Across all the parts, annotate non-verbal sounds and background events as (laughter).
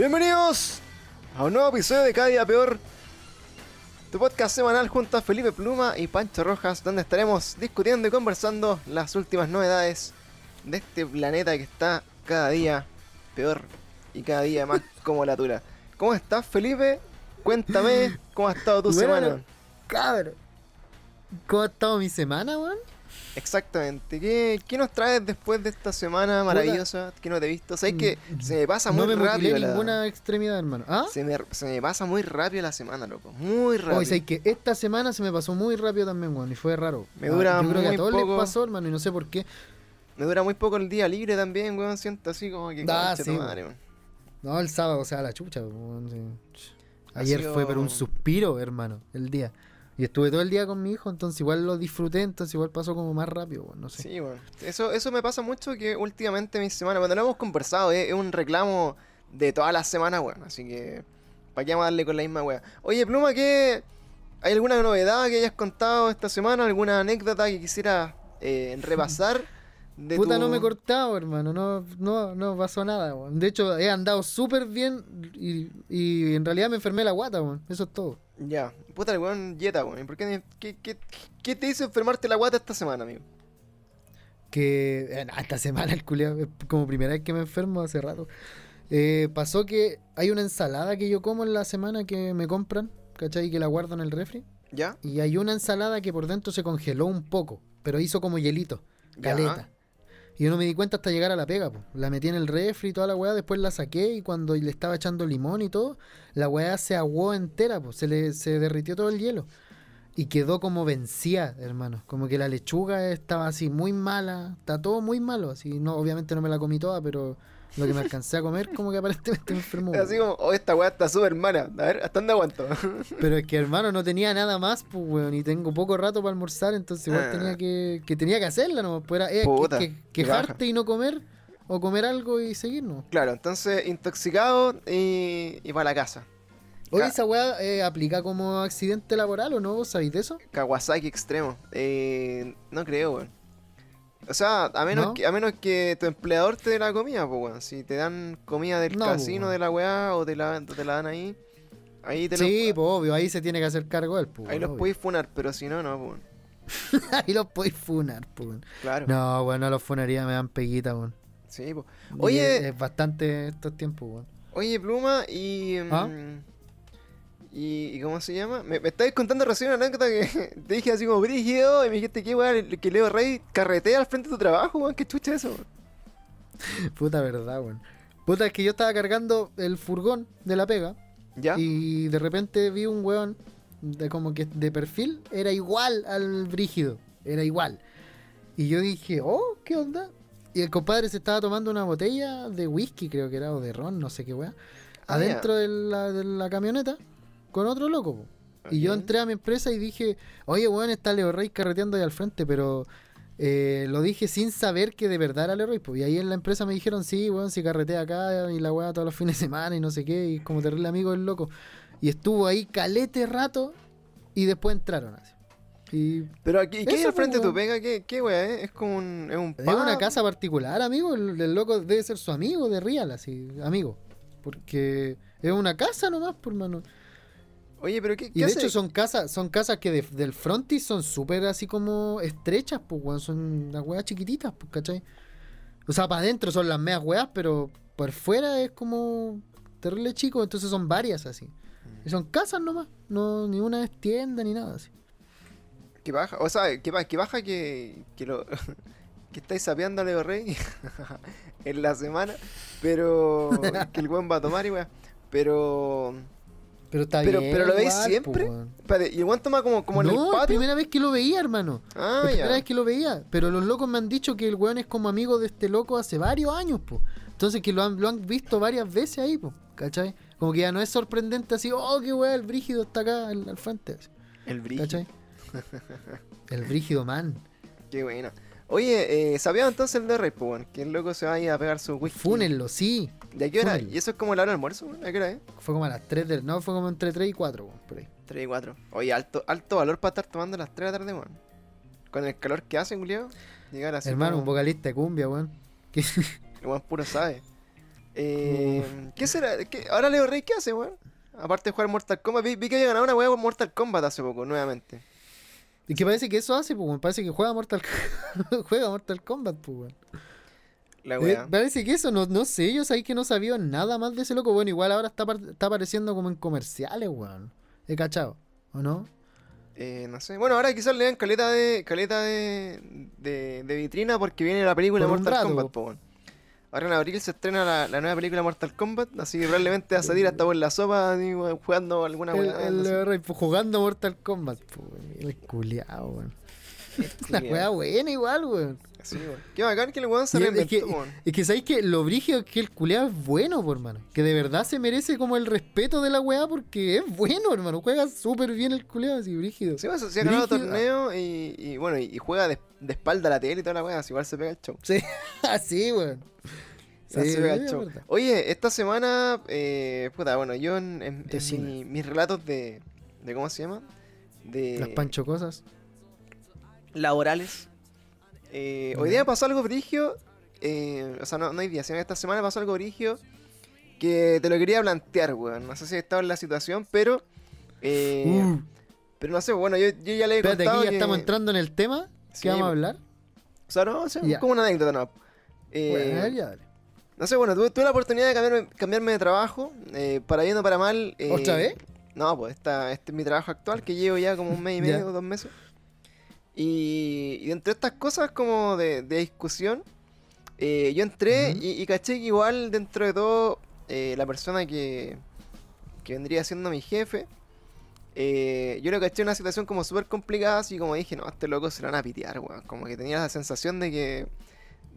Bienvenidos a un nuevo episodio de Cada Día Peor, tu podcast semanal junto a Felipe Pluma y Pancho Rojas, donde estaremos discutiendo y conversando las últimas novedades de este planeta que está cada día peor y cada día más (laughs) como la tura. ¿Cómo estás, Felipe? Cuéntame, ¿cómo ha estado tu Bueno, semana? Cabrón. ¿Cómo ha estado mi semana, weón? Exactamente. ¿Qué, qué nos traes después de esta semana maravillosa que no te he visto? ¿Sabes que se me pasa muy no me rápido la... ninguna extremidad, hermano. ¿Ah? Se me, se me pasa muy rápido la semana, loco. Muy rápido. Hoy sé que esta semana se me pasó muy rápido también, weón, y fue raro. Me dura Yo creo que muy a todos poco. les pasó, hermano, y no sé por qué. Me dura muy poco el día libre también, weón. Siento así como que... Ah, sí, madre, weón. No, el sábado, o sea, la chucha, weón. Ayer sido- fue pero un suspiro, hermano, el día. Y estuve todo el día con mi hijo, entonces igual lo disfruté, entonces igual pasó como más rápido, weón, no sé. Sí, weón. Eso, eso me pasa mucho que últimamente mi semana, cuando lo hemos conversado, eh, es un reclamo de todas las semanas, weón. Así que, ¿para qué vamos a darle con la misma weá? Oye, Pluma, ¿qué... ¿Hay alguna novedad que hayas contado esta semana? ¿Alguna anécdota que quisieras eh, (laughs) repasar? De Puta, tu- no me he cortado, hermano. No, no, no pasó nada, weón. De hecho, he andado súper bien y, y en realidad me enfermé la guata, weón. Eso es todo. Ya, puta el weón Jetta, weón. ¿Y ¿Por qué, qué, qué, qué te hizo enfermarte la guata esta semana, amigo? Que eh, no, esta semana el culiao, es como primera vez que me enfermo hace rato. Eh, pasó que hay una ensalada que yo como en la semana que me compran, ¿cachai? Y que la guardo en el refri. ¿Ya? Y hay una ensalada que por dentro se congeló un poco, pero hizo como hielito, Ya. Y yo no me di cuenta hasta llegar a la pega, po. La metí en el refri y toda la weá, después la saqué y cuando le estaba echando limón y todo, la weá se aguó entera, po. Se le se derritió todo el hielo. Y quedó como vencida, hermano. Como que la lechuga estaba así muy mala. Está todo muy malo. Así, no, obviamente no me la comí toda, pero lo que me alcancé a comer, como que aparentemente me enfermó. Así como, oh, esta weá está súper mala. A ver, ¿hasta dónde aguanto? (laughs) Pero es que hermano no tenía nada más, pues weón, y tengo poco rato para almorzar, entonces igual Ah. tenía que, que tenía que hacerla, ¿no? Pues era, eh, que- Puta, que- qué quejarte baja. y no comer, o comer algo y seguir, ¿no? claro, entonces intoxicado y, y para la casa. Oye, esa weá eh, aplica como accidente laboral o no, ¿Vos ¿sabéis de eso? Kawasaki extremo. Eh, no creo, weón. O sea, a menos, ¿No? que, a menos que tu empleador te dé la comida, pues, weón. Si te dan comida del No, casino weón. de la weá o te la, te la dan ahí, ahí te Sí, los, pues obvio, ahí se tiene que hacer cargo él, pues. ahí los podéis funar, pero si no, no, pues, weón. (laughs) ahí los podéis funar, pues. weón. Claro. No, bueno, a los funaría me dan peguita, weón. Sí, pues. Oye, Es, es bastante estos tiempos, weón. Oye, Pluma, y. mm, ¿Ah? Y, y ¿Cómo se llama? Me, me estabas contando recién una anécdota que (laughs) te dije así como brígido y me dijiste que weón, que Leo Rey carretea al frente de tu trabajo, weón. ¿Qué chucha es eso? weón? (laughs) Puta verdad, weón. Puta, es que yo estaba cargando el furgón de la pega. ¿Ya? Y de repente vi un weón de como que de perfil era igual al brígido, era igual. Y yo dije, oh, ¿qué onda? Y el compadre se estaba tomando una botella de whisky, creo que era, o de ron, no sé qué weá, Ah, adentro de la, de la camioneta con otro loco. po. Y yo entré a mi empresa y dije, oye, weón, está Leo Rey carreteando ahí al frente, pero eh, lo dije sin saber que de verdad era Leo Rey. po. Y ahí en la empresa me dijeron, sí, weón, si carretea acá y la weá todos los fines de semana y no sé qué, y como terrible amigo del loco. Y estuvo ahí calete rato y después entraron así. Y Pero aquí, ¿qué hay al frente de tu pega? ¿Qué, qué weá, eh? Es como un. Es un es una casa particular, amigo. El, el loco debe ser su amigo de Real, así, amigo. Porque es una casa nomás, por mano. Oye, pero ¿qué, Y qué de hace? hecho son casas, son casas que de- del frontis son súper así como estrechas, pues weón, son unas weas chiquititas, pues, ¿cachai? O sea, para adentro son las meas weas, pero por fuera es como terrible chico, entonces son varias así. Mm. Y son casas nomás, no, ni una es tienda ni nada así. Que baja, o sea, que, que baja que, que lo (laughs) que estáis sapeando a Leo Rey (laughs) en la semana, pero que el weón va a tomar y weá. Pero, Pero está pero, bien. pero lo veis siempre. pues. Espérate, y el toma como, como en el patio. primera vez que lo veía, hermano. Ah, la primera ya. vez que lo veía. Pero los locos me han dicho que el weón es como amigo de este loco hace varios años, po. Entonces que lo han, lo han visto varias veces ahí, po. ¿Cachai? Como que ya no es sorprendente así, oh, qué weón, el brígido está acá al, al frente. así, El brillo. ¿Cachai? (laughs) el brígido man. Qué buena. Oye, eh, ¿sabías entonces el de Rey, pues? Que el loco se va a ir a pegar su whisky. Fúnenlo, sí. ¿De a qué hora? ¿Y eso es como la hora del almuerzo, weón? ¿A qué hora es? Fue como a las 3 del. No, fue como entre 3 y 4, weón, por ahí. 3 y 4. Oye, alto, alto valor para estar tomando a las 3 de la tarde, weón. Con el calor que hace, Julio. Llegar así. Hermano, un como- vocalista de cumbia, weón. (laughs) El weón puro sabe. Eh, ¿Qué será? ¿Qué- Ahora Leo Rey, ¿qué hace, weón? Aparte de jugar Mortal Kombat, vi, vi que había ganado una weá con Mortal Kombat hace poco, nuevamente. Y que parece que eso hace, pues, weón. Parece que juega Mortal, (laughs) juega Mortal Kombat, pues, weón. La Eh, parece que eso, no, no sé, yo sabía que no sabía nada más de ese loco. Bueno, igual ahora está, está apareciendo como en comerciales, weón. He cachado, ¿o no? Eh, no sé. Bueno, ahora quizás le dan caleta de caleta de, de, de vitrina porque viene la película Por Mortal rato, Kombat, po. Ahora en abril se estrena la, la nueva película Mortal Kombat, así que probablemente va a salir hasta por la sopa jugando alguna El, jugando Mortal Kombat. El culiao, weón. (laughs) La weá buena igual, weón. Sí, weón. Qué bacán que el weón se Y es- reinventó, que, weón. es que sabéis que lo brígido es que el culeado es bueno, por hermano. Que de verdad se merece como el respeto de la weá porque es bueno, hermano. Juega súper bien el culeado, así brígido. Sí, pues, se ha ganado torneo y, y bueno, y, juega de, de espalda a la tele y toda la weá, así igual se pega el show. Sí, (laughs) así, weón. Ya se pega el es show. verdad. Oye, esta semana, eh, puta, bueno, yo en, en- De en cine. mi- mis relatos de, de, ¿cómo se llama? De Las pancho cosas. Laborales. eh, hoy día pasó algo brigio, eh, o sea, no, no hoy día, sino esta semana pasó algo brigio que te lo quería plantear, weón. No sé si he estado en la situación, pero... eh, Uh, Pero no sé, bueno, yo, yo ya le he espérate, contado aquí ya que- estamos entrando en el tema Sí, que vamos a po. hablar. O sea, no, o sea, como una anécdota, no. Eh, Bueno, ya dale. No sé, bueno, tuve, tuve la oportunidad de cambiarme, cambiarme de trabajo, eh, para bien o para mal. eh, ¿Otra vez? No, pues esta, este es mi trabajo actual, que llevo ya como un mes y medio, dos meses. Y, y entre estas cosas como de, de discusión, eh, yo entré y, y caché que igual dentro de todo, eh, la persona que, que vendría siendo mi jefe, eh, yo lo caché en una situación como súper complicada, así como dije, no, este loco se lo van a pitear, weón. Como que tenía la sensación de que,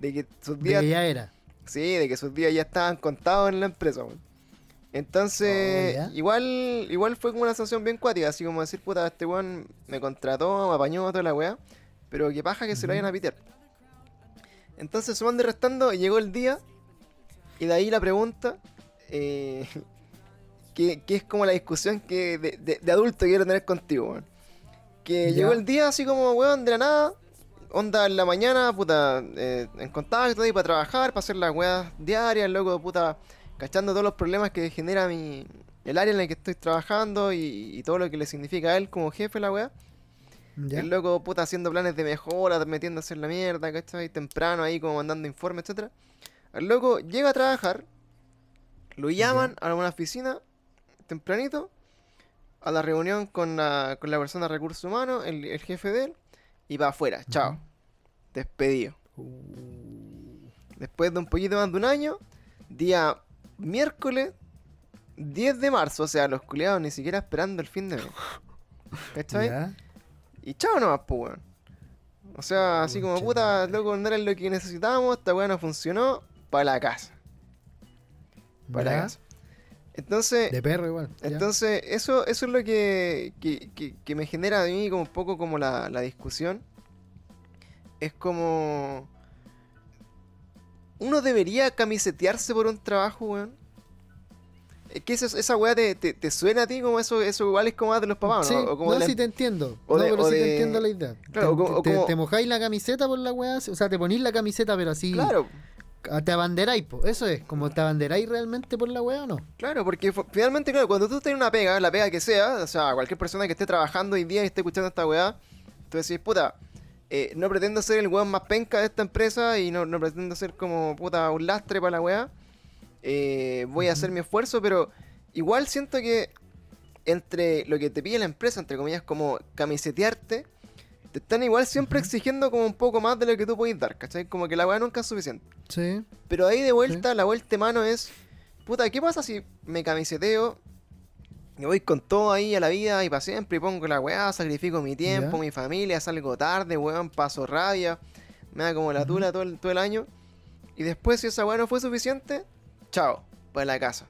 de que sus De días que ya era. Sí, de que sus días ya estaban contados en la empresa, weón. Entonces, Oh, igual igual fue como una sensación bien cuática, así como decir, puta, este weón me contrató, me apañó toda la weá, pero que paja que se lo vayan a pitear. Entonces, sumando y restando, llegó el día, y de ahí la pregunta, eh, (laughs) que, que es como la discusión que de, de- de adulto quiero tener contigo, weón. Que llegó el día así como, weón, de la nada, onda en la mañana, puta, eh, en contacto ahí para trabajar, para hacer las weas diarias, loco, puta, cachando todos los problemas que genera mi, el área en la que estoy trabajando y, y todo lo que le significa a él como jefe la wea. Ya. El loco, puta, haciendo planes de mejora, metiéndose en la mierda, ¿cachai? Temprano ahí como mandando informes, etcétera. El loco llega a trabajar, lo llaman a una oficina tempranito, a la reunión con la, con la persona de recursos humanos, el, el jefe de él, y va afuera, chao. Despedido. Uh, Después de un poquito más de un año, día miércoles 10 de marzo, o sea, los culiados ni siquiera esperando el fin de mes. ¿Cachai? ya. Y chao nomás, pues, weón. O sea, así como, puta, loco, no era lo que necesitábamos, esta weá no funcionó, para la casa. Para la casa. Entonces, De perro igual. ya. entonces eso, eso es lo que, que, que- que me genera a mí como un poco como la, la discusión. Es como... Uno debería camisetearse por un trabajo, weón. Es que esa, esa weá te, te, te suena a ti como eso, eso igual es como más de los papás, Sí, ¿no? O como no, la- sí te entiendo. o no, de- pero o sí de- te entiendo la idea. Claro, te, o o te- como- te mojáis la camiseta por la weá, o sea, te ponís la camiseta, pero así. Claro, Te abanderáis, po. Eso es, como te abanderáis realmente por la weá o no. Claro, porque finalmente, claro, cuando tú tienes una pega, la pega que sea, o sea, cualquier persona que esté trabajando hoy día y esté escuchando esta weá, tú decís, puta, eh, no pretendo ser el weón más penca de esta empresa y no, no pretendo ser como, puta, un lastre para la weá. Eh, voy a hacer mi esfuerzo, pero igual siento que entre lo que te pide la empresa, entre comillas, como camisetearte, te están igual siempre exigiendo como un poco más de lo que tú puedes dar, ¿cachai? Como que la weá nunca es suficiente. Sí. Pero ahí de vuelta, la vuelta de mano es, puta, ¿qué pasa si me camiseteo y voy con todo ahí a la vida y para siempre y pongo la weá, sacrifico mi tiempo, mi familia, salgo tarde, weón, paso rabia, me da como la tula todo el, todo el año y después si esa weá no fue suficiente, chao, para la casa.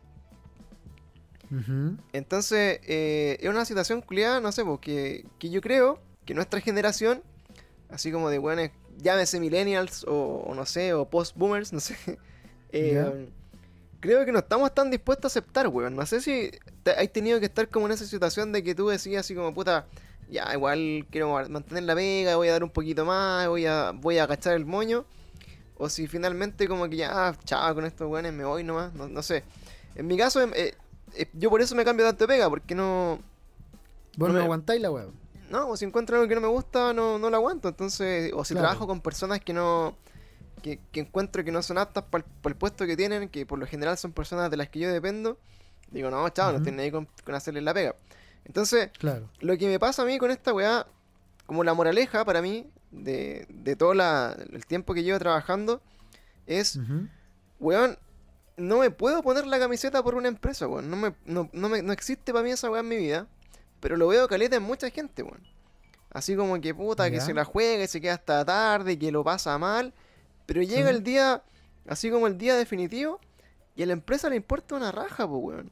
Entonces, eh, es una situación culiada, no sé, porque que yo creo que nuestra generación, así como de weones, llámese millennials o, o no sé, o post-boomers, no sé, (laughs) eh. Creo que no estamos tan dispuestos a aceptar, weón. No sé si te, hay tenido que estar como en esa situación de que tú decías así como, puta, ya, igual quiero ma- mantener la pega, voy a dar un poquito más, voy a, voy a agachar el moño. o si finalmente como que ya, ah, chao, con estos weones me voy nomás, no, no sé. En mi caso, em, eh, eh, yo por eso me cambio tanto de pega, porque no... Vos No me- aguantáis la weá. No, o si encuentro algo que no me gusta, no, no lo aguanto. Entonces, o si Claro. trabajo con personas que no. Que, que encuentro que no son aptas para el, puesto que tienen, que por lo general son personas de las que yo dependo, digo, no, chao, no tienen ahí con, con hacerles la pega. Entonces, Claro. lo que me pasa a mí con esta weá, como la moraleja para mí, de, de todo la- el tiempo que llevo trabajando, es, Ujú. weón, no me puedo poner la camiseta por una empresa, weón. No, me, no, no, me- no existe para mí esa weá en mi vida. Pero lo veo caleta en mucha gente, weón. Así como que puta, que se la juega y se queda hasta tarde, que lo pasa mal. Pero llega el día, así como el día definitivo, y a la empresa le importa una raja, pues, weón.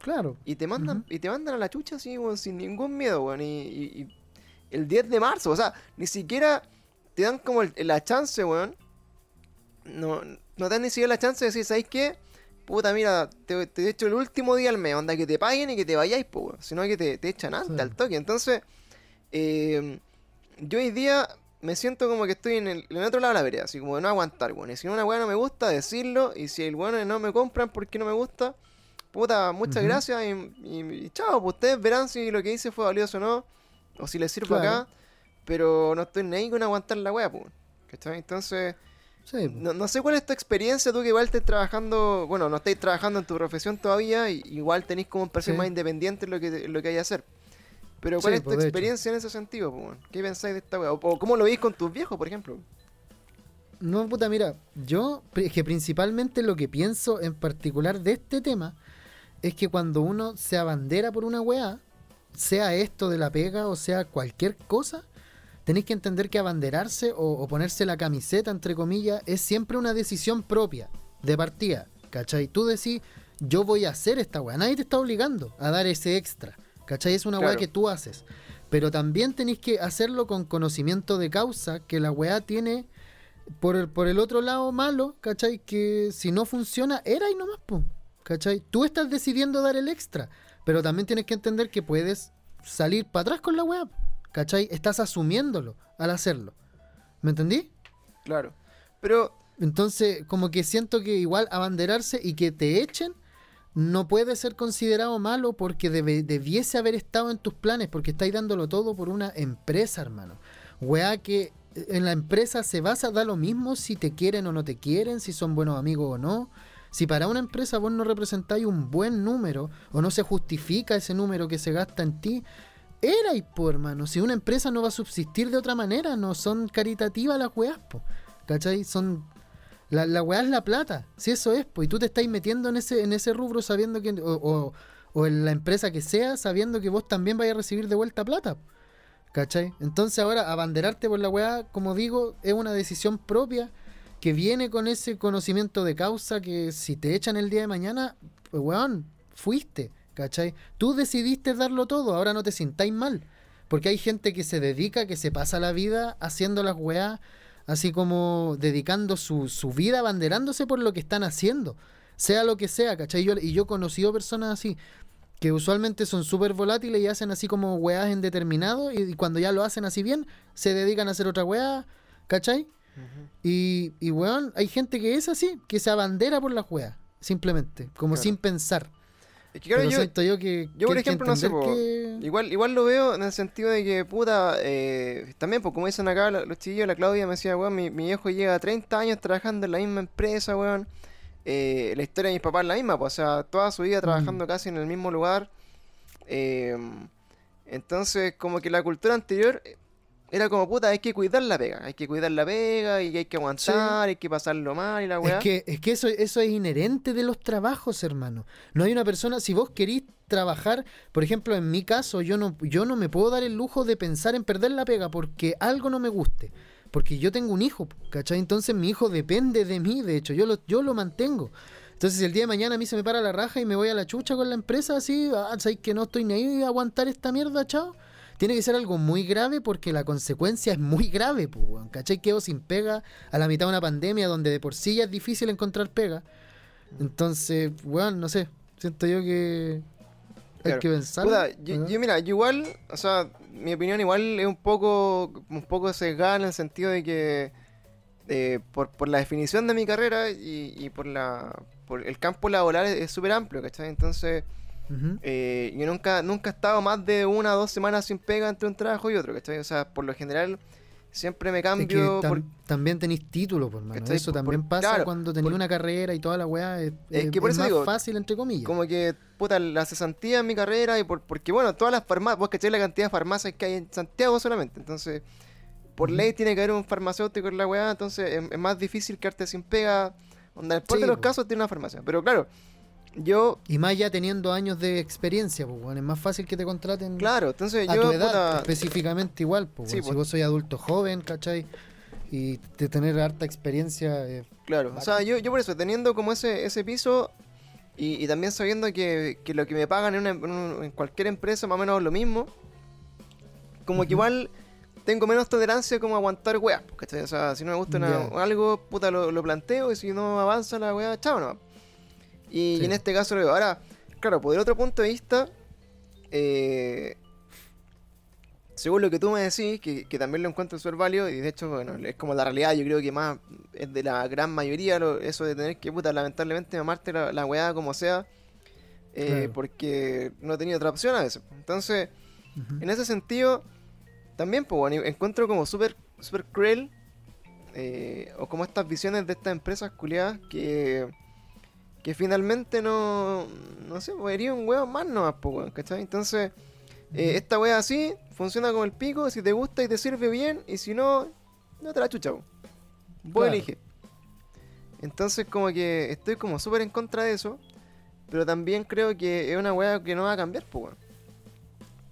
Claro. Y te mandan, y te mandan a la chucha así, weón, sin ningún miedo, weón. Y, y- y el 10 de marzo, o sea, ni siquiera te dan como el- la chance, weón. No, no te dan ni siquiera la chance de decir, ¿sabes qué? Puta, mira, te, te echo el último día al mes, onda que te paguen y que te vayáis, pues, weón. Sino que te, te echan antes, Sí. al toque. Entonces, eh, yo hoy día me siento como que estoy en el, en el otro lado de la vereda, así como de no aguantar, weón. Y si una weá no me gusta, decirlo. Y si el weón no me compran porque no me gusta, puta, muchas gracias y, y- y chao, pues ustedes verán si lo que hice fue valioso o no, o si les sirvo Claro. acá, pero no estoy ni ahí con aguantar la weá, pues. ¿Cachai? Entonces, Sí. po. no, no sé cuál es tu experiencia, tú que igual estés trabajando, bueno, no estáis trabajando en tu profesión todavía, y igual tenéis como un perfil Sí. más independiente en lo que, en lo que hay que hacer. Pero ¿cuál Sí, es tu pues, hecho. experiencia en ese sentido, weón? ¿Qué pensáis de esta weá? O, cómo lo veis con tus viejos, por ejemplo? No, puta, mira, yo es que principalmente lo que pienso en particular de este tema es que cuando uno se abandera por una weá, sea esto de la pega o sea cualquier cosa, tenéis que entender que abanderarse o, o ponerse la camiseta, entre comillas, es siempre una decisión propia, de partida, ¿cachai? Tú decís, yo voy a hacer esta weá, nadie te está obligando a dar ese extra, ¿cachai? Es una weá Claro. que tú haces. Pero también tenéis que hacerlo con conocimiento de causa, que la weá tiene por el, por el otro lado malo, ¿cachai? Que si no funciona, era y nomás, po, ¿cachai? Tú estás decidiendo dar el extra, pero también tienes que entender que puedes salir para atrás con la web, ¿cachai? Estás asumiéndolo al hacerlo. ¿Me entendí? Claro. Pero, Entonces, como que siento que igual abanderarse y que te echen no puede ser considerado malo porque debiese haber estado en tus planes, porque estáis dándolo todo por una empresa, hermano. Weá que eh, en la empresa se basa, da lo mismo si te quieren o no te quieren, si son buenos amigos o no. Si para una empresa vos no representáis un buen número o no se justifica ese número que se gasta en ti, era y po, hermano. Si una empresa no va a subsistir de otra manera, no son caritativas las weas, po. ¿Cachai? Son. La, weá es la plata. Si eso es, pues. Y tú te estáis metiendo en ese, en ese rubro sabiendo que. O, o- o en la empresa que sea, sabiendo que vos también vais a recibir de vuelta plata. ¿Cachai? Entonces ahora abanderarte por la weá, como digo, es una decisión propia que viene con ese conocimiento de causa que si te echan el día de mañana, pues weón, fuiste, ¿cachai? Tú decidiste darlo todo, ahora no te sintáis mal. Porque hay gente que se dedica, que se pasa la vida haciendo las weas, así como dedicando su, su vida abanderándose por lo que están haciendo. Sea lo que sea, ¿cachai? Yo- y yo he conocido personas así, que usualmente son súper volátiles y hacen así como weas en determinado, y, y cuando ya lo hacen así bien, se dedican a hacer otra wea, ¿cachai? Y, y weón, hay gente que es así, que se abandera por las weas, simplemente, como Claro. sin pensar. Es que claro, Pero yo, siento yo que. yo, por que ejemplo, no sé, que- igual, igual lo veo en el sentido de que, puta, eh, también, pues como dicen acá lo- los chiquillos, la Claudia me decía, weón, mi, mi viejo lleva 30 años trabajando en la misma empresa, weón. Eh, la historia de mis papás es la misma, pues, o sea, toda su vida Mm. trabajando casi en el mismo lugar. Eh, entonces, como que la cultura anterior era como, puta, hay que cuidar la pega, hay que cuidar la pega y hay que aguantar, hay que pasarlo mal y la weá. Es que, es que eso, eso es inherente de los trabajos, hermano. No hay una persona, si vos querís trabajar, por ejemplo, en mi caso, yo no, yo no me puedo dar el lujo de pensar en perder la pega porque algo no me guste. Porque yo tengo un hijo, ¿cachai? Entonces mi hijo depende de mí, de hecho, yo lo, yo lo mantengo. Entonces, si el día de mañana a mí se me para la raja y me voy a la chucha con la empresa, así, ah, ¿sabes que no estoy ni ahí a aguantar esta mierda, chao? Tiene que ser algo muy grave porque la consecuencia es muy grave, pues, weón. ¿cachai? Quedo sin pega a la mitad de una pandemia donde de por sí ya es difícil encontrar pega. Entonces, weón, no sé. Siento yo que hay que pensar. Puta, yo, yo, mira, yo igual, o sea, mi opinión igual es un poco, un poco sesgada en el sentido de que eh, por, por la definición de mi carrera y, y por la por el campo laboral es súper amplio, ¿cachai? Entonces, Eh, yo nunca, nunca he estado más de una o dos semanas sin pega entre un trabajo y otro, ¿cachai? O sea, por lo general, siempre me Es que cambio. tam- por- también tenéis título, por mano. ¿Cachai? Eso Por- también pasa claro, cuando tenéis por- una carrera y toda la weá. Es, Es es- que por es eso más digo, fácil, entre comillas. Como que, puta, la cesantía en mi carrera y por, porque, bueno, todas las farmacias, vos cachai la cantidad de farmacias que hay en Santiago solamente, entonces, por ley tiene que haber un farmacéutico en la weá, entonces es, más difícil quedarte sin pega, onda, en el peor Sí, de los casos tiene una farmacia, pero claro, yo, Y más ya teniendo años de experiencia, pues, weón, es más fácil que te contraten claro, entonces a yo, tu edad, puta, específicamente igual. Pues, Sí, si pues. vos soy adulto joven, ¿cachai? Y de tener harta experiencia, eh, claro, o sea, yo, yo por eso, teniendo como ese, ese piso y, y también sabiendo que, que lo que me pagan en, una- en un- en cualquier empresa más o menos es lo mismo, como que igual tengo menos tolerancia como aguantar weas, ¿cachai? O sea, si no me gusta una- algo, puta, lo, lo planteo y si no avanza la wea, chao nomás. Y, Sí. y en este caso lo veo. Ahora, claro, por el otro punto de vista, eh, según lo que tú me decís, que, que también lo encuentro súper válido, y de hecho, bueno, es como la realidad, yo creo que más es de la gran mayoría lo- eso de tener que, puta, lamentablemente mamarte la, la weá como sea, eh, Claro. porque no he tenido otra opción a veces. Entonces, en ese sentido, también, pues, bueno, encuentro como súper súper cruel, eh, o como estas visiones de estas empresas culiadas que, que finalmente no, no sé, pues, sería un huevo más nomás, pues, weón, ¿cachai? Entonces, eh, esta wea así, funciona como el pico, si te gusta y te sirve bien, y si no, no te la chucha, po. Vos Claro. elige. Entonces, como que estoy como súper en contra de eso, pero también creo que es una wea que no va a cambiar, pues, weón.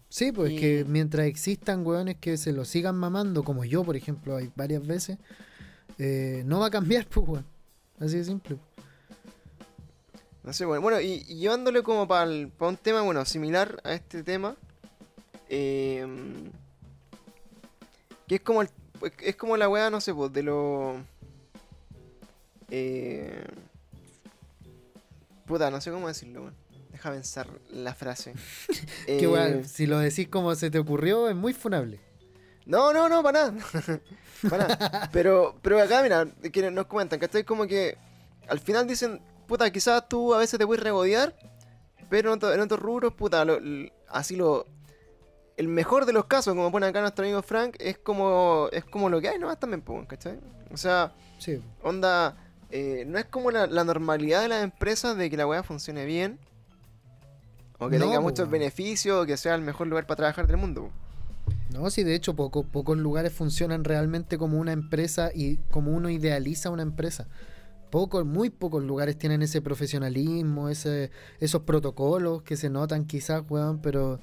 Sí, pues Y- es que mientras existan weones que se lo sigan mamando, como yo, por ejemplo, hay varias veces, eh, no va a cambiar, (laughs) pues, weón. Así de simple. No sé, bueno, bueno y, y llevándole como para un tema, bueno, similar a este tema, eh, que es como el, es como la weá, no sé, pues, de lo... Eh, puta, no sé cómo decirlo, weón. Deja pensar la frase. (laughs) Que Eh, weón, si lo decís como se te ocurrió, es muy funable. No, no, no, para nada. (laughs) para nada. Pero, pero acá, mira, que nos comentan, ¿cachai? Como que al final dicen, puta, quizás tú a veces te puedes regodear, pero en, otro- en otros rubros, puta, lo- así lo. El mejor de los casos, como pone acá nuestro amigo Frank, es como es como lo que hay nomás también, ¿cachai? O sea, Sí. onda, eh, no es como la, la normalidad de las empresas de que la weá funcione bien, o que No, tenga muchos beneficios, o que sea el mejor lugar para trabajar del mundo. No, sí, de hecho, poco, pocos lugares funcionan realmente como una empresa y como uno idealiza una empresa. Pocos, muy pocos lugares tienen ese profesionalismo, ese, esos protocolos que se notan quizás, weón, pero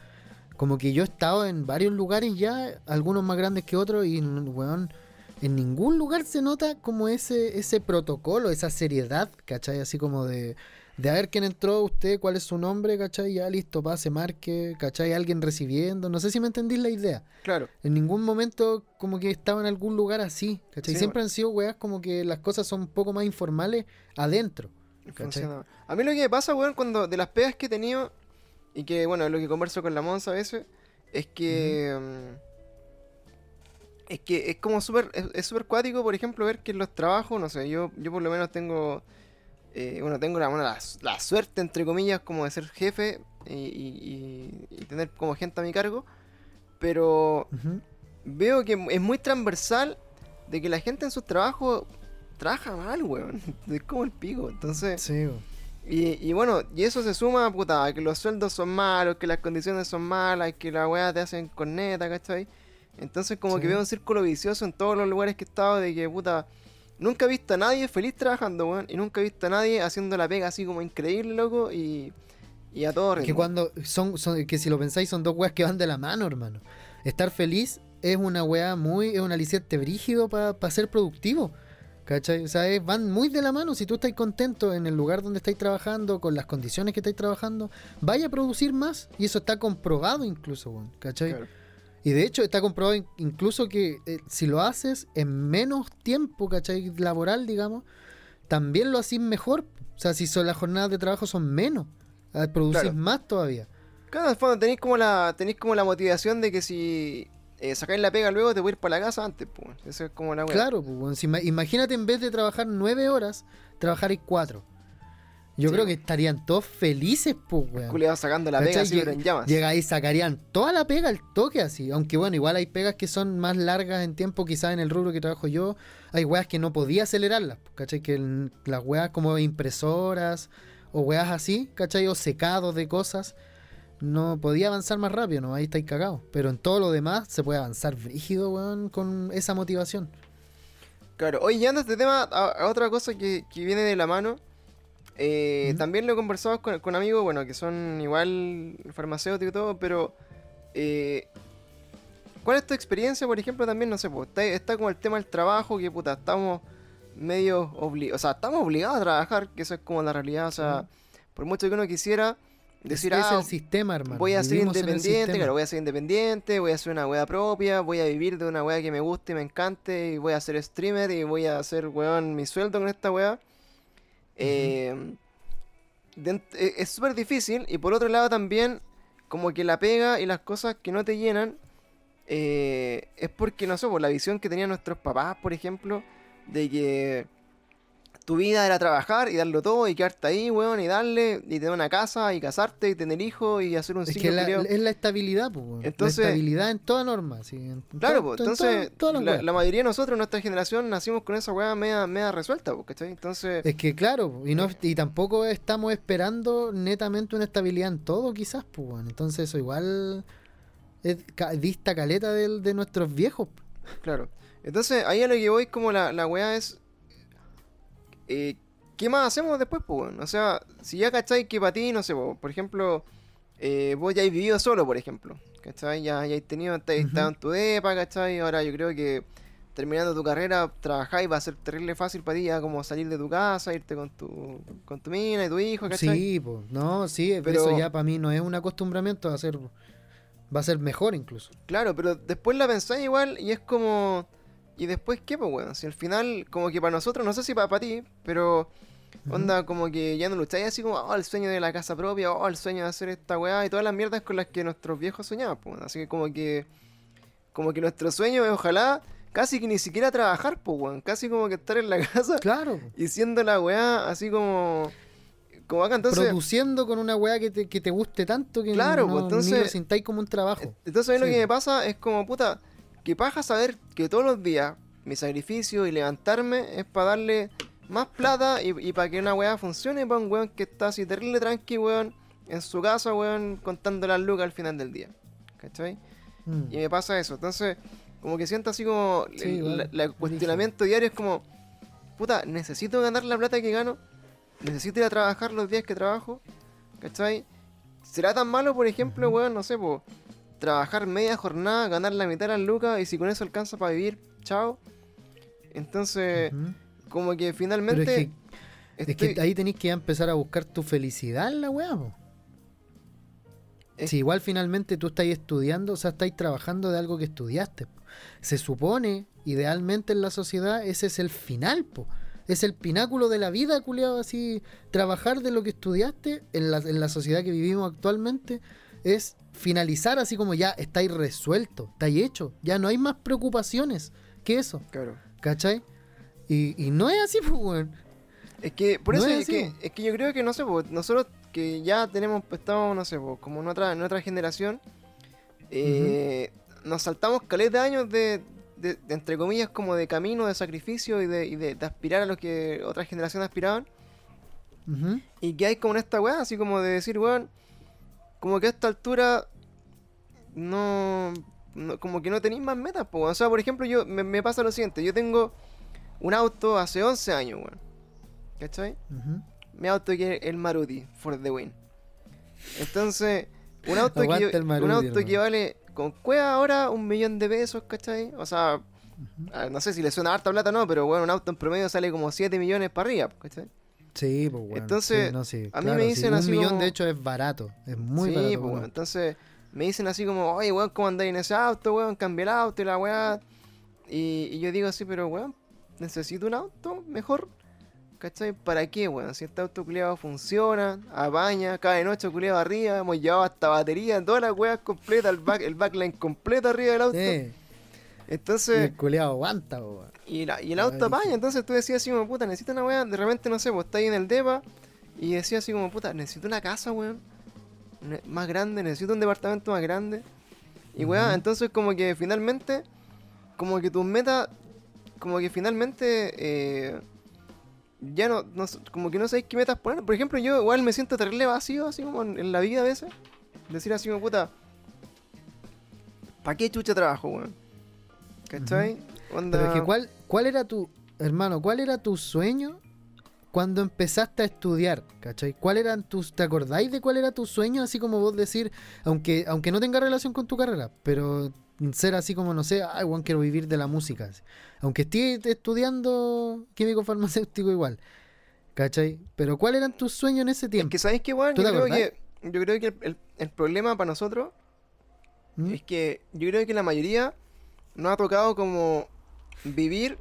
como que yo he estado en varios lugares ya, algunos más grandes que otros, y weón, en ningún lugar se nota como ese, ese protocolo, esa seriedad, ¿cachai? Así como de, de a ver quién entró, usted, cuál es su nombre, ¿cachai? Ya listo, pase, marque, ¿cachai? Alguien recibiendo, no sé si me entendís la idea. Claro. En ningún momento como que estaba en algún lugar así, ¿cachai? Sí, Siempre han sido weas como que las cosas son un poco más informales adentro. A mí lo que me pasa, weón, cuando de las pegas que he tenido, y que, bueno, es lo que converso con la Monza a veces, es que. mm, Es que es como súper. Es es súper cuático, por ejemplo, ver que en los trabajos, no sé, yo, yo por lo menos tengo. Eh, bueno, tengo la, bueno, la, la suerte, entre comillas, como de ser jefe y, y- y- y tener como gente a mi cargo, pero veo que es muy transversal de que la gente en sus trabajos trabaja mal, weón. (laughs) Es como el pico. Entonces, Sí, weón. y, y bueno, y eso se suma, puta, a que los sueldos son malos, que las condiciones son malas, que la weá te hacen corneta, ¿cachai? Entonces como que veo un círculo vicioso en todos los lugares que he estado de que, puta, nunca he visto a nadie feliz trabajando, weón, y nunca he visto a nadie haciendo la pega así como increíble, loco, y, y a todo Que cuando son, son- que si lo pensáis son dos weas que van de la mano, hermano. Estar feliz es una wea muy, es un aliciente brígido para ser productivo. ¿Cachai? O sea, es- van muy de la mano. Si tú estás contento en el lugar donde estáis trabajando, con las condiciones que estáis trabajando, vaya a producir más. Y eso está comprobado incluso, weón, ¿cachai? Claro. Y de hecho está comprobado in- incluso que eh, si lo haces en menos tiempo, ¿cachai? Laboral, digamos, también lo haces mejor. O sea, si son, las jornadas de trabajo son menos, ah, producís Claro. más todavía. Claro, fondo tenéis como la tenéis como la motivación de que si eh, sacáis la pega luego, te voy a ir para la casa antes, pues. Eso es como la weá. Claro, pues, imagínate en vez de trabajar nueve horas, trabajar cuatro. Yo Sí. creo que estarían todos felices, pues, weón. Culeado sacando la pega así, pero en llamas. Llega ahí, sacarían toda la pega al toque así. Aunque bueno, igual hay pegas que son más largas en tiempo, quizás en el rubro que trabajo yo. Hay weas que no podía acelerarlas, ¿cachai? Que el- las weas como impresoras o weas así, ¿cachai? O secados de cosas. No podía avanzar más rápido, ¿no? Ahí estáis cagados. Pero en todo lo demás se puede avanzar brígido, weón, con esa motivación. Claro, oye, ya este tema, a, a otra cosa que, que viene de la mano. Eh. También lo he conversado con, con amigos, bueno, que son igual farmacéuticos y todo, pero. eh, ¿Cuál es tu experiencia, por ejemplo, también? No sé, pues, está, está como el tema del trabajo, que puta, estamos medio obligados. O sea, estamos obligados a trabajar, que eso es como la realidad. O sea, por mucho que uno quisiera decir, es, es ah, el sistema, hermano. voy a ser Vivimos independiente, claro, voy a ser independiente, voy a hacer una wea propia, voy a vivir de una wea que me guste y me encante, y voy a ser streamer y voy a hacer, weón, mi sueldo con esta wea. Eh, eh, es súper difícil, y por otro lado también, como que la pega y las cosas que no te llenan, eh, es porque, no sé, por la visión que tenían nuestros papás, por ejemplo, de que tu vida era trabajar y darlo todo y quedarte ahí, weón, y darle, y tener una casa y casarte y tener hijos y hacer un Es ciclo que la- es la estabilidad, pues. weón. Entonces- la estabilidad en toda norma. sí, en Claro, pues, to- en entonces todas- la, mayoría de nosotros, nuestra generación, nacimos con esa weá media, media resuelta, pues, ¿cachai? Entonces, Es que claro, y, no, y tampoco estamos esperando netamente una estabilidad en todo, quizás, pues, weón. Entonces eso igual es dista caleta del- de, nuestros viejos. claro. Entonces, ahí a lo que voy, como la, la weá es. Eh, ¿Qué más hacemos después, pues? O sea, si ya cacháis que para ti, no sé, po, por ejemplo, eh, vos ya habéis vivido solo, por ejemplo, ¿cachai? Ya, ya habéis tenido, estáis Ujú. estado en tu depa, ¿cachai? Ahora yo creo que terminando tu carrera, trabajáis, va a ser terrible fácil para ti ya como salir de tu casa, irte con tu, con tu mina y tu hijo, ¿cachai? Sí, pues, no, sí, Pero- eso ya para mí no es un acostumbramiento, va a ser, va a ser mejor incluso. Claro, pero después la pensáis igual y es como. ¿Y después qué, pues, weón? Si al final, como que para nosotros, no sé si para, ti, pero. Onda, como que ya no lucháis así como, oh, el sueño de la casa propia, oh, el sueño de hacer esta weá y todas las mierdas con las que nuestros viejos soñaban, pues. Así que como que. Como que nuestro sueño es ojalá casi que ni siquiera trabajar, pues, weón. Casi como que estar en la (laughs) casa Claro, y siendo la weá así como. Como acá, entonces. produciendo con una weá que te, que te guste tanto que Claro, no, pues, entonces- ni lo sintáis como un trabajo. Entonces a mí lo Sí. que me pasa es como, puta, que paja saber que todos los días mi sacrificio y levantarme es para darle más plata y, para que una weá funcione para un weón que está así terrible tranqui, weón, en su casa, weón, contando las lucas al final del día. ¿Cachai? Mm. Y me pasa eso. Entonces, como que siento así como Sí, el, la- la- cuestionamiento diario es como, puta, necesito ganar la plata que gano, necesito ir a trabajar los días que trabajo, ¿cachai? ¿Será tan malo, por ejemplo, weón, no sé, po, trabajar media jornada, ganar la mitad de las lucas y si con eso alcanza para vivir, chao? Entonces, como que Pero finalmente... es que, es que ahí tenéis que empezar a buscar tu felicidad en la weá. Es- Si igual finalmente tú estás estudiando, o sea, estás trabajando de algo que estudiaste. po. Se supone, idealmente en la sociedad, ese es el final, po. Es el pináculo de la vida, culiado, así. Trabajar de lo que estudiaste en la, en la sociedad que vivimos actualmente es finalizar así como ya estáis resuelto, estáis hecho. Ya no hay más preocupaciones que eso, Claro. ¿cachai? Y, y no es así, (laughs) pues, weón. Es que, por No eso es es, que, es que yo creo que, no sé, po, nosotros que ya tenemos, estamos, no sé, po, como en otra, en otra generación, eh, nos saltamos caleta de años de, de- de, entre comillas, como de camino, de sacrificio y de, y de, de aspirar a lo que otras generaciones aspiraban. Ujú. Y que hay como en esta weá, así como de decir, weón, como que a esta altura no, no- como que no tenéis más metas, po. O sea, por ejemplo, yo me, me pasa lo siguiente, yo tengo un auto hace 11 años, weón. ¿Cachai? Ujú. Mi auto que es el Maruti for the win. Entonces, un auto, que, el un auto que vale con cueva ahora un millón de pesos, ¿cachai? O sea, no sé si le suena harta plata o no, pero bueno, un auto en promedio sale como 7 millones para arriba, ¿cachai? Sí, pues bueno. Entonces, sí, no, sí, a mí claro, me sí, dicen un así millón como- de hecho es barato, es muy sí, barato. pues, bueno. Entonces, me dicen así como, oye, weón, ¿cómo andáis en ese auto, weón? Cambia el auto y la weá. Y, y yo digo así, pero weón, necesito un auto mejor. ¿cachai? ¿Para qué, weón? Si este auto culiado funciona, apaña, cada noche culiado arriba, hemos llevado hasta batería, todas las weas completas, el, back, el backline completo arriba del auto. Y Entonces, el culeado aguanta, weón. Y, la- y el Ah, auto apaña, brígido. entonces tú decías así como, puta, necesito una wea, de repente, no sé, pues está ahí en el depa, y decías así como, puta, necesito una casa, weón, más grande, necesito un departamento más grande. Y weá, entonces como que finalmente, como que tus metas, como que finalmente, eh, ya no, como que no sabéis qué metas poner. Por ejemplo, yo igual me siento terrible vacío, así como en, en la vida a veces. Decir así como, puta, ¿para qué chucha trabajo, weón? ¿Cachai? Onda- Pero es que ¿cuál, ¿cuál era tu, hermano, cuál era tu sueño cuando empezaste a estudiar? ¿Cachai? ¿Cuál eran tus, te acordáis de cuál era tu sueño? Así como vos decir, aunque, aunque no tenga relación con tu carrera, pero ser así como, no sé, ay, Juan, quiero vivir de la música. así. Aunque estés estudiando químico farmacéutico igual. ¿Cachai? Pero ¿cuál eran tus sueños en ese Es tiempo? que, ¿sabéis qué, weón? ¿Tú Yo creo que, yo creo que el, el- el problema para nosotros ¿Mm? es que yo creo que la mayoría nos ha tocado como vivir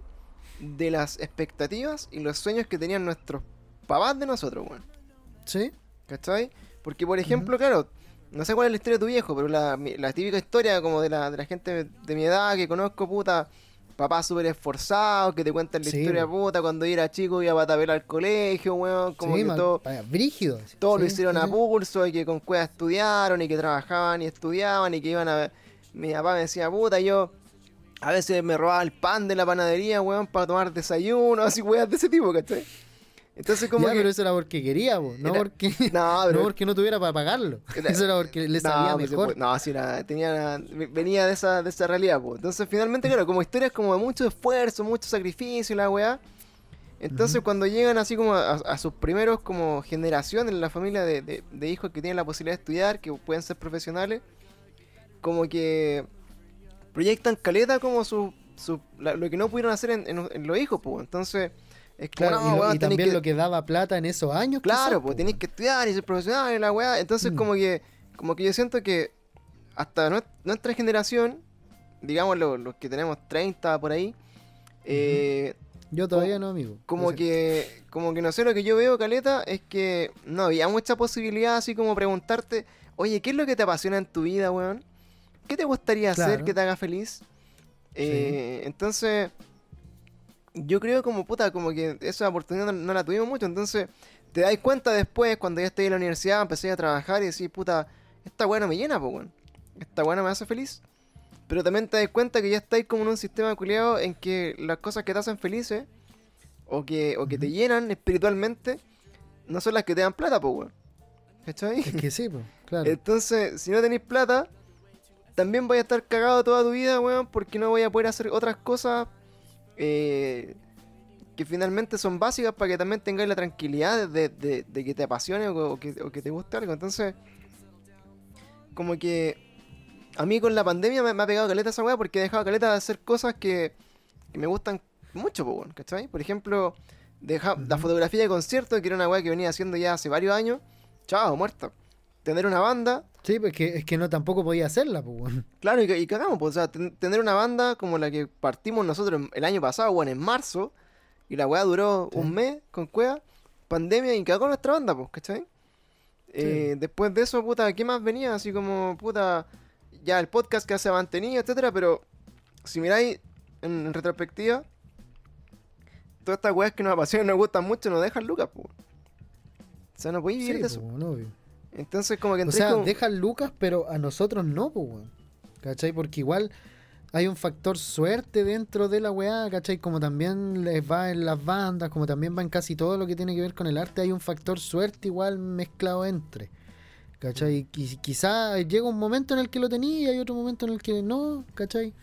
de las expectativas y los sueños que tenían nuestros papás de nosotros, weón. ¿Sí? ¿Cachai? Porque, por ejemplo, claro, no sé cuál es la historia de tu viejo, pero la, típica historia como de la, de la gente de mi edad que conozco, puta, papás súper esforzados, que te cuentan la Sí, historia, puta, cuando yo era chico iba a patapel al colegio, weón, como sí, que todo... brígido. así. Todos lo hicieron a pulso y que con cueva estudiaron y que trabajaban y estudiaban y que iban a... Mi papá me decía, puta, yo a veces me robaba el pan de la panadería, weón, para tomar desayuno, así weas de ese tipo, ¿cachai? Entonces como Ya, que... pero eso era porque quería, po, no Era- porque (laughs) No, (laughs) no pero... porque no tuviera para pagarlo. Era- Eso era porque le no, salía pues, mejor. después- no, sí, era- tenía, venía de esa, de esa realidad, pues. Entonces, finalmente, claro, como historias como de mucho esfuerzo, mucho sacrificio, y la weá. Entonces, cuando llegan así como a, a sus primeros como generación en la familia de, de- de hijos que tienen la posibilidad de estudiar, que pueden ser profesionales, como que proyectan caleta como su, su la- lo que no pudieron hacer en, en- en los hijos, pues. Entonces, es como, Claro, no, y, lo- y tenés también que- lo que daba plata en esos años. Claro, pues po, tenéis que estudiar y ser profesional y la weá. Entonces, Mm. como que como que yo siento que hasta nues- nuestra generación, digamos lo- los que tenemos 30 por ahí, eh, Yo todavía no, amigo. como que como que no sé, lo que yo veo, Caleta, es que no había mucha posibilidad así como preguntarte, oye, ¿qué es lo que te apasiona en tu vida, weón? ¿Qué te gustaría hacer que te haga feliz? Eh, entonces, yo creo como puta, como que esa oportunidad no, no la tuvimos mucho, entonces te das cuenta después, cuando ya estoy en la universidad, empecé a trabajar y decís, puta, esta weá no me llena, pues weón. Esta weá no me hace feliz. Pero también te das cuenta que ya estáis como en un sistema culiado en que las cosas que te hacen felices o que, o que te llenan espiritualmente no son las que te dan plata, pues weón. ¿Cachai? Es que sí, pues, claro. (laughs) Entonces, si no tenéis plata, también vais a estar cagado toda tu vida, weón, porque no voy a poder hacer otras cosas eh, que finalmente son básicas para que también tengáis la tranquilidad de, de- de que te apasione o, o que, o que te guste algo. Entonces, como que a mí con la pandemia me, me ha pegado caleta esa weá porque he dejado caleta de hacer cosas que, que me gustan mucho, weón, ¿cachai? Por ejemplo, deja- la fotografía de concierto, que era una weá que venía haciendo ya hace varios años. Chao, muerto. Tener una banda, Sí, pues que, es que no tampoco podía hacerla, pues. Claro, y, y cagamos, pues, o sea, ten- tener una banda como la que partimos nosotros el año pasado, bueno, en marzo, y la weá duró Sí. un mes con cueva, pandemia, y cagó nuestra banda, pues, ¿cachai? Eh, después de eso, puta, ¿qué más venía? Así como, puta, ya el podcast que se ha mantenido, etcétera, pero si miráis en, en retrospectiva, todas estas weas que nos apasionan y nos gustan mucho nos dejan lucas, pues. O sea, no podéis vivir Sí, de pues, eso. obvio. Entonces, como que O sea, como- dejan lucas, pero a nosotros no, pues, weón. ¿Cachai? Porque igual hay un factor suerte dentro de la weá, ¿cachai? Como también les va en las bandas, como también va en casi todo lo que tiene que ver con el arte, hay un factor suerte igual mezclado entre. ¿Cachai? Y quizá llega un momento en el que lo tenía y hay otro momento en el que no, ¿cachai?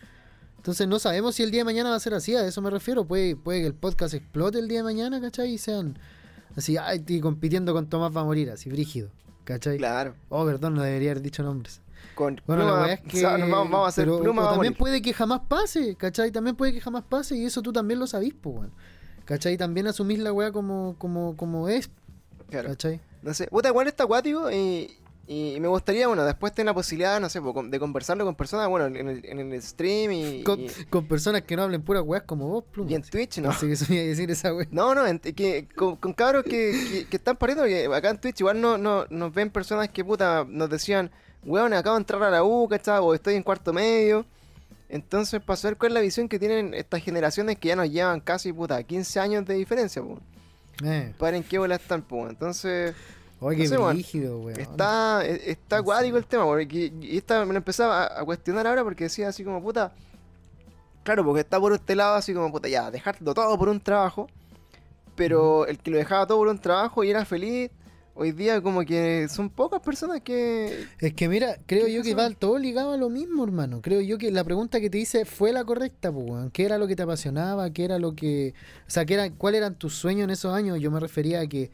Entonces no sabemos si el día de mañana va a ser así, a eso me refiero. Puede, puede que el podcast explote el día de mañana, ¿cachai? Y sean así, ay, estoy compitiendo con Tomás va a morir, así, brígido, ¿cachai? Claro. Oh, perdón, no debería haber dicho nombres. Con Bueno, la weá es que. o sea, nos vamos, vamos a hacer pero- pluma, o vamos a también puede que jamás pase, ¿cachai? También puede que jamás pase y eso tú también lo sabís, pues, weón. ¿cachai? También asumís la weá como, como, como es, Claro. ¿cachai? No sé, puta, igual está acuático y, Y, y me gustaría, bueno, después tener la posibilidad, no sé, de conversarlo con personas, bueno, en el, en el stream y, Con, y, con personas que no hablen pura weas como vos, Pluma. y en Twitch, ¿no? Así que eso me iba a decir esa wea. No, no, en- que, con, con cabros que, que, que están pariendo, que acá en Twitch igual no, no, nos ven personas que puta nos decían, weón, acabo de entrar a la U, ¿cachai? O estoy en cuarto medio. Entonces, para saber cuál es la visión que tienen estas generaciones que ya nos llevan casi, puta, 15 años de diferencia, pues. Eh. Para en qué bola están, pues. Entonces, Oye, No qué sé, weón. está, e- está Sí. cuático el tema, porque y esta me lo empezaba a, a cuestionar ahora porque decía así como, puta, claro, porque está por este lado así como, puta, ya, dejarlo todo por un trabajo, pero el que lo dejaba todo por un trabajo y era feliz, hoy día como que son pocas personas que... Es que mira, creo ¿Qué yo que va todo ligado a lo mismo, hermano. Creo yo que la pregunta que te hice fue la correcta, pues, weón. ¿Qué era lo que te apasionaba? ¿Qué era lo que... O sea, ¿qué era, ¿cuáles eran tus sueños en esos años? Yo me refería a que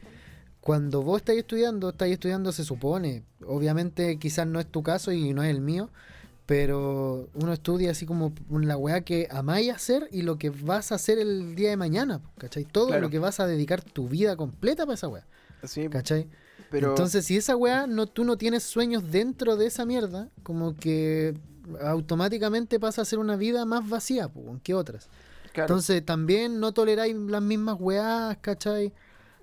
cuando vos estáis estudiando, estáis estudiando se supone. Obviamente quizás no es tu caso y no es el mío, pero uno estudia así como la weá que amáis hacer y lo que vas a hacer el día de mañana, ¿cachai? Todo Claro. lo que vas a dedicar tu vida completa para esa weá, Sí, ¿cachai? pero... Entonces, si esa weá no, tú no tienes sueños dentro de esa mierda, como que automáticamente pasa a ser una vida más vacía po, que otras. claro, Entonces, también no toleráis las mismas weás, ¿cachai?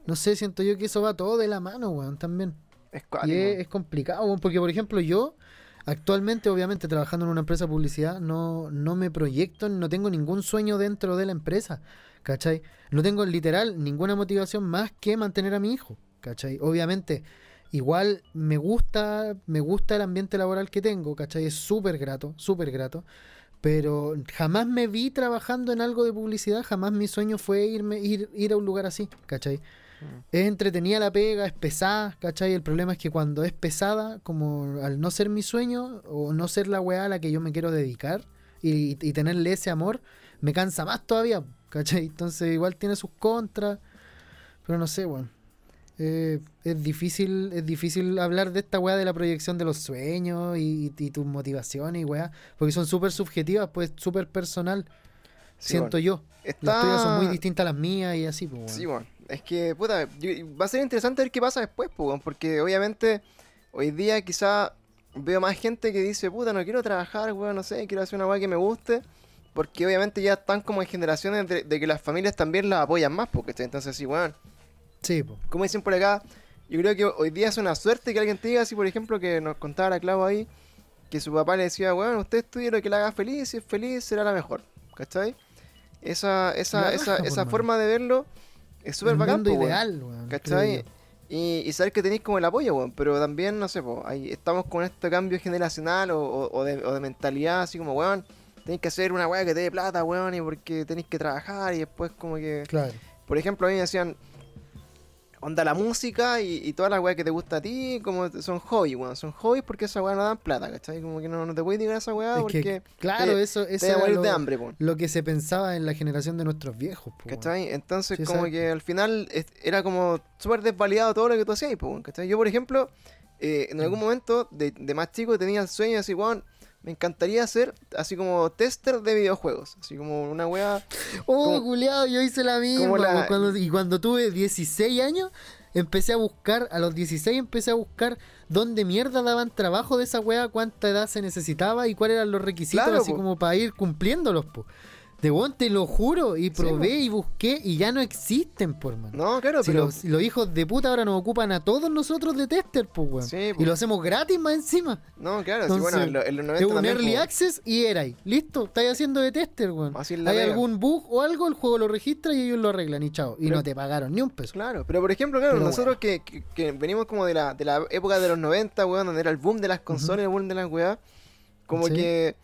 No sé, siento yo que eso va todo de la mano, weón, también. es Y es complicado, weón, porque por ejemplo yo, actualmente, obviamente, trabajando en una empresa de publicidad, no, no me proyecto, no tengo ningún sueño dentro de la empresa, ¿cachai? No tengo literal ninguna motivación más que mantener a mi hijo, ¿cachai? Obviamente, igual me gusta, me gusta el ambiente laboral que tengo, ¿cachai? Es súper grato, súper grato. Pero jamás me vi trabajando en algo de publicidad, jamás mi sueño fue irme, ir, ir a un lugar así, ¿cachai? Es entretenida la pega, es pesada, ¿cachai? El problema es que cuando es pesada, como al no ser mi sueño o no ser la weá a la que yo me quiero dedicar y, y tenerle ese amor, me cansa más todavía, ¿cachai? Entonces igual tiene sus contras, pero no sé, weón. Eh, es difícil es difícil hablar de esta weá de la proyección de los sueños y, y tus motivaciones y weá, porque son súper subjetivas, pues súper personal, Sí, siento bueno. yo. Está... Las tuyas son muy distintas a las mías y así, pues, weón. Sí, bueno, es que, puta, va a ser interesante ver qué pasa después, pues, porque obviamente hoy día quizá veo más gente que dice, puta, no quiero trabajar, weón, no sé, quiero hacer una weá que me guste, porque obviamente ya están como en generaciones de, de que las familias también las apoyan más, porque entonces sí, weón, Sí, pues. como dicen por acá, yo creo que hoy día es una suerte que alguien te diga así, por ejemplo, que nos contaba la Clau ahí, que su papá le decía, weón, usted estudie lo que le haga feliz, si es feliz será la mejor, ¿cachai? Esa, esa, La esa, po, esa forma de verlo es súper bacán, mundo po, weón. ideal, weón, ¿Cachai? Y, y saber que tenéis como el apoyo, weón. Pero también, no sé, po, ahí estamos con este cambio generacional o, o- o de, o de mentalidad, así como, weón, tenéis que hacer una weá que te dé plata, weón, y porque tenéis que trabajar y después como que... Claro. Por ejemplo, a mí me decían, onda la música y, y toda la weá que te gusta a ti, como son hobbies, weón. Son hobbies porque esa weá no dan plata, ¿cachai? Como que no, no te puedes a esa weá Es porque que, claro, te- eso, te eso a era lo, de hambre, weón. lo que se pensaba en la generación de nuestros viejos. po. ¿Cachai? Entonces, Sí, como que al final es- era como súper desvalidado todo lo que tú hacías, po, ¿cachai? Yo, por ejemplo, eh, en algún Mm. momento de, de más chico tenía el sueño así, weón, me encantaría ser así como tester de videojuegos, así como una wea. Oh, como- culiado, yo hice la misma. la- cuando- y cuando tuve 16 años, empecé a buscar, a los 16 empecé a buscar dónde mierda daban trabajo de esa weá, cuánta edad se necesitaba y cuáles eran los requisitos, Claro, así po. como para ir cumpliéndolos, po. De weón, te lo juro, y probé y busqué y ya no existen, por mano. No, claro, Si pero. los, los hijos de puta ahora nos ocupan a todos nosotros de tester, pues, weón. Sí, y lo hacemos gratis más encima. No, claro, sí, bueno, en, lo- en los Es 90 un también, early po. access y era ahí. Listo, estáis haciendo de tester, weón. Hay pega. algún bug o algo, el juego lo registra y ellos lo arreglan y chao. Y no te pagaron ni un peso. Claro, pero por ejemplo, claro, Pero nosotros que, que- que venimos como de la, de la época de los 90, weón, donde era el boom de las consolas, el boom de las weas, como que,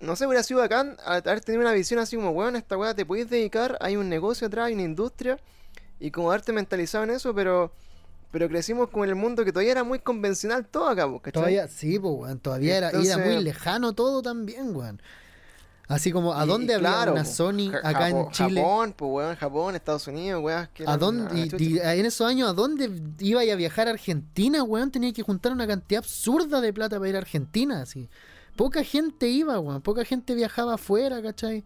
no sé, hubiera sido bacán haber tenido una visión así como, weón, esta wea te podéis dedicar, hay un negocio atrás, hay una industria, y como haberte mentalizado en eso, pero pero crecimos como en el mundo que todavía era muy convencional todo acá, ¿cachai? Todavía, sí, pues, weón. Todavía era, era muy lejano todo también, weón. Así como, ¿a dónde había claro, una po, Sony acá en Chile? Japón, pues, weón, Japón, Estados Unidos, que ¿A eran dónde, y en esos años, ¿a dónde iba a viajar a Argentina, weón? Tenía que juntar una cantidad absurda de plata para ir a Argentina, así. Poca gente iba, weón. Poca gente viajaba afuera, ¿cachai?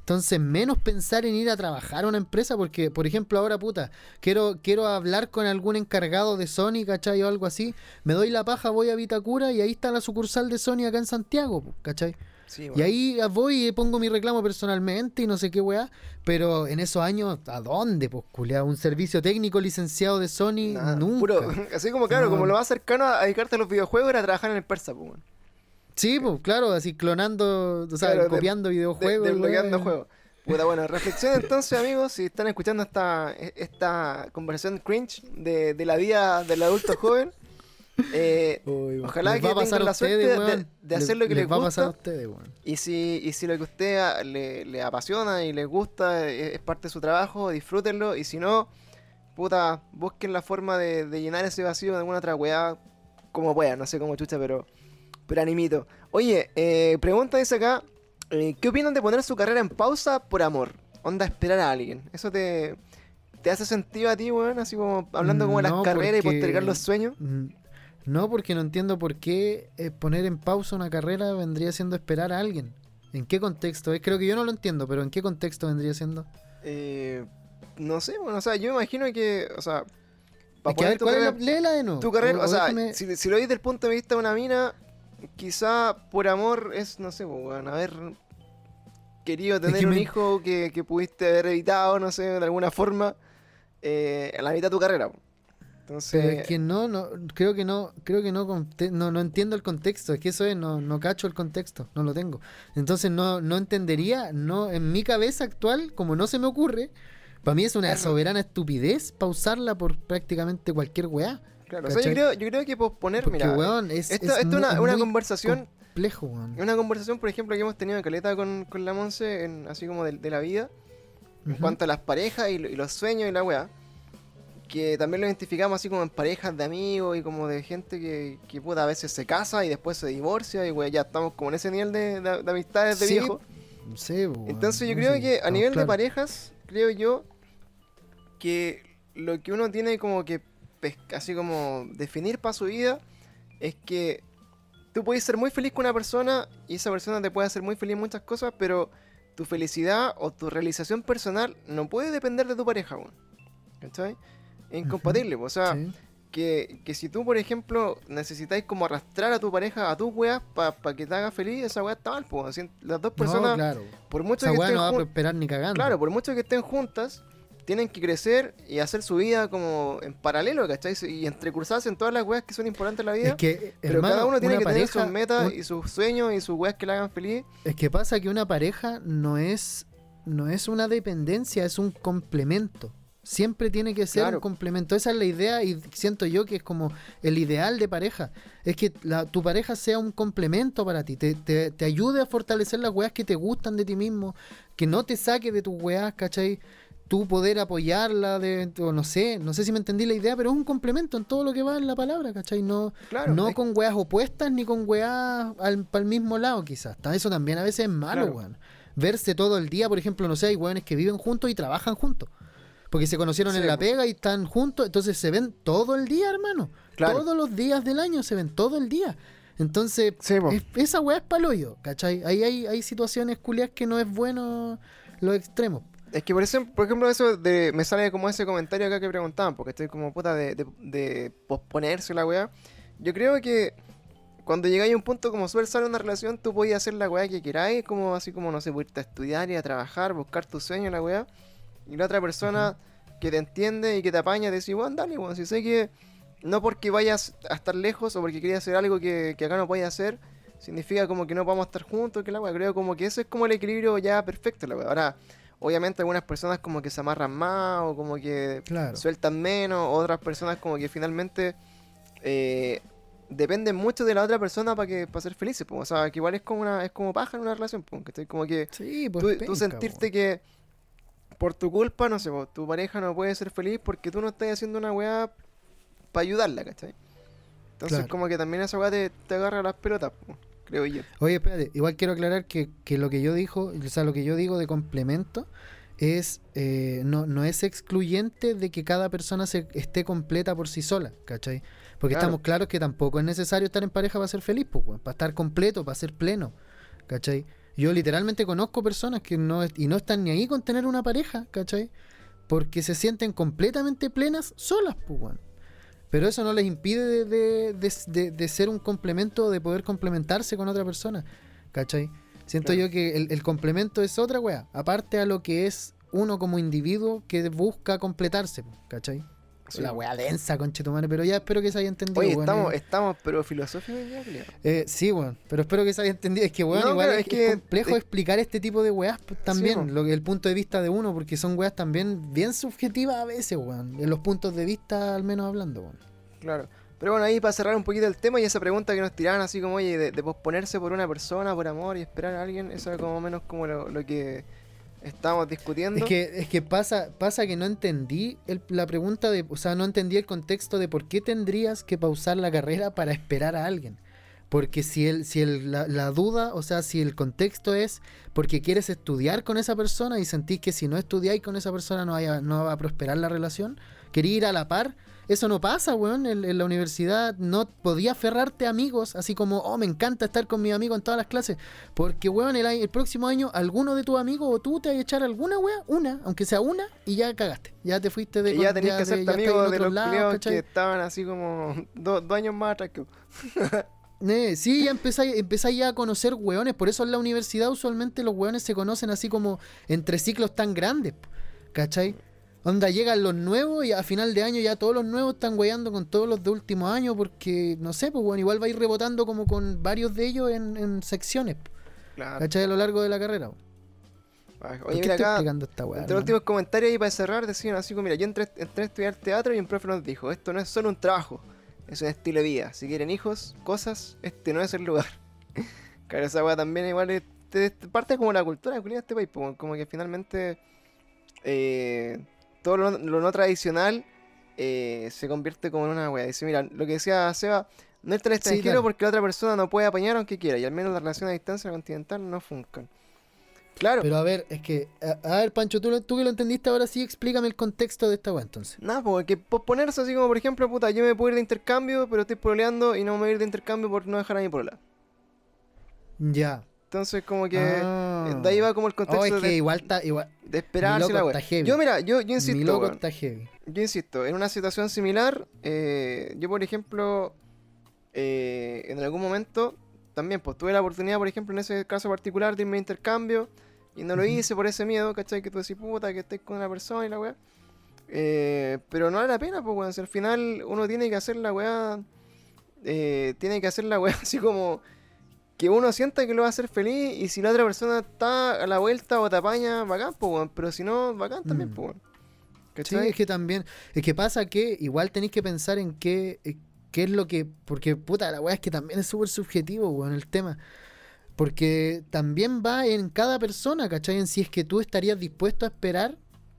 Entonces, menos pensar en ir a trabajar a una empresa, porque, por ejemplo, ahora, puta, quiero, quiero hablar con algún encargado de Sony, ¿cachai? O algo así. Me doy la paja, voy a Vitacura y ahí está la sucursal de Sony acá en Santiago, ¿cachai? Sí, Y ahí voy y pongo mi reclamo personalmente y no sé qué weá. Pero en esos años, ¿a dónde, pues, culiao? Un servicio técnico licenciado de Sony, nunca. puro- (laughs) así como, claro, No. como lo más cercano a dedicarte a los videojuegos era trabajar en el Persa, pues, weón. Sí, pues, claro, así clonando, o sea, Claro, copiando De- videojuegos. desbloqueando juegos. Puta, bueno, reflexión entonces, amigos, si están escuchando esta, esta conversación cringe de, de la vida del adulto (laughs) joven, eh, Uy, Ojalá que tengan la suerte ustedes, de- hacer lo que les va a pasar a gusta. ustedes, y, si, y si lo que a usted a- le, le apasiona y les gusta es, es parte de su trabajo, disfrútenlo, y si no, puta, busquen la forma de, de llenar ese vacío de alguna otra weá, como puedan, no sé cómo chucha, pero, pero animito. Oye, eh, pregunta dice acá, eh, ¿qué opinan de poner su carrera en pausa por amor? Onda, esperar a alguien. ¿Eso te, te hace sentido a ti, weón? Así como hablando como de las carreras y postergar los sueños. No, porque no entiendo por qué eh, poner en pausa una carrera vendría siendo esperar a alguien. ¿En qué contexto? Es creo que yo no lo entiendo, pero ¿en qué contexto vendría siendo? Eh, no sé, bueno, o sea, yo me imagino que, o sea, Es que, a poner ver, tu ¿cuál es la, carrera- de nuevo. tu carrera, o, sea, déjame- si, si lo veis desde el punto de vista de una mina, quizá por amor es, no sé, pues, weón, haber querido tener que un me- hijo que, que pudiste haber evitado, no sé, de alguna forma, eh, a la mitad de tu carrera. Entonces, Pero es que no, no, creo que no, creo que no, no, no entiendo el contexto, es que eso es, no, no cacho el contexto, no lo tengo. Entonces no, no entendería, no, en mi cabeza actual, como no se me ocurre, para mí es una soberana estupidez pausarla por prácticamente cualquier weá. Claro, o sea, yo creo, yo creo que posponer, Porque, mira, weón, es, esto, es esto una, es una conversación complejo, weón. Una conversación, por ejemplo, que hemos tenido en caleta con, con la Monse, en- así como de, de la vida, en cuanto a las parejas y, lo- y los sueños y la weá. Que también lo identificamos así como en parejas de amigos y como de gente que, que puta, a veces se casa y después se divorcia y weá, ya estamos como en ese nivel de, de- de amistades de Sí, viejo. Sí, weón, Entonces yo creo que a nivel de parejas, creo yo que lo que uno tiene como que así como definir para su vida es que tú puedes ser muy feliz con una persona y esa persona te puede hacer muy feliz en muchas cosas, pero tu felicidad o tu realización personal no puede depender de tu pareja, weón. ¿Cachai? Es incompatible, o sea, Sí. que, que si tú, por ejemplo, necesitáis como arrastrar a tu pareja a tus weas para que te haga feliz, esa wea está mal, pues. Las dos personas, no, claro. por mucho Esa que weá estén no va a jun- prosperar ni cagando. Claro, por mucho que estén juntas, tienen que crecer y hacer su vida como en paralelo, ¿cachai? Y entrecruzarse en todas las weas que son importantes en la vida. Es que, pero hermano, cada uno tiene que tener sus metas un- y sus sueños y sus weas que le hagan feliz. Es que pasa que una pareja no es, no es una dependencia, es un complemento. Siempre tiene que ser Claro. un complemento. Esa es la idea y siento yo que es como el ideal de pareja. Es que la- tu pareja sea un complemento para ti, te, te, te ayude a fortalecer las weas que te gustan de ti mismo, que no te saque de tus weas, ¿cachai? Tú poder apoyarla, de, o no sé, no sé si me entendí la idea, pero es un complemento en todo lo que va en la palabra, ¿cachai? No, Claro, no es- con weas opuestas ni con weas al, para el mismo lado, quizás. Eso también a veces es malo, Claro. weón. Verse todo el día, por ejemplo, no sé, hay weones que viven juntos y trabajan juntos. Porque se conocieron Sí, en la pega y están juntos, entonces se ven todo el día, hermano. Claro. Todos los días del año se ven todo el día. Entonces, Sí, es- esa weá es paloyo, ¿cachai? Ahí hay, hay situaciones culias que no es bueno los extremos. Es que por eso, por ejemplo, eso de, me sale como ese comentario acá que preguntaban, porque estoy como puta de, de, de posponerse la weá. Yo creo que cuando llegáis a un punto como sano en una relación, tú podías hacer la weá que queráis, como así como, no sé, irte a estudiar y a trabajar, buscar tu sueño, la weá. Y la otra persona que te entiende y que te apaña, te dice, bueno, dale, bueno, si sé que no porque vayas a estar lejos o porque querías hacer algo que, que acá no podías hacer, significa como que no vamos a estar juntos, que la weá. Creo como que eso es como el equilibrio ya perfecto, la weá. Ahora, obviamente algunas personas como que se amarran más o como que Claro. sueltan menos, otras personas como que finalmente eh, dependen mucho de la otra persona para que para ser felices, pues. o sea, que igual es como una es como paja en una relación, pues, que estoy como que Sí, pues tú, penca, tú sentirte po. que por tu culpa, no sé, tu pareja no puede ser feliz porque tú no estás haciendo una weá para ayudarla, ¿cachai? Entonces Claro. como que también esa weá te, te agarra las pelotas, pues, creo yo. Oye, espérate, igual quiero aclarar que, que lo que yo dijo, o sea, lo que yo digo de complemento es no, no es excluyente de que cada persona se esté completa por sí sola, ¿cachai? Porque Claro. estamos claros que tampoco es necesario estar en pareja para ser feliz, pues, para estar completo, para ser pleno, ¿cachai? Yo literalmente conozco personas que no, y no están ni ahí con tener una pareja, ¿cachai? Porque se sienten completamente plenas solas, pues. Pero eso no les impide de, de, de, de, ser un complemento, de poder complementarse con otra persona, ¿cachai? Siento Claro. yo que el, el complemento es otra weá, aparte a lo que es uno como individuo que busca completarse, ¿cachai? Sí. La weá densa, conchetumare, pero ya espero que se haya entendido. Oye, estamos, eh. estamos, pero filosóficos ya. Eh, sí, weón, pero espero que se haya entendido. Es que, weón, No, igual es, es que- es complejo es- explicar este tipo de weas pues, también, lo que el punto de vista de uno, porque son weas también bien subjetivas a veces, weón. En los puntos de vista, al menos hablando, weón. Claro. Pero bueno, ahí para cerrar un poquito el tema y esa pregunta que nos tiraban así como, oye, de, de posponerse por una persona, por amor y esperar a alguien, eso era como menos como lo, lo que estábamos discutiendo. Es que, es que pasa, pasa que no entendí el- la pregunta de, o sea, no entendí el contexto de por qué tendrías que pausar la carrera para esperar a alguien. Porque si el, si el, la, duda, o sea, si el contexto es porque quieres estudiar con esa persona y sentís que si no estudiáis con esa persona no, vaya- no va a prosperar la relación, quería ir a la par, eso no pasa, weón. En, en la universidad no podía aferrarte a amigos, así como, oh, me encanta estar con mis amigos en todas las clases. Porque, weón, el, próximo año alguno de tus amigos o tú te vas a echar alguna, weón, una, aunque sea una, y ya cagaste. Ya te fuiste de... y ya tenías que hacerte amigo de los lados, que estaban así como (laughs) do- dos años más atrás que (laughs) Eh, sí, ya empezáis, empezáis ya a conocer hueones. Por eso en la universidad usualmente los hueones se conocen así como entre ciclos tan grandes. ¿Cachai? Onda, llegan los nuevos y a final de año ya todos los nuevos están hueando con todos los de último año porque, no sé, pues bueno, igual va a ir rebotando como con varios de ellos en, en secciones. Claro. ¿Cachai? A lo largo de la carrera. ¿Por Oye, mira acá, explicando esta weá? entre los últimos comentarios ahí para cerrar, decían así como, mira, yo entré, entré a estudiar teatro y un profe nos dijo, esto no es solo un trabajo, es un estilo de vida. Si quieren hijos, cosas, este no es el lugar. (laughs) claro, esa weá también igual es, te- te- parte como la cultura de este país, po, como que finalmente eh, todo lo, lo no tradicional eh, se convierte como en una weá. Dice, mira, lo que decía Seba, no irte al extranjero porque la otra persona no puede apañar aunque quiera, y al menos las relaciones a distancia continental no funcan. Claro. Pero a ver, es que, a, a ver, Pancho, tú, tú que lo entendiste ahora sí, explícame el contexto de esta weá entonces. Nada, porque posponerse así como, por ejemplo, puta, yo me puedo ir de intercambio, pero estoy pololeando y no me voy a ir de intercambio por no dejar a mi polola. Ya. Entonces, como que Ah. De ahí va como el contexto Oh, es que de, igual está, igual, de esperarse mi la loco wea. está heavy. Yo, mira, yo, yo mi insisto, loco weón, está heavy. yo insisto, en una situación similar, eh, yo, por ejemplo, eh, en algún momento también, pues tuve la oportunidad, por ejemplo, en ese caso particular de irme de intercambio y no lo hice por ese miedo, ¿cachai? Que tú decís, puta, que estés con una persona y la weá. Eh, pero no vale la pena, pues, weón. Si al final uno tiene que hacer la weá. eh, tiene que hacer la weá (laughs) así como. Que uno sienta que lo va a hacer feliz y si la otra persona está a la vuelta o te apaña, bacán, pues, weón. Pero si no, bacán también, Mm. pues, weón. Sí, es que también, es que pasa que igual tenéis que pensar en qué, eh, qué es lo que, porque puta, la weá es que también es súper subjetivo, weón, el tema. Porque también va en cada persona, ¿cachai? En si es que tú estarías dispuesto a esperar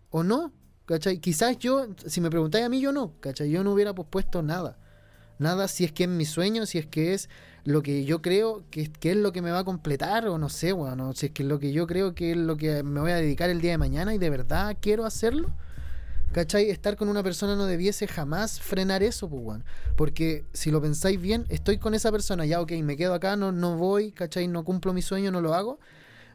o no, ¿cachai? Quizás yo, si me preguntáis a mí, yo no, ¿cachai? Yo no hubiera pospuesto nada. Nada si es que es mi sueño, si es que es lo que yo creo que, es- que es lo que me va a completar, o no sé, weón, o si es que es lo que yo creo que es lo que me voy a dedicar el día de mañana y de verdad quiero hacerlo. ¿Cachai? Estar con una persona no debiese jamás frenar eso, pues. Porque si lo pensáis bien, estoy con esa persona, ya, ok, me quedo acá, no, no voy, ¿cachai? No cumplo mi sueño, no lo hago.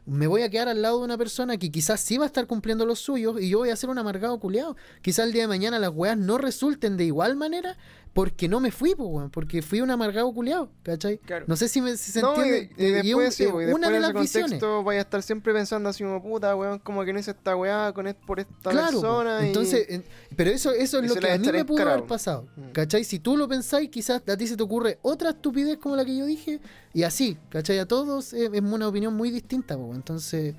Me voy a quedar al lado de una persona que quizás sí va a estar cumpliendo los suyos y yo voy a ser un amargado culiado. Quizás el día de mañana las weas no resulten de igual manera porque no me fui, pues, weón. Porque fui un amargado culiado, ¿cachai? Claro. No sé si, me, si se No, y, entiende. y eh, después, un- sí, eh, pues, y después una de en las ese visiones. contexto vaya a estar siempre pensando así como puta, weón, como que no hice esta weá con es- por esta Claro, persona. po. entonces, en- pero eso, eso es lo que a mí me pudo haber po. pasado. Mm. ¿Cachai? Si tú lo pensáis, quizás a ti se te ocurre otra estupidez como la que yo dije, y así, ¿cachai? A todos es, es una opinión muy distinta, po. entonces,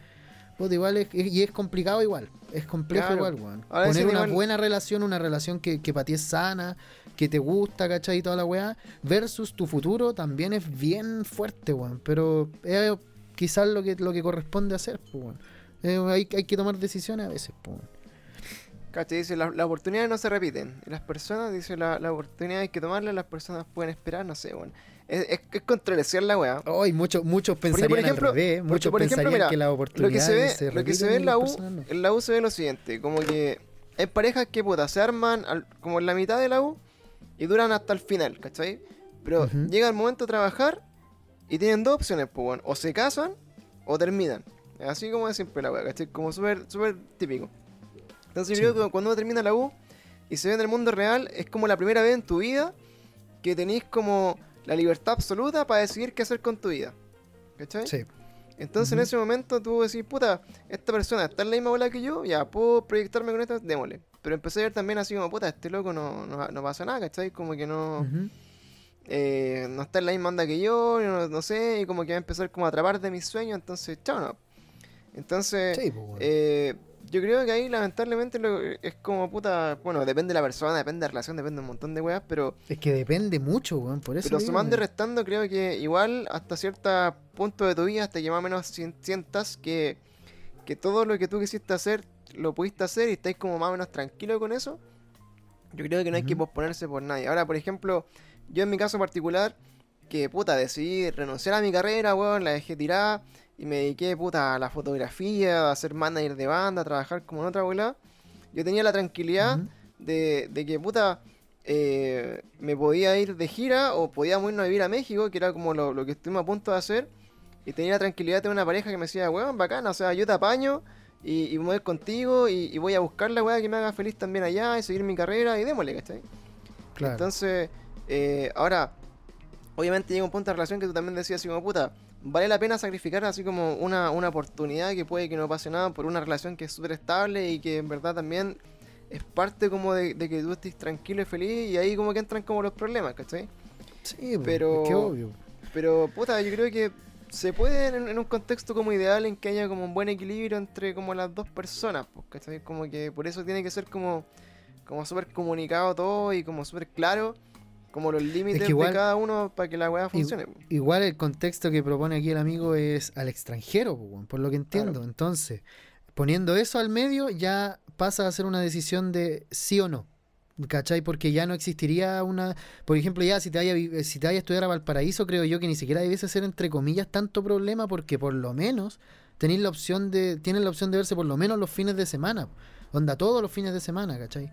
puta, igual es, y es complicado igual, es complejo Claro. igual, weón. Poner una igual- buena relación, una relación que, que para ti es sana, que te gusta, ¿cachai? Y toda la weá, versus tu futuro también es bien fuerte, weón, pero es quizás lo que, lo que corresponde hacer, po, weón. Eh, hay, hay que tomar decisiones a veces, weón. ¿Cachai? Dice, "La- las oportunidades no se repiten. Las personas, dice, la, la oportunidad hay que tomarla, las personas pueden esperar, no sé, weón. Es, es, es contradecir la weá. Hoy muchos muchos pensarían por ejemplo- al revés, porque, muchos por ejemplo, pensarían mira, que las Lo oportunidades que se ve, se lo que se ve en la U, no. en la U se ve lo siguiente, como que hay parejas que puta, se arman al- como en la mitad de la U y duran hasta el final, ¿cachai? Pero llega el momento de trabajar y tienen dos opciones, pues. O se casan o terminan. Así como es siempre la weá, ¿cachai? Como súper súper típico. Entonces yo creo que cuando uno termina la U y se ve en el mundo real, es como la primera vez en tu vida que tenéis como la libertad absoluta para decidir qué hacer con tu vida. ¿Cachai? Sí. Entonces en Ujú. ese momento tú decís, puta, esta persona está en la misma bola que yo, ya puedo proyectarme con esta, démosle. Pero empecé a ver también así como, puta, este loco no, no, no pasa nada, ¿cachai? Como que no, eh, no está en la misma onda que yo, no, no sé, y como que va a empezar como a atrapar de mis sueños, entonces, chao, no. Entonces, Sí, pues, eh, yo creo que ahí lamentablemente lo- es como, puta, bueno, depende de la persona, depende de la relación, depende de un montón de weas, pero... Es que depende mucho, weón. Por eso. Pero digo, sumando y restando, creo que igual hasta cierto punto de tu vida, hasta que más o menos sien- sientas que, que todo lo que tú quisiste hacer, lo pudiste hacer y estáis como más o menos tranquilo con eso, yo creo que no hay que Ujú. posponerse por nadie. Ahora, por ejemplo, yo en mi caso particular, que puta, decidí renunciar a mi carrera, weón, la dejé tirada y me dediqué, puta, a la fotografía, a ser manager de banda, a trabajar como en otra bola. Yo tenía la tranquilidad de que puta eh, me podía ir de gira o podíamos irnos a vivir a México, que era como lo, lo que estuvimos a punto de hacer. Y tenía la tranquilidad de tener una pareja que me decía, weón, bacana, o sea, yo te apaño y, y me voy contigo y, y voy a buscar la weá que me haga feliz también allá y seguir mi carrera y démosle, ¿cachai? Claro. Entonces, eh, ahora, obviamente llega un punto de relación que tú también decías así como, puta, vale la pena sacrificar así como una, una oportunidad que puede que no pase nada por una relación que es súper estable y que en verdad también es parte como de, de que tú estés tranquilo y feliz y ahí como que entran como los problemas, ¿cachai? sí, pues, pero- es que obvio. Pero, puta, yo creo que se puede en, en un contexto como ideal en que haya como un buen equilibrio entre como las dos personas, pues, ¿cachai? Como que por eso tiene que ser como, como súper comunicado todo y como súper claro, como los límites igual- de cada uno para que la weá funcione. pues. Igual el contexto que propone aquí el amigo es al extranjero, pues, por lo que entiendo. Claro. Entonces, poniendo eso al medio, ya pasa a ser una decisión de sí o no. ¿Cachai? Porque ya no existiría una. Por ejemplo, ya si te vaya, a vi- si te vaya a estudiar a Valparaíso, creo yo que ni siquiera debiese ser, entre comillas, tanto problema, porque por lo menos tenéis la opción de. Tienen la opción de verse por lo menos los fines de semana. Onda, todos los fines de semana, ¿cachai?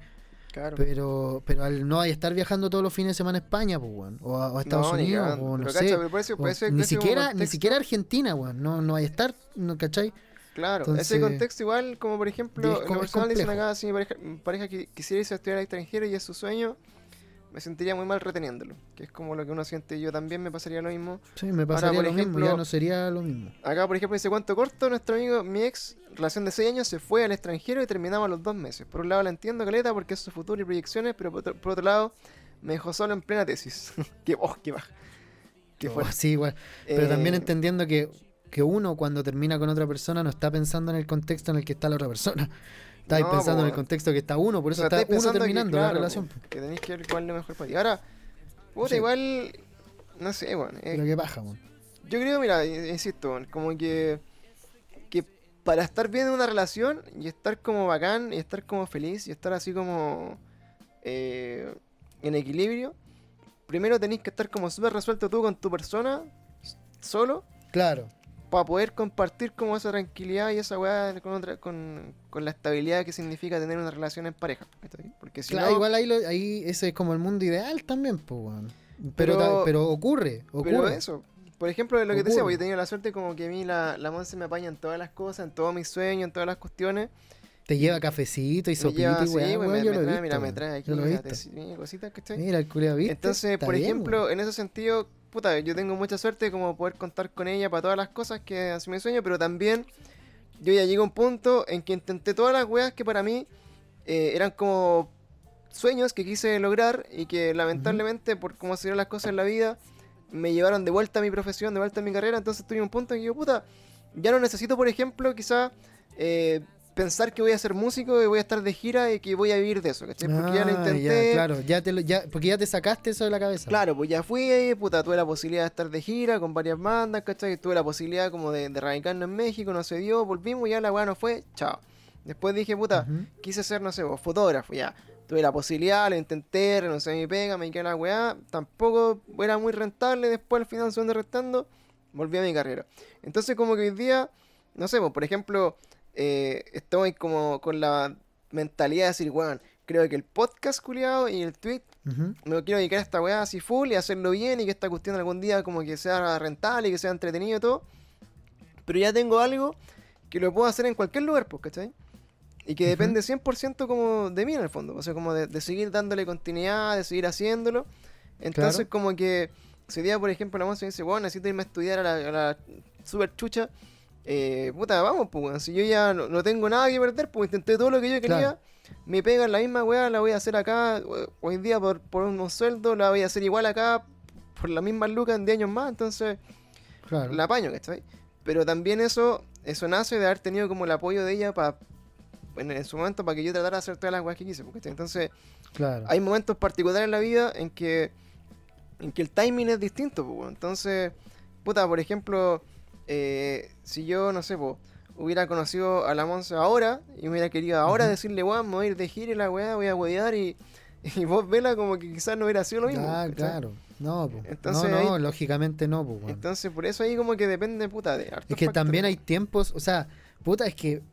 Claro. Pero, pero al no hay estar viajando todos los fines de semana a España, pues, o a, o a Estados No, Unidos, o no Pero sé. cacha, pero por eso- por o ese- ni siquiera, ni siquiera Argentina, weón. No, no hay estar, no, ¿cachai? Claro, Entonces- ese contexto igual, como por ejemplo, lo personal dicen acá, si mi pareja, mi pareja qui- quisiera irse a estudiar al extranjero y es su sueño, me sentiría muy mal reteniéndolo, que es como lo que uno siente yo también me pasaría lo mismo. Sí, me pasaría por lo mismo, ejemplo- ya no sería lo mismo. Acá, por ejemplo, dice cuento corto, nuestro amigo, mi ex, relación de 6 años, se fue al extranjero y terminamos los dos meses. Por un lado la entiendo, Caleta, porque es su futuro y proyecciones, pero por otro, por otro lado me dejó solo en plena tesis. (laughs) qué, oh, qué baja. Qué Oh, sí, igual. Pero Eh, también entendiendo que, que uno cuando termina con otra persona no está pensando en el contexto en el que está la otra persona. (laughs) Está No, pensando en el contexto que está uno, por o eso sea, está estáis uno que, terminando la relación. po, Que tenéis que ver cuál es lo mejor para ti. Ahora, puta, Sí. igual, no sé, bueno. eh, Pero qué paja, weón. Yo creo, mira, i- insisto, como que, que para estar bien en una relación y estar como bacán y estar como feliz y estar así como eh, en equilibrio, primero tenéis que estar como súper resuelto tú con tu persona, solo, Claro. Para poder compartir como esa tranquilidad y esa weá con, otra- con, con la estabilidad que significa tener una relación en pareja. Porque si Claro, no, igual ahí, lo- ahí ese es como el mundo ideal también, pues. Pero, Pero- ocurre, ocurre. Pero eso, por ejemplo, lo que te decía, porque he tenido la suerte como que a mí la, la Monse me apaña en todas las cosas, en todos mis sueños, en todas las cuestiones. Te lleva cafecito y sopita y weá, güey, weón, me, yo me lo trae, visto. mira, me trae aquí mira, cositas, ¿cachai? Mira, el ¿viste? Entonces, Está por bien, ejemplo, en ese sentido, puta, yo tengo mucha suerte como poder contar con ella para todas las cosas que así me sueño, pero también yo ya llegué a un punto en que intenté todas las weas que para mí eh, eran como sueños que quise lograr y que lamentablemente por cómo se dieron las cosas en la vida me llevaron de vuelta a mi profesión, de vuelta a mi carrera, entonces tuve un punto en que yo, puta, ya no necesito, por ejemplo, quizá eh, pensar que voy a ser músico y voy a estar de gira y que voy a vivir de eso, ¿cachai? Porque ya lo Ah, intenté. claro, ya te lo- ya, porque ya te sacaste eso de la cabeza. Claro, pues ya fui, puta, tuve la posibilidad de estar de gira con varias bandas, ¿cachai? Tuve la posibilidad como de, de radicarnos en México, no se dio, volvimos, ya la weá no fue, chao. Después dije, puta, quise ser, no sé, fotógrafo, ya. Tuve la posibilidad, lo intenté, renuncié a mi pega, me quedé la weá, tampoco era muy rentable, después al final segundo restando, volví a mi carrera. Entonces como que hoy día, no sé, pues, por ejemplo, eh, estoy como con la mentalidad de decir, weón, creo que el podcast culiado y el tweet Ujú. me quiero dedicar a esta weá así full y hacerlo bien y que esta cuestión algún día como que sea rentable y que sea entretenido y todo. Pero ya tengo algo que lo puedo hacer en cualquier lugar, pues, ¿cachai? Y que Ujú. depende 100% como de mí en el fondo. O sea, como de, de seguir dándole continuidad, de seguir haciéndolo. Entonces, Claro. como que si día, por ejemplo, la música dice, bueno, necesito irme a estudiar a la, a la super chucha. Eh, puta, vamos, pues. Si yo ya no, no tengo nada que perder, pues intenté todo lo que yo quería. Claro. Me pega en la misma weá, la voy a hacer acá. Hoy día por, por un sueldo, la voy a hacer igual acá. Por las mismas lucas en 10 años más. Entonces, Claro. la apaño, ¿cachai? Pero también eso, eso nace de haber tenido como el apoyo de ella para en, en su momento para que yo tratara de hacer todas las weas que quise, ¿cachai? Entonces, Claro. hay momentos particulares en la vida en que en que el timing es distinto, pues, entonces, puta, por ejemplo, eh, si yo, no sé, pues, hubiera conocido a la Monza ahora y hubiera querido ahora decirle, weón, me voy a ir de gira y la weá, voy a huevear y, (laughs) y vos vela como que quizás no hubiera sido lo mismo. Ah, claro. No, po. Entonces no, no, ahí- lógicamente no, po. Entonces, por eso ahí como que depende, puta, de hartos Es que también hay tiempos, o sea, puta, es que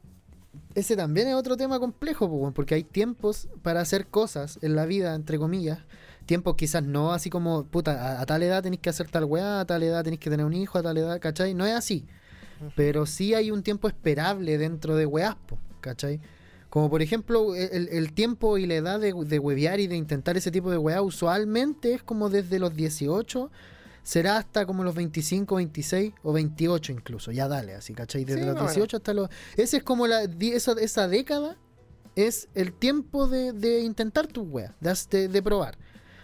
ese también es otro tema complejo, po, porque hay tiempos para hacer cosas en la vida, entre comillas. Tiempos quizás no así como, puta, a, a tal edad tenéis que hacer tal weá, a tal edad tenéis que tener un hijo, a tal edad, ¿cachai? No es así. Pero sí hay un tiempo esperable dentro de weás, po, ¿cachai? Como por ejemplo, el, el tiempo y la edad de, de huevear y de intentar ese tipo de weá usualmente es como desde los 18 será hasta como los 25, 26 o 28 incluso. Ya dale, así, ¿cachai? Desde Sí, los más o menos. 18 hasta los... Ese es como la... Esa, esa década es el tiempo de, de intentar tu wea, de, de, de probar.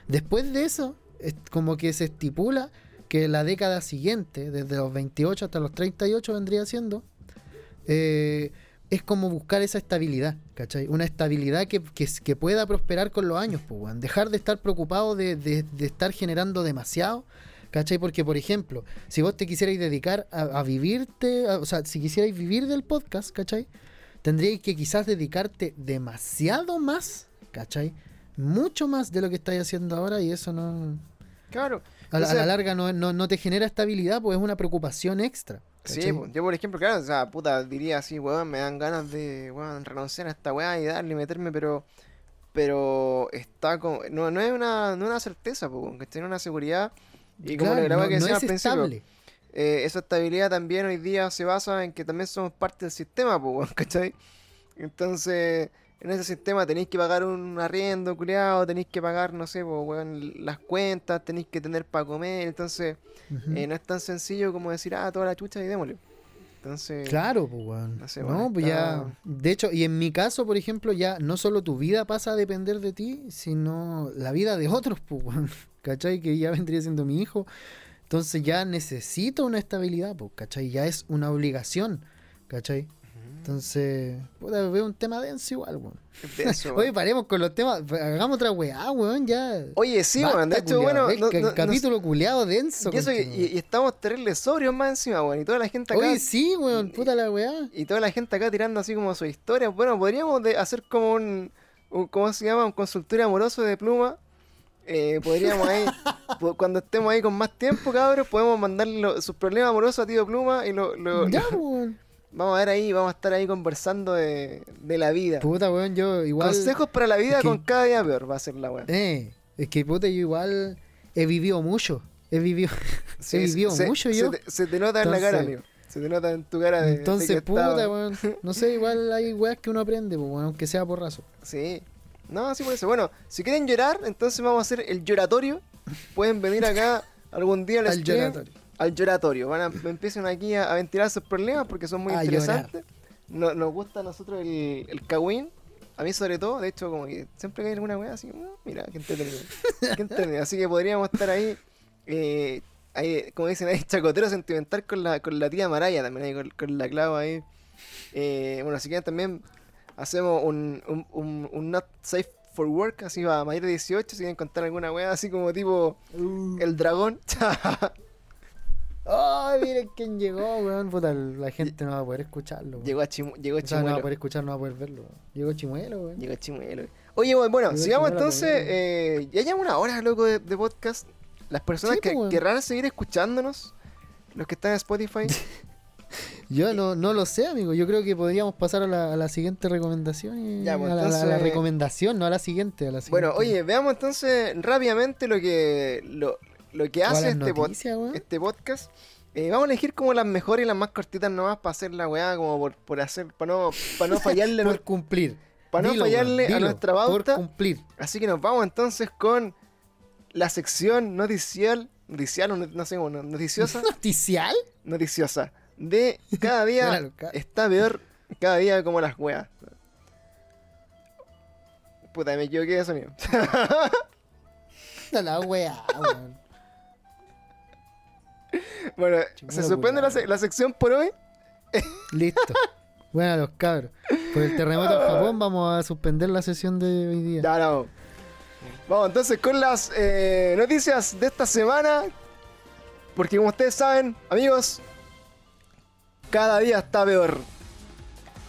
Después de eso, es como que se estipula que la década siguiente, desde los 28 hasta los 38 vendría siendo, eh, es como buscar esa estabilidad, ¿cachai? Una estabilidad que, que, pueda prosperar con los años, pues. Dejar de estar preocupado de, de- estar generando demasiado, ¿cachai? Porque, por ejemplo, si vos te quisierais dedicar a, vivirte, o sea, si quisierais vivir del podcast, ¿cachai? Tendríais que quizás dedicarte demasiado más, ¿cachai? Mucho más de lo que estáis haciendo ahora y eso no... Claro. A la, a O sea, la larga no, no, no te genera estabilidad, pues es una preocupación extra. Sí, ¿cachai? po. yo por ejemplo, claro, o sea, puta, diría así, weón, me dan ganas de, weón, renunciar a esta weá y darle y meterme, pero, pero está como, no, no es una, no una certeza, po, que tiene una seguridad y como Claro, la weá no, que decía es al principio, eh, esa estabilidad también hoy día se basa en que también somos parte del sistema, weón, (laughs) ¿cachai? Entonces, en ese sistema tenéis que pagar un arriendo, culiado, tenéis que pagar, no sé, po, weón, las cuentas, tenéis que tener para comer, entonces... Eh, no es tan sencillo como decir, ah, toda la chucha y démosle. Entonces, Claro, pues, weón. no sé, no, bueno, pues está- ya. De hecho, y en mi caso, por ejemplo, ya no solo tu vida pasa a depender de ti, sino la vida de otros, pues, weón. (laughs) ¿Cachai? Que ya vendría siendo mi hijo. Entonces ya necesito una estabilidad, pues, ¿cachai? Ya es una obligación, ¿cachai? Entonces, puta, veo un tema denso igual, weón. denso, (laughs) Oye, paremos con los temas, hagamos otra weá, weón, ya. Oye, sí, weón. De hecho, bueno, ves no- capítulo culeado denso. y, eso, y, estamos terribles sobrios más encima, weón. Y toda la gente acá. Oye, sí, weón, puta la weá. Y toda la gente acá tirando así como su historia. Bueno, podríamos de hacer como un, un- ¿Cómo se llama? Un consultorio amoroso de pluma. Eh, podríamos ahí, (laughs) cuando estemos ahí con más tiempo, cabros, podemos mandarle sus problemas amorosos a Tío Pluma y lo, lo- Ya, lo- (laughs) weón. Vamos a ver ahí, vamos a estar ahí conversando de, de la vida. Puta, weón, yo igual. Consejos para la vida es que- con cada día peor va a ser la weá. Eh, es que puta, yo igual he vivido mucho. He vivido, (laughs) Sí, he vivido se- mucho se yo. te, se te nota en la cara, amigo. Se te nota en tu cara de. de Entonces, que puta, weón. No sé, igual (laughs) hay weas que uno aprende, pues, weón, aunque sea porrazo. Sí. No, sí por eso. Bueno, si quieren llorar, entonces vamos a hacer el lloratorio. Pueden venir acá (laughs) algún día al, Al lloratorio. Al lloratorio. Van a, empiecen aquí a, a ventilar sus problemas porque son muy A interesantes. No- nos gusta a nosotros el, el cagüín. A mí sobre todo, de hecho, como que siempre que hay alguna weá así, "Mm, mira, qué entretenido. Qué (laughs) entretenido. Así que podríamos estar ahí, eh, ahí, como dicen ahí, chacotero sentimental con la, con la tía Maraya también, ahí, con, con la clava ahí. Eh, bueno, si quieren también hacemos un, un, un, un not safe for work, así va mayor de 18, si quieren contar alguna weá, así como tipo el dragón. (laughs) Ay, miren quién llegó, weón. Puta, la gente no va a poder escucharlo. weón. llegó a Chimu- llegó O sea, no va Chimuelo. a poder escuchar, no va a poder verlo. weón. Llegó Chimuelo, weón. Llegó Chimuelo. Oye, bueno, bueno, Llegó sigamos Chimuelo entonces. eh, ya llevamos una hora, loco, de, de podcast. Las personas Sí, que pues, weón. querrán seguir escuchándonos, los que están en Spotify, (laughs) Yo no, no lo sé, amigo. Yo creo que podríamos pasar a la, a la siguiente recomendación. y- Ya, pues, a, la, a la- a la entonces- recomendación, no a la siguiente. A la Bueno, siguiente. oye, veamos entonces rápidamente lo que lo, lo que hace este, pod- noticias, este podcast. Eh, vamos a elegir como las mejores y las más cortitas nomás para hacer la weá, como por, por hacer, para no, para no fallarle, (laughs) Por nues- cumplir. para no fallarle a nuestra Por pauta. cumplir. Así que nos vamos entonces con la sección noticial, noticial o no, no sé cómo, no- noticiosa, (laughs) ¿Noticial? noticiosa, de cada (laughs) día ca- está peor, cada día como las weas. Puta, me equivoqué de sonido. La weá, weón. (laughs) bueno, se suspende la, sección por hoy. (laughs) Listo. Bueno, los cabros. Por el terremoto en Japón vamos a suspender la sesión de hoy día. Ya, no. Vamos entonces con las eh, noticias de esta semana. Porque como ustedes saben, amigos, cada día está peor.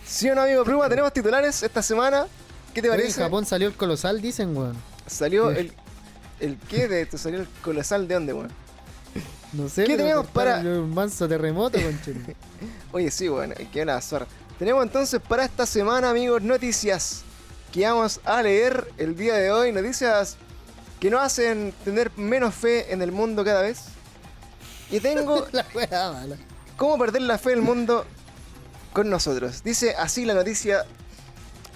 ¿Sí o no, amigo Pluma? Tenemos titulares esta semana. ¿Qué te Oye, en parece? Japón salió el colosal, dicen, weón. Salió el... ¿El qué? De, ¿Te salió el colosal de dónde, weón? No sé, ¿Qué tenemos para- Un manso terremoto. (laughs) Oye, sí, bueno, que la zorra. Tenemos entonces para esta semana, amigos, noticias que vamos a leer el día de hoy. Noticias que nos hacen tener menos fe en el mundo cada vez. Y tengo (laughs) la weá mala. cómo perder la fe en el mundo con nosotros. Dice así la noticia,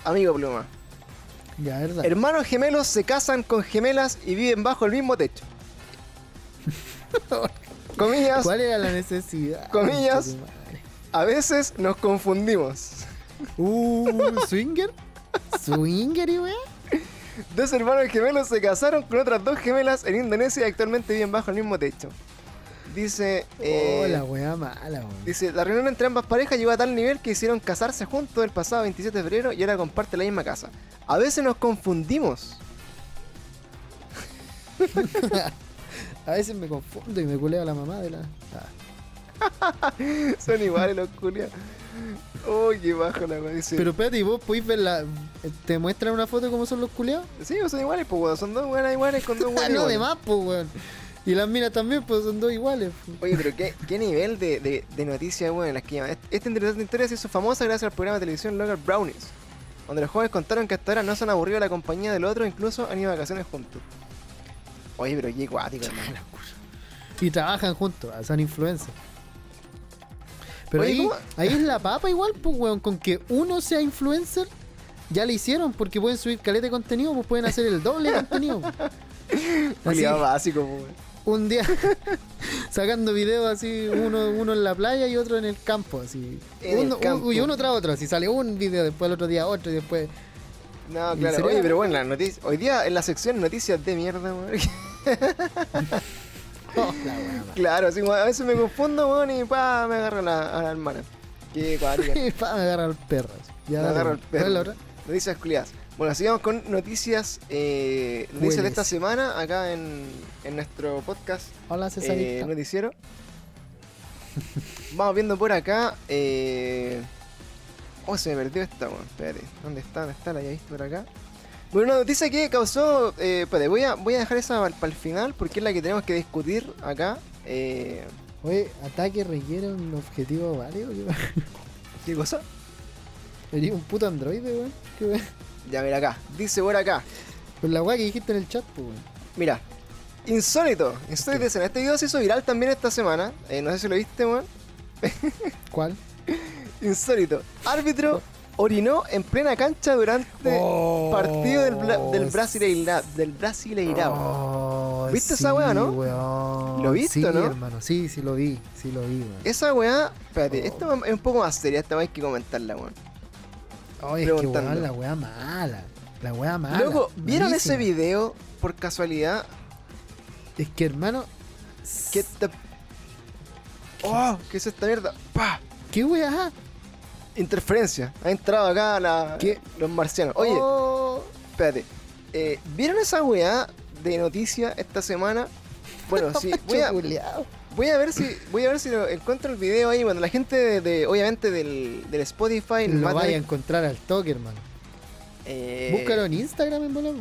amigo Pluma. Ya, verdad. Hermanos gemelos se casan con gemelas y viven bajo el mismo techo. (laughs) Comillas, ¿Cuál era la necesidad? Comillas. A veces nos confundimos. Uh, ¿swinger? ¿Swinger y weá? Dos hermanos gemelos se casaron con otras dos gemelas en Indonesia y actualmente viven bajo el mismo techo. Dice, eh, oh, la weá mala, weón. dice, la reunión entre ambas parejas llegó a tal nivel que hicieron casarse juntos el pasado 27 de febrero y ahora comparten la misma casa. A veces nos confundimos. (laughs) A veces me confundo y me culeo a la mamá de la. Ah. (laughs) Son iguales los culiados. Uy, qué bajo la. Dice, Pero espérate, ¿y vos podéis ver la. ¿Te muestran una foto de cómo son los culeados? sí, son iguales, pues weón. Son dos buenas iguales con dos (laughs) buenas no, de más, pues, weón. Y las minas también, pues son dos iguales. pues. Oye, pero qué, qué nivel de, de, de noticias, weón, las que llaman. Esta interesante historia se hizo famosa gracias al programa de televisión Local Brownies, donde los jóvenes contaron que hasta ahora no se han aburrido de la compañía del otro, incluso han ido de vacaciones juntos. Oye, pero qué guático, hermano. Y trabajan juntos, ah, son influencers. Pero Oye, ahí, ¿cómo? ahí es la papa igual, pues, weón. Con que uno sea influencer, ya le hicieron, porque pueden subir caleta de contenido, pues pueden hacer el doble de contenido. (laughs) Así, básico, pues, weón. un día (laughs) sacando videos así, uno, uno en la playa y otro en el campo, así. En Uno, campo. y uno tras otro, así sale un video, después el otro día otro y después. No, ¿En claro. Oye, pero bueno, la noticia, hoy día en la sección noticias de mierda, weón. (laughs) Oh, la (laughs) claro, a veces me confundo, weón, y pa, me agarro la, a la hermana. Qué cuática. (laughs) Y pa, me agarra el perro. Ya, Me dale, agarra el ¿cuál es la perro. otra? Noticias culiadas. Bueno, sigamos con noticias, eh, noticias de esta semana acá en, en nuestro podcast Hola, eh, Cesarita. noticiero. Vamos viendo por acá. Eh... Oh, se me perdió esta, weón. Espérate. ¿Dónde está? ¿Dónde está? La había visto por acá. Bueno, una noticia que causó. Eh, espérate, voy a, voy a dejar esa para el final porque es la que tenemos que discutir acá. Eh, Oye, ataque requiere un objetivo válido. ¿Qué (laughs) ¿Qué cosa? Eres un puto androide, weón. (laughs) Ya, mira acá. Dice por acá. Pues la weá que dijiste en el chat, pues, weón. Mira. Insólito. Insólito escena. Este video se hizo viral también esta semana. Eh, no sé si lo viste, weón. ¿Cuál? (laughs) Insólito. Árbitro orinó en plena cancha durante Oh, partido del, Bla- del Brasileira, del Brasileirao. Oh, ¿Viste esa weá, no? weón. ¿Lo viste sí, no? hermano, sí, sí lo vi, sí lo vi, weón. Esa weá, espérate, Oh. esta es un poco más seria, esta weá hay que comentarla, weón. Oye, es que weón, la weá mala. La weá mala. Loco, ¿vieron ese video por casualidad? Es que, hermano. ¿Qué te... ¡Oh! ¿Qué es esta mierda? ¡Pah! ¿Qué weá? Interferencia. Ha entrado acá la- ¿Qué? los marcianos. Oye, Oh. espérate. Eh, ¿Vieron esa weá de noticia esta semana? Bueno, (laughs) sí, voy a, Chuleado. voy a ver si voy a ver si lo encuentro el video ahí. Bueno, la gente de, de- obviamente del, del Spotify va Lo a vaya a encontrar al toque, hermano. eh, Búscalo en Instagram en volado.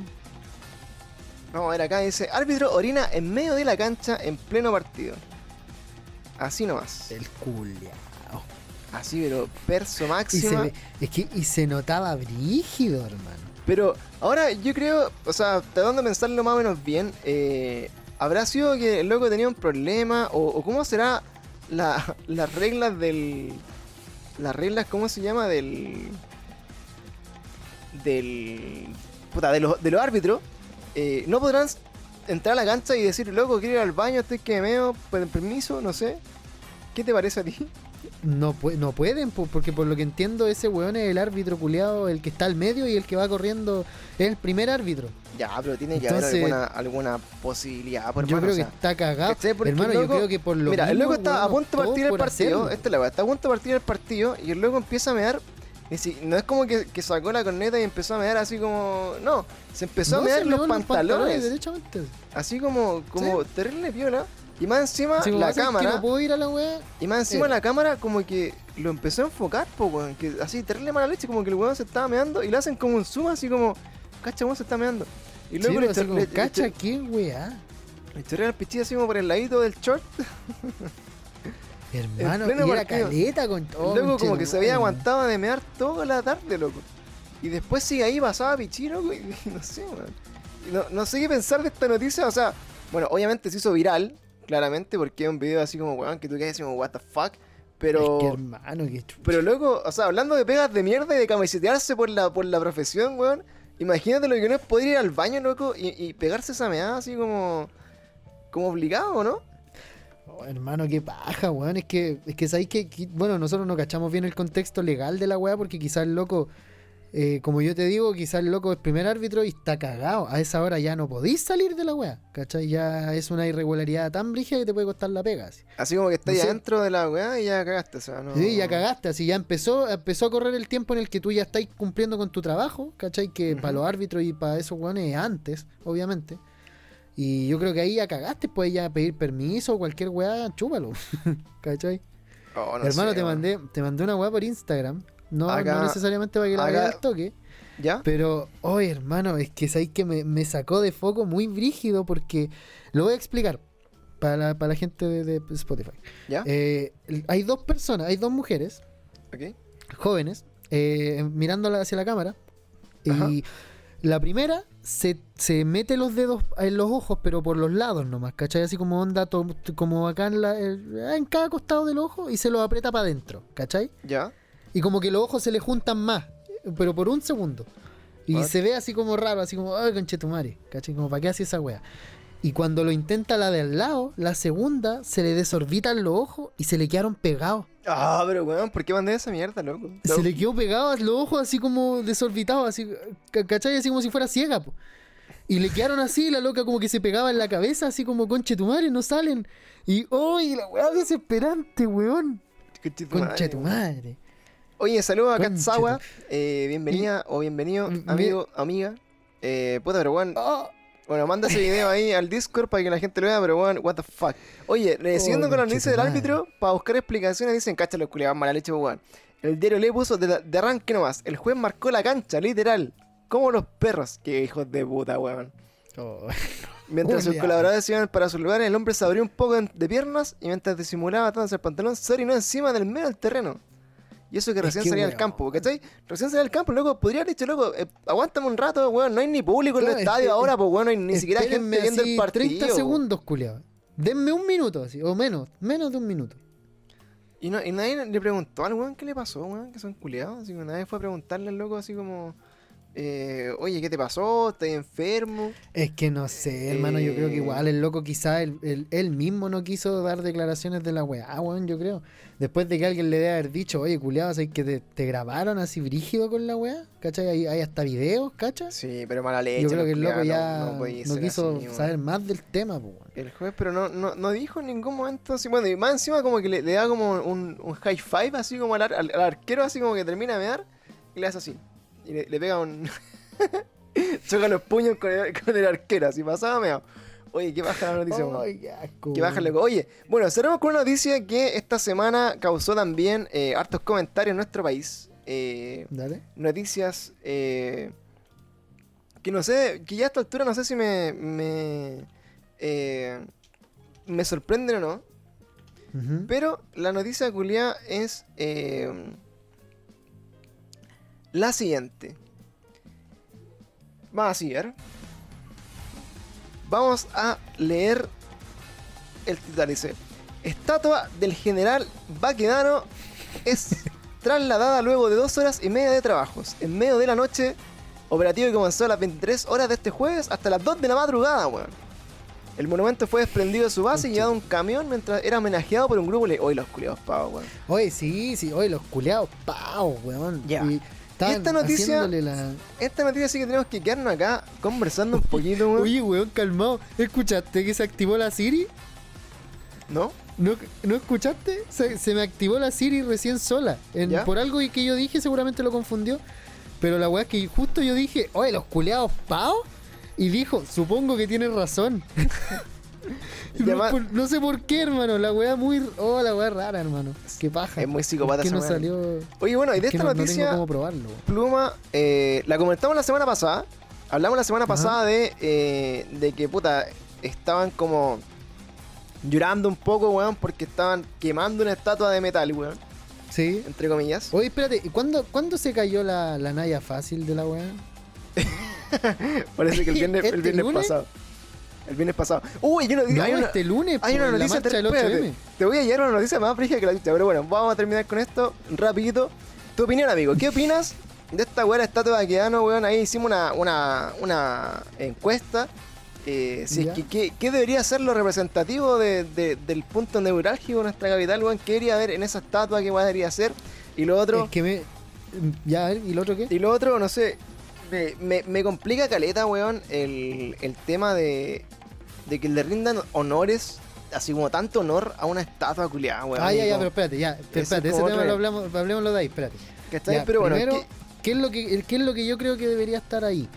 Vamos a ver acá, dice, árbitro orina en medio de la cancha en pleno partido. Así nomás. El culiao. Así, pero perso ve- es que, y se notaba brígido, hermano. Pero ahora yo creo, o sea, tratando de pensarlo más o menos bien, eh, ¿habrá sido que el loco tenía un problema? O, o cómo será la- las reglas del. Las reglas, ¿cómo se llama? Del. Del. Puta, de los, de los árbitros. eh, no podrán entrar a la cancha y decir, loco, quiero ir al baño, estoy que me meo, per- permiso, no sé. ¿Qué te parece a ti? No, no pueden, po, porque por lo que entiendo, ese weón es el árbitro culiado, el que está al medio y el que va corriendo es el primer árbitro. Ya, pero tiene que Entonces- haber alguna, alguna posibilidad, por yo hermano, creo o que está cagado. que por lo Mira, el loco está a punto de partir el partido. hacerlo. Esta es la está a punto de partir el partido y el loco empieza a mear. ni si- no es como que, que sacó la corneta y empezó a mear así como. No, se empezó a mear los pantalones. derechamente. así como, como terrible piola. Y más encima la ¿sabes que cámara. no puedo ir a la weá. Y más encima Eh. la cámara como que lo empezó a enfocar, po, weón. Que así, terrible mala leche, como que el weón se estaba meando y le hacen como un zoom así como. Cacha, weón se está meando. Y Sí, luego pero le, así como, le- cacha, le, qué weá. le chorrea el pichillo así como por el ladito del short. (laughs) Hermano, pleno y era caleta con todo. Loco como que se había aguantado de mear toda la tarde, loco. Y después sigue ahí, pasaba pichí, loco, y, y (laughs) no sé, weón. No, no sé qué pensar de esta noticia, o sea, bueno, obviamente se hizo viral, claramente, porque es un video así como, weón, que tú quedas así como, what the fuck. Pero, Es que hermano, qué chucha. pero loco, o sea, hablando de pegas de mierda y de camisetearse por la, por la profesión, weón. Imagínate lo que no es poder ir al baño, loco, y, y pegarse esa meada así como, como obligado, ¿no? Oh, hermano, qué paja, weón. Es que, es que sabéis que, bueno, nosotros no cachamos bien el contexto legal de la weá, porque quizás el loco, eh, como yo te digo, quizás el loco es primer árbitro y está cagado. A esa hora ya no podéis salir de la weá, ¿cachai? Ya es una irregularidad tan brígida que te puede costar la pega. Así. Así como que estás No sé. adentro de la weá y ya cagaste, o sea, no. Sí, ya cagaste, así ya empezó, empezó a correr el tiempo en el que tú ya estáis cumpliendo con tu trabajo, ¿cachai? Que para los árbitros y para esos weones antes, obviamente. Y yo creo que ahí ya cagaste, puedes ya pedir permiso o cualquier weá, chúpalo, (laughs) ¿cachai? Oh, no Hermano, sé, te mandé, te mandé una weá por Instagram. No, Acá- no necesariamente para que la veas al toque. ¿Ya? Pero, oye, hermano, es que sabéis que me, me sacó de foco muy brígido porque lo voy a explicar para la, para la gente de, de Spotify. ¿Ya? Eh, hay dos personas, hay dos mujeres jóvenes eh, mirándola hacia la cámara. Ajá. Y la primera se, se mete los dedos en los ojos, pero por los lados nomás, ¿cachai? Así como onda, to- como acá en, la, en cada costado del ojo y se lo aprieta para adentro, ¿cachai? ¿Ya? Y como que los ojos se le juntan más, pero por un segundo. Y What? se ve así como raro, así como, ay, conchetumare, ¿cachai? Como, ¿para qué hace esa wea? Y cuando lo intenta la de al lado, la segunda se le desorbitan los ojos y se le quedaron pegados. Ah, pero weón, ¿por qué mandé esa mierda, loco? Se le quedó pegado a los ojos así como desorbitados, así, ca- ¿cachai? Así como si fuera ciega, po. Y le quedaron así, la loca como que se pegaba en la cabeza, así como conche tu madre, no salen. Y, ¡ay, la weá desesperante, weón! Conche tu madre, Conche tu madre. Oye, saludos a Katsawa. Eh, bienvenida o bienvenido, Mi- amigo, amiga. Eh, puta, pero weón. Oh, Bueno, manda ese video ahí al Discord para que la gente lo vea, pero weón, what the fuck. Oye, Oh, siguiendo con la noticia del árbitro, para buscar explicaciones dicen, cacha los culiados mala leche, pues, weón. El diario le puso de, de arranque nomás. El juez marcó la cancha, literal. Como los perros. Qué hijos de puta, weón. oh. (laughs) Mientras sus colaboradores iban para sus lugares, el hombre se abrió un poco de piernas y mientras disimulaba atándose el pantalón, se orinó encima del medio del terreno. Y eso que Es recién que, salía al campo, ¿cachai? Recién salía al campo, loco, podría haber dicho, loco, eh, aguántame un rato, weón, no hay ni público en el estadio es ahora, pues weón, no hay ni siquiera gente viendo el partido. 30 segundos, culiado. Denme un minuto, así, o menos, menos de un minuto. Y, no, y nadie le preguntó al weón qué le pasó, weón, que son culiados. Así que nadie fue a preguntarle al loco así como, eh, oye, ¿qué te pasó? ¿Estás enfermo? Es que no sé, hermano, yo creo que Eh. igual el loco quizá él, él- él mismo no quiso dar declaraciones de la weá, weón, yo creo. Después de que alguien le debe haber dicho, oye, culiado, ¿sabes que te, te grabaron así brígido con la weá? ¿Cachai? Hay, hay hasta videos, ¿cachai? Sí, pero mala leche. Yo creo que el loco ya no- quiso así, saber más del tema, pues, weón. El juez, pero no, no, no dijo en ningún momento así. Bueno, y más encima como que le, le da como un, un high five así como al, al- al arquero, así como que termina de mear y le hace así. Y le, le pega un. (laughs) Choca los puños con el, con el arquero, así pasaba meado. Oye, qué baja la noticia. Ay, qué asco, Que baja loco. Oye, bueno, cerramos con una noticia que esta semana causó también eh, hartos comentarios en nuestro país. Eh, Dale. noticias eh, que no sé, que ya a esta altura no sé si me me, eh, me sorprenden o no, pero la noticia culia es la siguiente. Ver. Vamos a leer el titular. Dice: Estatua del general Baquedano es (laughs) trasladada luego de dos horas y media de trabajos. En medio de la noche, operativo que comenzó a las 23 horas de este jueves hasta las 2 de la madrugada, weón. El monumento fue desprendido de su base y llevado a un camión mientras era homenajeado por un grupo de... Hoy los culiados pavos, weón. Oye, sí, sí, oye, los culeados pavos, weón. Ya. Y esta noticia- la- Esta noticia sí que tenemos que quedarnos acá conversando un poquito, weón. Oye, weón, calmado. ¿Escuchaste que se activó la Siri? ¿No? ¿No, ¿no escuchaste? Se, se me activó la Siri recién sola. Por algo que yo dije, seguramente lo confundió. Pero la weá es que justo yo dije, oye, los culeados pavos. Y dijo, supongo que tienes razón. (laughs) No, además- por- no sé por qué, hermano. La weá muy. Oh, la weá rara, hermano. Qué paja. Es muy psicópata que esa no weá. salió. Oye, bueno, y de esta no, no noticia... tengo cómo probarlo. Pluma, eh, la comentamos la semana pasada. Hablamos la semana Ajá. pasada de, eh, de que, puta, estaban como llorando un poco, weón, porque estaban quemando una estatua de metal, weón, Sí. entre comillas. Oye, espérate, ¿y cuándo, ¿cuándo se cayó la, la Naya fácil de la weá? (laughs) Parece que el viernes, el ¿Este viernes lunes? pasado. El viernes pasado. Uy, yo no, No, hay una, este lunes, hay una noticia. del espérate, 8M. te voy a llevar una noticia más frígida que la tuya, pero bueno, vamos a terminar con esto rapidito. Tu opinión, amigo, ¿qué opinas de esta weá estatua de Aquedano, weón? Ahí hicimos una, una, una encuesta. Eh, si Ya. es que, ¿qué, qué debería ser lo representativo de- de- del punto neurálgico de nuestra capital, weón? ¿Qué debería haber en esa estatua? ¿Qué weá debería ser? Y lo otro, Es que me. Ya, a ver, ¿y lo otro qué? y lo otro, no sé, me, me- me complica caleta, weón, el, el tema de, de que le rindan honores, así como tanto honor a una estatua culiada, weón. ah, ya, ya, pero espérate, ya. pero espérate, es ese tema lo hablamos, hablemoslo de ahí, espérate. ¿Cachai? Ya, pero bueno, primero, ¿qué- ¿qué, es lo que, ¿qué es lo que yo creo que debería estar ahí?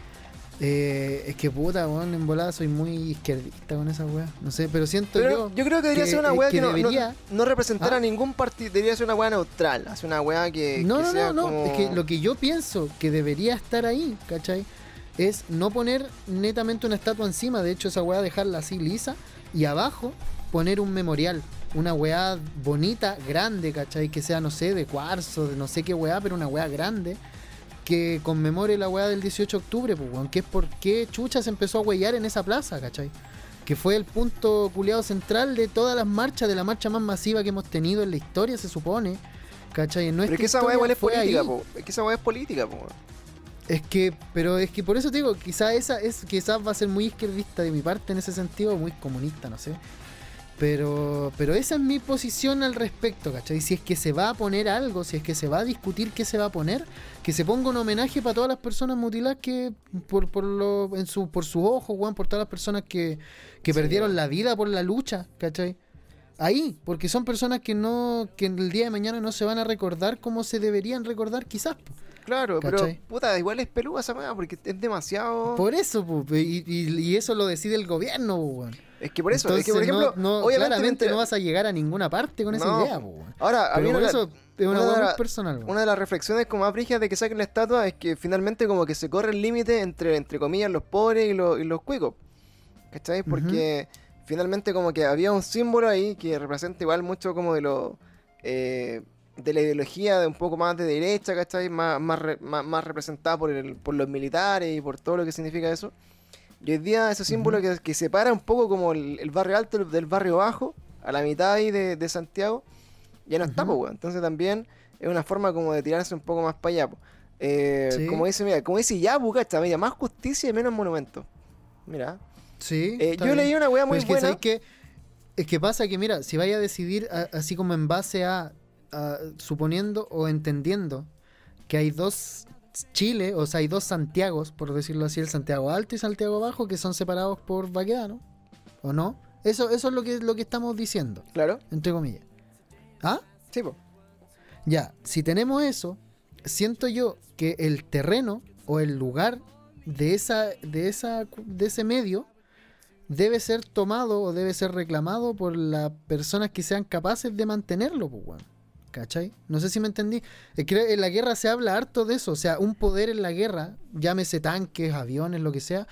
Eh, es que puta, weón, en volada soy muy izquierdista con esa weá. No sé, pero siento pero yo. yo, creo que debería que- ser una weá que que, no, debería- no, representara Ah. ningún partido, debería ser una weá neutral, así una weá que, No, que no, sea no, no. como- Es que lo que yo pienso que debería estar ahí, ¿cachai? Es no poner netamente una estatua encima, de hecho esa weá dejarla así lisa, y abajo poner un memorial, una weá bonita, grande, ¿cachai? Que sea, no sé, de cuarzo, de no sé qué weá, pero una weá grande, que conmemore la weá del 18 de octubre, pues, weón, que es por qué Chucha se empezó a huellar en esa plaza, ¿cachai? Que fue el punto culiado central de todas las marchas, de la marcha más masiva que hemos tenido en la historia, se supone. ¿Cachai? En Pero es que esa weá igual es política, po. Es que esa weá es política, po. Es que, pero es que por eso te digo, quizás esa es, quizás va a ser muy izquierdista de mi parte en ese sentido, muy comunista, no sé. Pero, pero esa es mi posición al respecto, ¿cachai? Si es que se va a poner algo, si es que se va a discutir qué se va a poner, que se ponga un homenaje para todas las personas mutiladas que por, por lo, en su, por sus ojos, weón, por todas las personas que, que Sí, perdieron la vida por la lucha, ¿cachai? Ahí, porque son personas que no, que el día de mañana no se van a recordar como se deberían recordar quizás. po. Claro, ¿Cachai? pero puta, igual es peluda esa weá porque es demasiado. Por eso, y, y- y eso lo decide el gobierno, weón. Es que por eso, es que Entonces, por ejemplo, no, no- obviamente claramente no vas a llegar a ninguna parte con esa No. idea, weón. Ahora, a mí Pero por eso es una una de la- personal, weón. Una de las reflexiones como más de que saquen la estatua es que finalmente como que se corre el límite entre, entre comillas, los pobres y los, y los cuicos. ¿Cachai? Porque finalmente como que había un símbolo ahí que representa igual mucho como de lo... eh, de la ideología de un poco más de derecha, ¿cachai? Más, más, re- más, más representada por, el- por los militares y por todo lo que significa eso. Y hoy día ese símbolo que, que separa un poco como el, el barrio alto del- barrio bajo, a la mitad ahí de, de Santiago, ya no está, Ujú. po, weón. Entonces también es una forma como de tirarse un poco más para allá. Eh, Sí. Como dice, mira, como dice Yabu, ¿cachai? Mira, más justicia y menos monumento. Mira. Sí. Eh, está yo bien. leí una weá Pero muy es que, buena. ¿sabes qué? Es que pasa que, mira, si vaya a decidir a- así como en base a, a- suponiendo o entendiendo que hay dos Chile, o sea, hay dos Santiagos, por decirlo así, el Santiago Alto y Santiago Bajo, que son separados por Baquedano, ¿o no? Eso, eso es lo que, lo que estamos diciendo, Claro, entre comillas. ¿Ah? sí, po. Ya, si tenemos eso, siento yo que el terreno o el lugar de esa, de esa, de ese medio debe ser tomado o debe ser reclamado por las personas que sean capaces de mantenerlo, pues, weón. ¿Cachai? No sé si me entendí. En la guerra se habla harto de eso. O sea, un poder en la guerra, llámese tanques, aviones, lo que sea,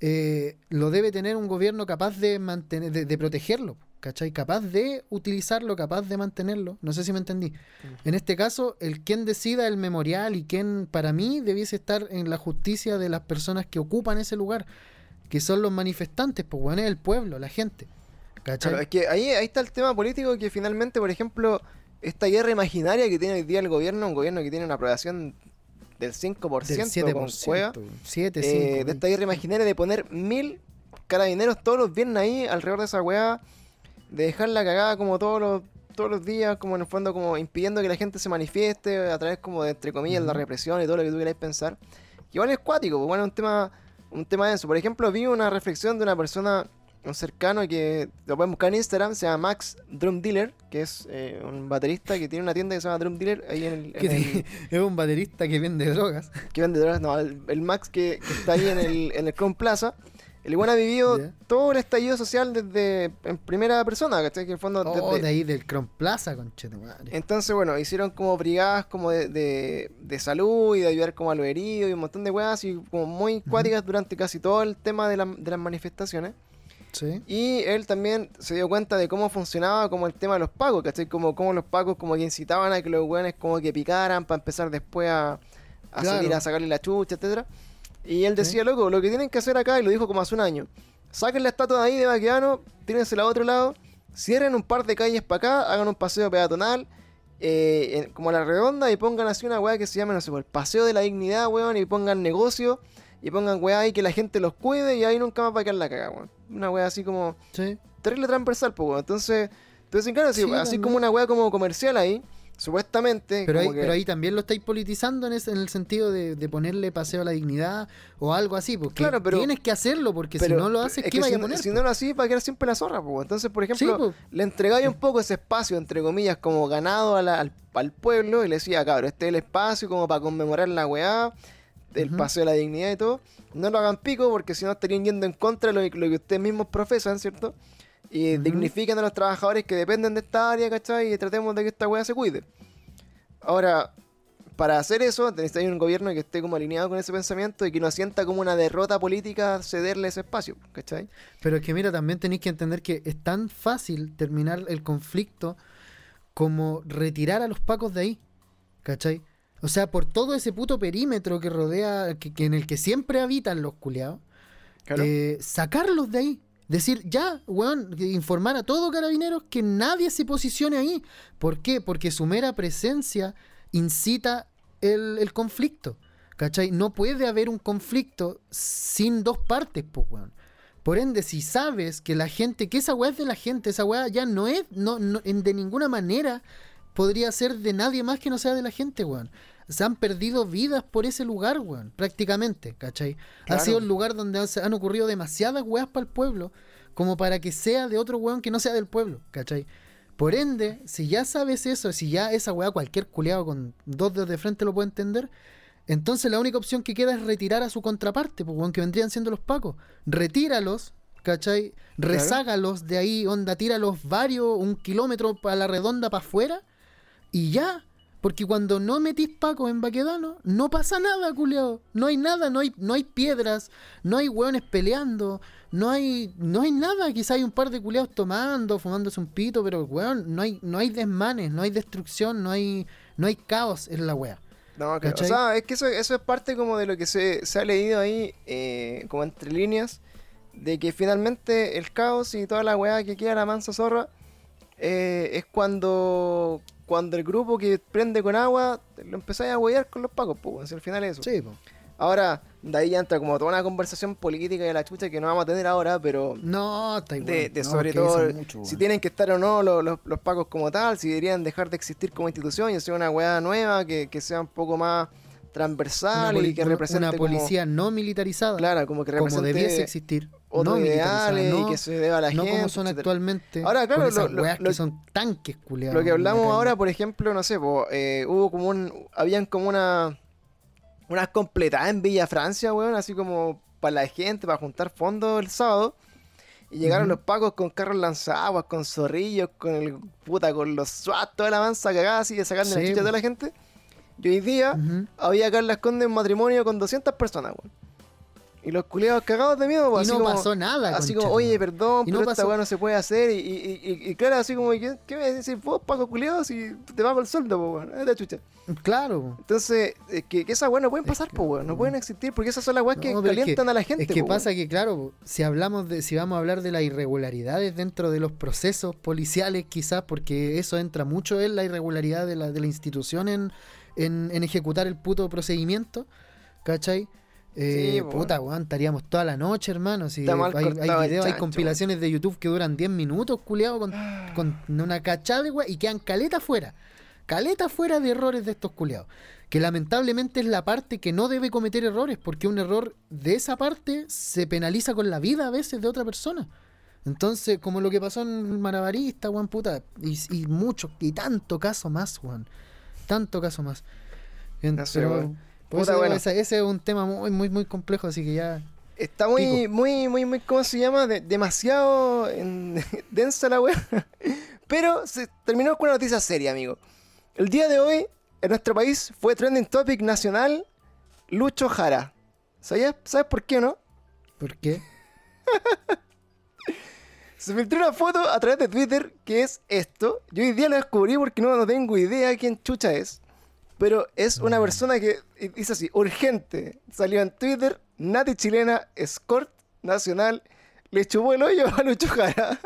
eh, lo debe tener un gobierno capaz de mantener, de, de protegerlo, ¿cachai? Capaz de utilizarlo, capaz de mantenerlo. No sé si me entendí. En este caso, el quien decida el memorial y quien para mí debiese estar en la justicia de las personas que ocupan ese lugar, que son los manifestantes, pues bueno, es el pueblo, la gente. ¿Cachai? Claro, es que ahí, ahí está el tema político que finalmente, por ejemplo, esta guerra imaginaria que tiene hoy día el gobierno, un gobierno que tiene una aprobación del 5% Del con 7%. cueva, 7, eh, 5. de esta guerra imaginaria de poner mil carabineros todos los viernes ahí alrededor de esa weá, de dejarla cagada como todos los, todos los días, como en el fondo como impidiendo que la gente se manifieste a través como de entre comillas la represión y todo lo que tú queráis pensar. Que igual es cuático, pues bueno, un tema, un tema denso. Por ejemplo, vi una reflexión de una persona un cercano que lo pueden buscar en Instagram, se llama Max Drum Dealer, que es eh, un baterista que tiene una tienda que se llama Drum Dealer ahí en el, en Que el- (laughs) es un baterista que vende drogas. que vende drogas, no, el, el Max que, que está ahí en el, en el Crown Plaza. El igual ha vivido todo el estallido social desde en primera persona, ¿cachai? Que en el fondo Oh, desde- de ahí del Cron Plaza, conchetumadre. Entonces, bueno, hicieron como brigadas como de, de, de salud y de ayudar como a los heridos y un montón de weas y como muy cuáticas durante casi todo el tema de, la- de las manifestaciones. Sí. Y él también se dio cuenta de cómo funcionaba como el tema de los pagos, ¿cachai? Como, como los pagos como que incitaban a que los weones como que picaran para empezar después a, a Claro. salir a sacarle la chucha, etcétera Y él decía, loco, lo que tienen que hacer acá, y lo dijo como hace un año, saquen la estatua de ahí de Baqueano, tírensela a otro lado, cierren un par de calles para acá, hagan un paseo peatonal, eh, en- como a la redonda, y pongan así una weá que se llame, no sé, pues, el paseo de la dignidad, weón, y pongan negocio, y pongan weá ahí que la gente los cuide, y ahí nunca más va a quedar la cagada, weón. Una weá así como Sí. terrible transversal, pues, weón. Entonces, entonces claro, Sí, así también. como una weá como comercial ahí, supuestamente. Pero ahí, que- pero ahí también lo estáis politizando en, ese- en el sentido de, de ponerle paseo a la dignidad o algo así, porque Claro, pero- tienes que hacerlo, porque pero si no lo haces, es ¿qué vaya si, a poner? si po? no lo así, va a quedar siempre la zorra, pues. Entonces, por ejemplo, le entregáis un poco ese espacio, entre comillas, como ganado a la- al, al pueblo y le decía, cabrón, este es el espacio como para conmemorar la weá, el paseo de la dignidad y todo. No lo hagan pico porque si no estarían yendo en contra de lo, que- lo que ustedes mismos profesan, ¿cierto? Y dignifiquen a los trabajadores que dependen de esta área, ¿cachai? Y tratemos de que esta weá se cuide. Ahora, para hacer eso, necesitáis un gobierno que esté como alineado con ese pensamiento y que no sienta como una derrota política cederle ese espacio, ¿cachai? Pero es que mira, también tenéis que entender que es tan fácil terminar el conflicto como retirar a los pacos de ahí. ¿Cachai? O sea, por todo ese puto perímetro que rodea, que, que en el que siempre habitan los culiados, eh, sacarlos de ahí. Decir, ya, weón, informar a todo carabineros que nadie se posicione ahí. ¿Por qué? Porque su mera presencia incita el, el conflicto. ¿Cachai? No puede haber un conflicto sin dos partes, pues, weón. Por ende, si sabes que la gente, que esa weá es de la gente, esa weá ya no es, no, no- en- de ninguna manera podría ser de nadie más que no sea de la gente, weón. Se han perdido vidas por ese lugar, weón, prácticamente, ¿cachai? Claro. Ha sido el lugar donde han ocurrido demasiadas weas para el pueblo, como para que sea de otro weón que no sea del pueblo, ¿cachai? Por ende, si ya sabes eso, si ya esa weá cualquier culeado con dos dedos de frente lo puede entender, entonces la única opción que queda es retirar a su contraparte, pues weón, que vendrían siendo los pacos. Retíralos, ¿cachai? Rezágalos de ahí, onda, tíralos varios, un kilómetro para la redonda para afuera, y ya. Porque cuando no metís pacos en Baquedano, no pasa nada, culeado. No hay nada, no hay, no hay piedras, no hay hueones peleando, no hay, no hay nada. Quizá hay un par de culeados tomando, fumándose un pito, pero weón, no hay, no hay desmanes, no hay destrucción, no hay, no hay caos en la wea. No, claro. O sea, es que eso, eso es parte como de lo que se, se ha leído ahí, eh, como entre líneas, de que finalmente el caos y toda la weá que queda la mansa zorra eh, es cuando cuando el grupo que prende con agua lo empezáis a huear con los pacos, pues, al final es eso. Sí. Ahora, de ahí ya entra como toda una conversación política de la chucha que no vamos a tener ahora, pero No, está igual. de, de No, sobre todo mucho, si tienen que estar o no los, los, los pacos como tal, si deberían dejar de existir como institución y hacer una weá nueva que, que sea un poco más transversal y que represente una como- policía no militarizada. claro, como que como represente debiese existir. Otros no ideales no, y que se deba a la no gente. como son etcétera. actualmente. Ahora, claro, lo- lo- weas lo- que son tanques culiados. Lo que hablamos la ahora, por ejemplo, no sé, po, eh, hubo como un. Habían como una. Unas completadas en Villa Francia, weón, así como para la gente, para juntar fondos el sábado. Y llegaron los pacos con carros lanzaguas, con zorrillos, con el puta, con los SWAT, toda la mansa cagada así de sacarle la Sí, chucha a po. toda la gente. Y hoy día Ujú. había acá en Las Condes un matrimonio con 200 personas, weón. Y los culiados cagados de miedo, pues, y así no como, pasó nada. Así como, oye, perdón, Y no pero esta pasó- weá no se puede hacer. Y, y, y, y claro, así como, ¿qué, qué me vas a decir vos, Paco culiado, si te pago el sueldo, pues, weón? Es de chucha. Claro. po. Entonces, es que, que esas weas no pueden pasar, pues, weón. No pueden existir porque esas son las weas que No, pero es que- calientan a la gente, Es que po, pasa que, claro, si hablamos de, si vamos a hablar de las irregularidades dentro de los procesos policiales, quizás, porque eso entra mucho en la irregularidad de la, de la institución en, en, en ejecutar el puto procedimiento, ¿cachai? Eh, Sí, puta, weón, estaríamos toda la noche, hermano. Si hay, videos, hay compilaciones de YouTube que duran 10 minutos, culiado, con, con una cachada de weá, y quedan caleta fuera. Caleta fuera de errores de estos culiados. Que lamentablemente es la parte que no debe cometer errores, porque un error de esa parte se penaliza con la vida a veces de otra persona. Entonces, como lo que pasó en Marabarista, Juan puta, y, y mucho, y tanto caso más, Juan. Tanto caso más. En- No sé, weón. Por Puta, eso digo, bueno. esa- ese es un tema muy, muy, muy complejo, así que ya. Está muy, Pico. muy, muy, muy, ¿cómo se llama? De- demasiado en- (laughs) densa la wea. (laughs) Pero se terminó con una noticia seria, amigo. El día de hoy, en nuestro país, fue trending topic nacional Lucho Jara. ¿Sabías, ¿Sabes por qué o no? ¿Por qué? (laughs) Se filtró una foto a través de Twitter que es esto. Yo hoy día lo descubrí porque no, no tengo idea quién chucha es. Pero es una persona que dice así, urgente. Salió en Twitter, Nati chilena, escort nacional, le chupó el hoyo (laughs) a Lucho Jara.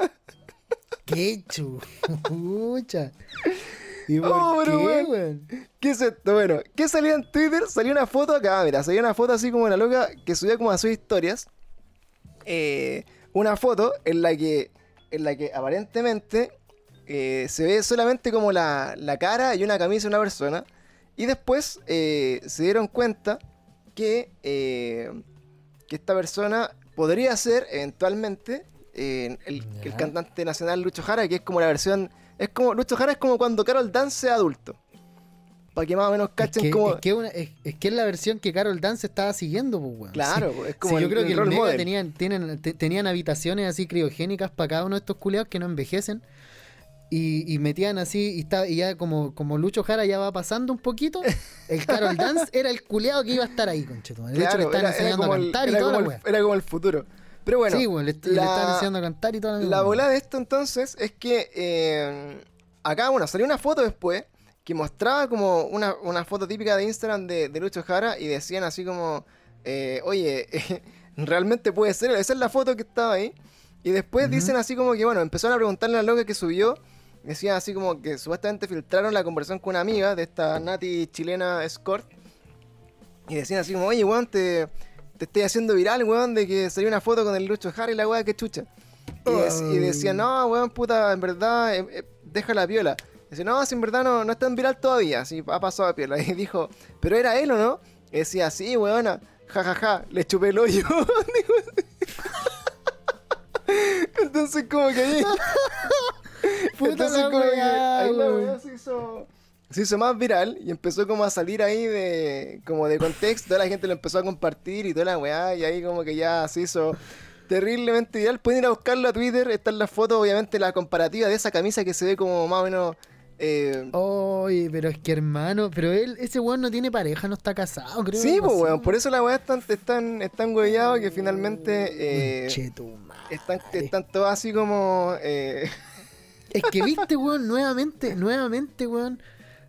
¿Qué chucha? (laughs) ¿Y por Oh, pero qué, weón? ¿Qué es esto? Bueno, ¿qué salió en Twitter? Salió una foto acá, mira, salió una foto así como la loca que subía como a sus historias. Eh, una foto en la que, en la que aparentemente eh, se ve solamente como la, la cara y una camisa de una persona. Y después eh, se dieron cuenta que, eh, que esta persona podría ser eventualmente eh, el, cantante nacional Lucho Jara, que es como la versión. Es como. Lucho Jara es como cuando Carol Dance sea adulto. Para que más o menos Es cachen que, como. es, que una- es- es que es la versión que Carol Dance estaba siguiendo, pues, weón. Claro, Sí. es Sí, como yo el- creo el que model. tenían, tienen, te- tenían habitaciones así criogénicas para cada uno de estos culeados que no envejecen. Y, y metían así, y, está, y ya como, como Lucho Jara ya va pasando un poquito, el Carol (laughs) Dance era el culeado que iba a estar ahí, conchetumare. De hecho, le era enseñando a el, cantar y toda la el- era como el futuro. Pero bueno, sí, weón, le, le la- estaban enseñando a cantar y toda la La bola de esto entonces es que eh, acá, bueno, salió una foto después que mostraba como una, una foto típica de Instagram de, de Lucho Jara y decían así como, eh, oye, (laughs) realmente puede ser, esa es la foto que estaba ahí. Y después dicen así como que, bueno, empezaron a preguntarle a la loca que subió, decían así como que supuestamente filtraron la conversación con una amiga de esta Nati chilena Escort. Y decían así como, oye, weón, te, te estoy haciendo viral, weón, de que salió una foto con el Lucho Jara y la weá que chucha. Y, dec- y decían, no, weón, puta, en verdad, eh, eh, deja la piola. Dice, no, si en verdad no, no está en viral todavía, si ha pasado a piola. (laughs) Y dijo, ¿pero era él o no? Y decía, sí, weón, jajaja, ja, ja, le chupé el hoyo. (laughs) (laughs) Entonces, como que ahí. (laughs) Puta Entonces, la como que ahí la weá se hizo. Se hizo más viral y empezó como a salir ahí de como de contexto, toda la gente lo empezó a compartir y toda la weá, y ahí como que ya se hizo terriblemente viral. Pueden ir a buscarlo a Twitter, está en la foto, obviamente, la comparativa de esa camisa que se ve como más o menos. eh, Oye, pero es que hermano, pero él, ese weón no tiene pareja, no está casado, creo. sí, pues weón, por eso la weá es tan, es tan, es tan hueveado que finalmente eh, están, están todos así como. eh, Es que viste, weón, nuevamente, nuevamente, weón.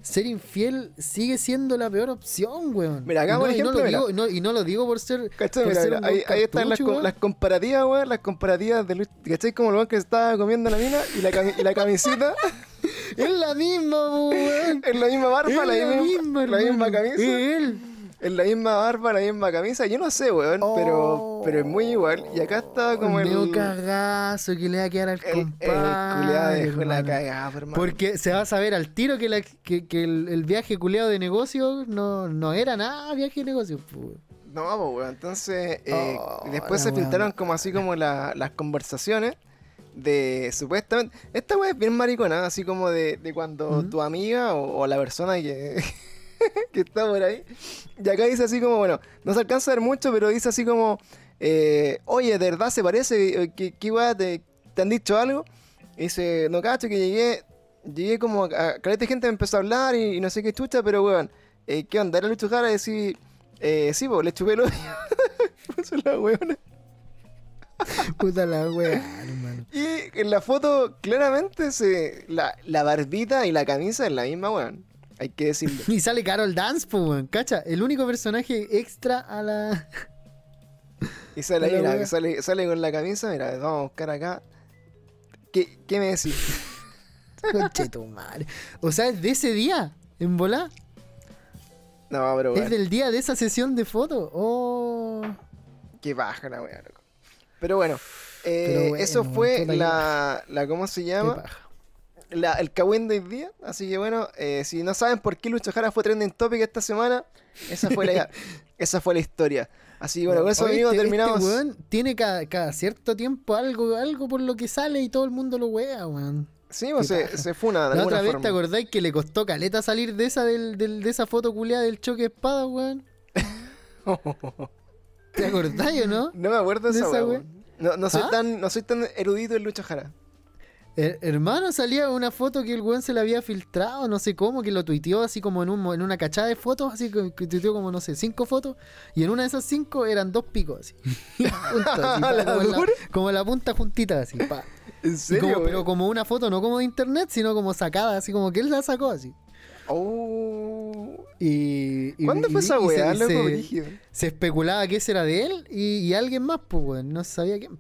Ser infiel sigue siendo la peor opción, weón. Mira, acá, no, por y no ejemplo, lo digo, y no, y no lo digo por ser. ¿Cachai? por Mira, ser mira, ahí, ahí están las, co- las comparativas, weón. Las comparativas de Luis. ¿Cachai? Como el weón que se estaba comiendo la mina y la, cami- y la camisita (laughs) Es la misma, weón. es la misma barba, Es la, misma, la misma camisa. Es él. Es la misma barba, la misma camisa. Yo no sé, weón, pero, pero es muy igual. Y acá está como el. El, cagazo que le va a quedar al el, compadre. culiado dejó la cagada, hermano. Porque se va a saber al tiro que, la- que, que el, el viaje culeado de negocio no, no era nada viaje de negocio. po. No, pues, weón. Entonces, eh, Oh, después se filtraron como así como la- las conversaciones de supuestamente. Esta weá es bien maricona, así como de, de cuando tu amiga o, o la persona que, (laughs) que está por ahí. Y acá dice así como, bueno, no se alcanza a ver mucho, pero dice así como, eh, oye, ¿de verdad se parece? ¿Qué, qué weá te, te han dicho algo? Y dice, no cacho, que llegué, llegué como a caleta de gente me empezó a hablar y, y no sé qué chucha, pero weón, eh, ¿qué onda? Era Lucho Jara y decir, eh, sí, pues le chupé el hoyo. (laughs) Puso la weona. Puta la hermano. Y en la foto, claramente, se la, la barbita y la camisa es la misma, weón. Hay que decirlo. (laughs) Y sale Carol Dance, pues, weón. Cacha, el único personaje extra a la. (laughs) Y sale ahí, Hola, mira, wea. sale, sale con la camisa, mira, vamos a buscar acá. ¿Qué, qué me decís? (laughs) Conche tu madre. O sea, es de ese día, en volá. No, pero Es weón, del día de esa sesión de fotos. Oh. qué baja la weá, loco. Pero bueno, eh, Pero bueno, eso fue la, la, ¿cómo se Qué llama? La- el Kawin de hoy día. Así que bueno, eh, si no saben por qué Lucho Jara fue trending topic esta semana, esa fue la, (laughs) esa fue la historia. Así que bueno, con eso Oye, amigos este- terminamos. Este weón tiene cada, cada cierto tiempo algo, algo por lo que sale y todo el mundo lo wea, weón. sí, pues qué se, se funa de La otra vez forma. te acordáis que le costó caleta salir de esa del, del- de esa foto culiada del choque de espada, weón. (laughs) ¿Te acordáis o no? No me acuerdo de ¿De esa, weón. No, no, soy ¿Ah? tan, no soy tan erudito en Lucho Jara. Her- hermano, salía una foto que el weón se le había filtrado, no sé cómo, que lo tuiteó así como en, un, en una cachada de fotos, así que, que tuiteó como, no sé, cinco fotos, y en una de esas cinco eran dos picos, así. (laughs) Así, pa, ¿La como, la, dura? como la punta juntita, así, pa. ¿En serio? como- pero como una foto, no como de internet, sino como sacada, así como que él la sacó así. Oh. Y, y- ¿Cuándo y- fue esa y weá, se- se especulaba que ese era de él y, alguien más, pues, weón, no sabía quién.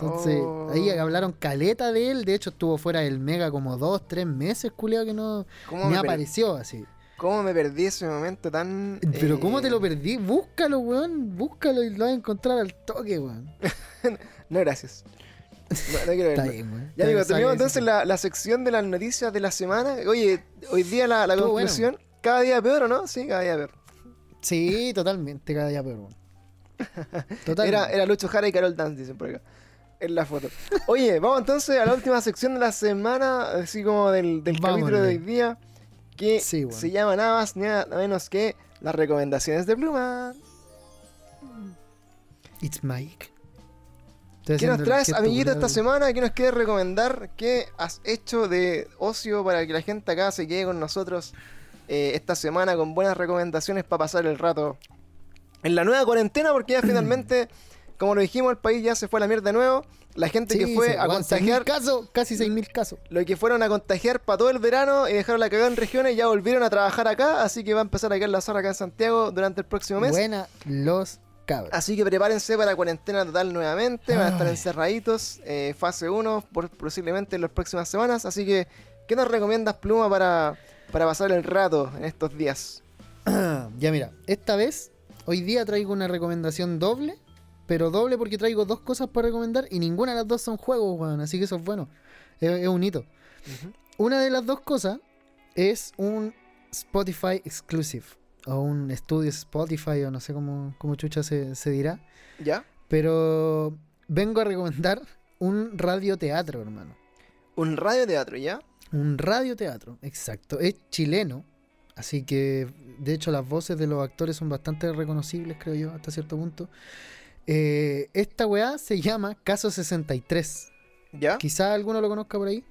Entonces, Oh. ahí hablaron caleta de él. De hecho, estuvo fuera del Mega como dos, tres meses, culiado, que no ¿Cómo ni me, apareció así. ¿Cómo me perdí ese momento tan. Pero eh, ¿cómo te lo perdí? Búscalo, weón. Búscalo y lo vas a encontrar al toque, weón. (laughs) No, gracias. No, no quiero Está verlo. bien, weón. Ya digo, Está- terminamos entonces la, la sección de las noticias de la semana. Oye, hoy día la, la conclusión, cada día peor, ¿o no? Sí, cada día peor. Sí, totalmente, cada día peor, weón. (laughs) Totalmente. Era, era Lucho Jara y Carol Dance, dicen por acá. En la foto. Oye, vamos entonces a la última sección de la semana, así como del, del capítulo de hoy día, que Sí, bueno. se llama nada más ni nada menos que las recomendaciones de Pluma. It's Mike. Estoy ¿Qué nos traes, amiguito, esta semana? ¿Qué nos quieres recomendar? ¿Qué has hecho de ocio para que la gente acá se quede con nosotros eh, esta semana con buenas recomendaciones para pasar el rato en la nueva cuarentena? Porque ya (clears throat) finalmente, como lo dijimos, el país ya se fue a la mierda de nuevo. La gente que fue a weón, 6.000 contagiar, casos, casi 6.000 casos. lo que fueron a contagiar para todo el verano y dejaron la cagada en regiones, ya volvieron a trabajar acá. Así que va a empezar a quedar la zorra acá en Santiago durante el próximo mes. Buena los cabros. Así que prepárense para cuarentena total nuevamente. Van a estar encerraditos. eh, fase 1, por, posiblemente en las próximas semanas. Así que, ¿qué nos recomiendas, Pluma, para, para pasar el rato en estos días? (clears throat) ya mira, esta vez, hoy día traigo una recomendación doble, pero doble porque traigo dos cosas para recomendar y ninguna de las dos son juegos, weón, así que eso es bueno. Es, es un hito. Una de las dos cosas es un Spotify exclusive, o un estudio Spotify, o no sé cómo, cómo chucha se, se dirá, ¿Ya? pero vengo a recomendar un radioteatro, hermano. Un radioteatro, ¿ya? Un radioteatro, exacto. Es chileno, así que de hecho las voces de los actores son bastante reconocibles, creo yo, hasta cierto punto. Eh, esta weá se llama Caso 63. ¿Ya? Quizá alguno lo conozca por ahí.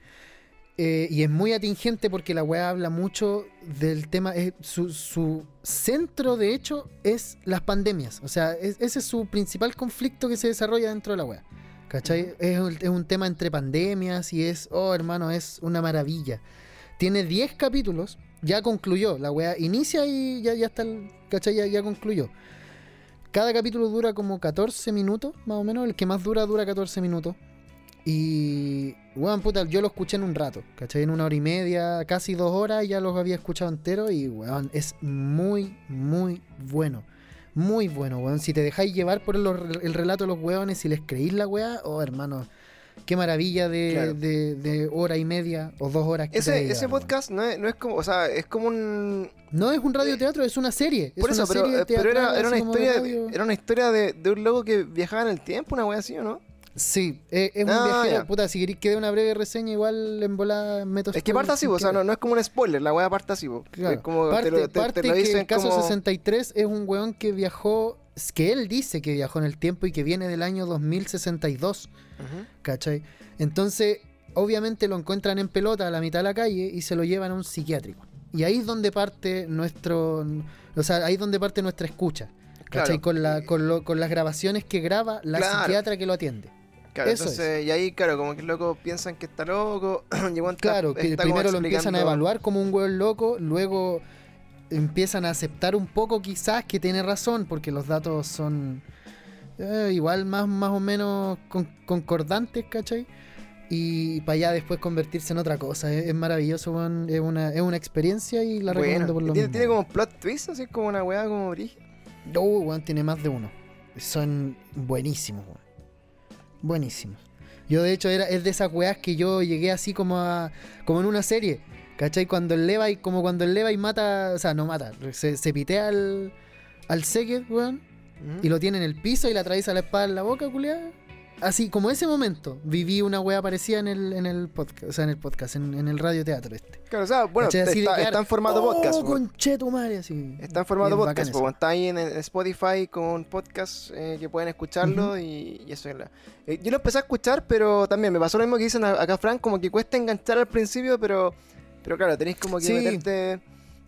Eh, y es muy atingente porque la weá habla mucho del tema. eh, su, su centro, de hecho, es las pandemias. O sea, es- ese es su principal conflicto que se desarrolla dentro de la weá. ¿Cachai? es, un- es un tema entre pandemias y es, oh hermano, es una maravilla. Tiene 10 capítulos, ya concluyó. La weá inicia y ya, ya está, el, ¿cachai? Ya, ya concluyó. Cada capítulo dura como 14 minutos, más o menos. El que más dura, dura 14 minutos. Y, weón, puta, yo lo escuché en un rato, ¿cachai? En una hora y media, casi dos horas, ya los había escuchado entero y, weón, es muy, muy bueno. Muy bueno, weón. Si te dejáis llevar por el relato de los weones, si les creís la weá, oh, hermano, qué maravilla de, Claro. de- de hora y media o dos horas que te Ese, ese llevar, podcast no es, no es como, o sea, es como un... No es un radioteatro, es una serie. Por es eso, una pero, serie eh, pero era, era una historia, era una historia de, de un loco que viajaba en el tiempo, una wea así, ¿o no? Sí, eh, es un Ah, viajero. ya. Puta, si queréis que dé una breve reseña, igual en volada meto Es que parte así, o sea, no, no es como un spoiler, la wea parte así. Claro. Es como parte te lo, te- te parte lo que dicen el caso como... 63 es un weón que viajó, es que él dice que viajó en el tiempo y que viene del año 2062, Ujú. ¿cachai? Entonces, obviamente lo encuentran en pelota a la mitad de la calle y se lo llevan a un psiquiátrico. Y ahí es donde parte nuestro, o sea, ahí es donde parte nuestra escucha. ¿Cachai? Claro. Con, la, con, lo- con las grabaciones que graba la Claro. psiquiatra que lo atiende. Claro, Eso entonces, y ahí, claro, como que el loco piensan que está loco. (clears throat) y Claro, que está primero lo empiezan a evaluar como un hueón loco, luego empiezan a aceptar un poco quizás que tiene razón, porque los datos son eh, igual más, más o menos con- concordantes, ¿cachai? Y para allá después convertirse en otra cosa. Es, es maravilloso, weón. Es una, es una experiencia y la Bueno, recomiendo por lo tiene, mismo. tiene como plot twist, así como una weá como brígida. No, weón, tiene más de uno. Son buenísimos, weón. Buenísimos. Yo, de hecho, era, es de esas weas que yo llegué así como a, como en una serie. ¿Cachai? Cuando el Levi, como cuando el Levi mata, o sea, no mata, se, se pitea al, al Seked, weón, Ujú. y lo tiene en el piso y le atraviesa la espada en la boca, culiada. Así, como ese momento, viví una wea parecida en el, en el podcast, o sea, en el podcast, en, en el radioteatro este. Claro, o sea, bueno. Así de está, quedar, está en formato podcast. Oh, po. conche tu madre, así. Está en formato Es podcast, po, está ahí en, en Spotify con podcast eh, que pueden escucharlo y, y eso es la... Eh, yo lo empecé a escuchar, pero también me pasó lo mismo que dicen acá Frank, como que cuesta enganchar al principio, pero pero claro, tenéis como que Sí. meterte...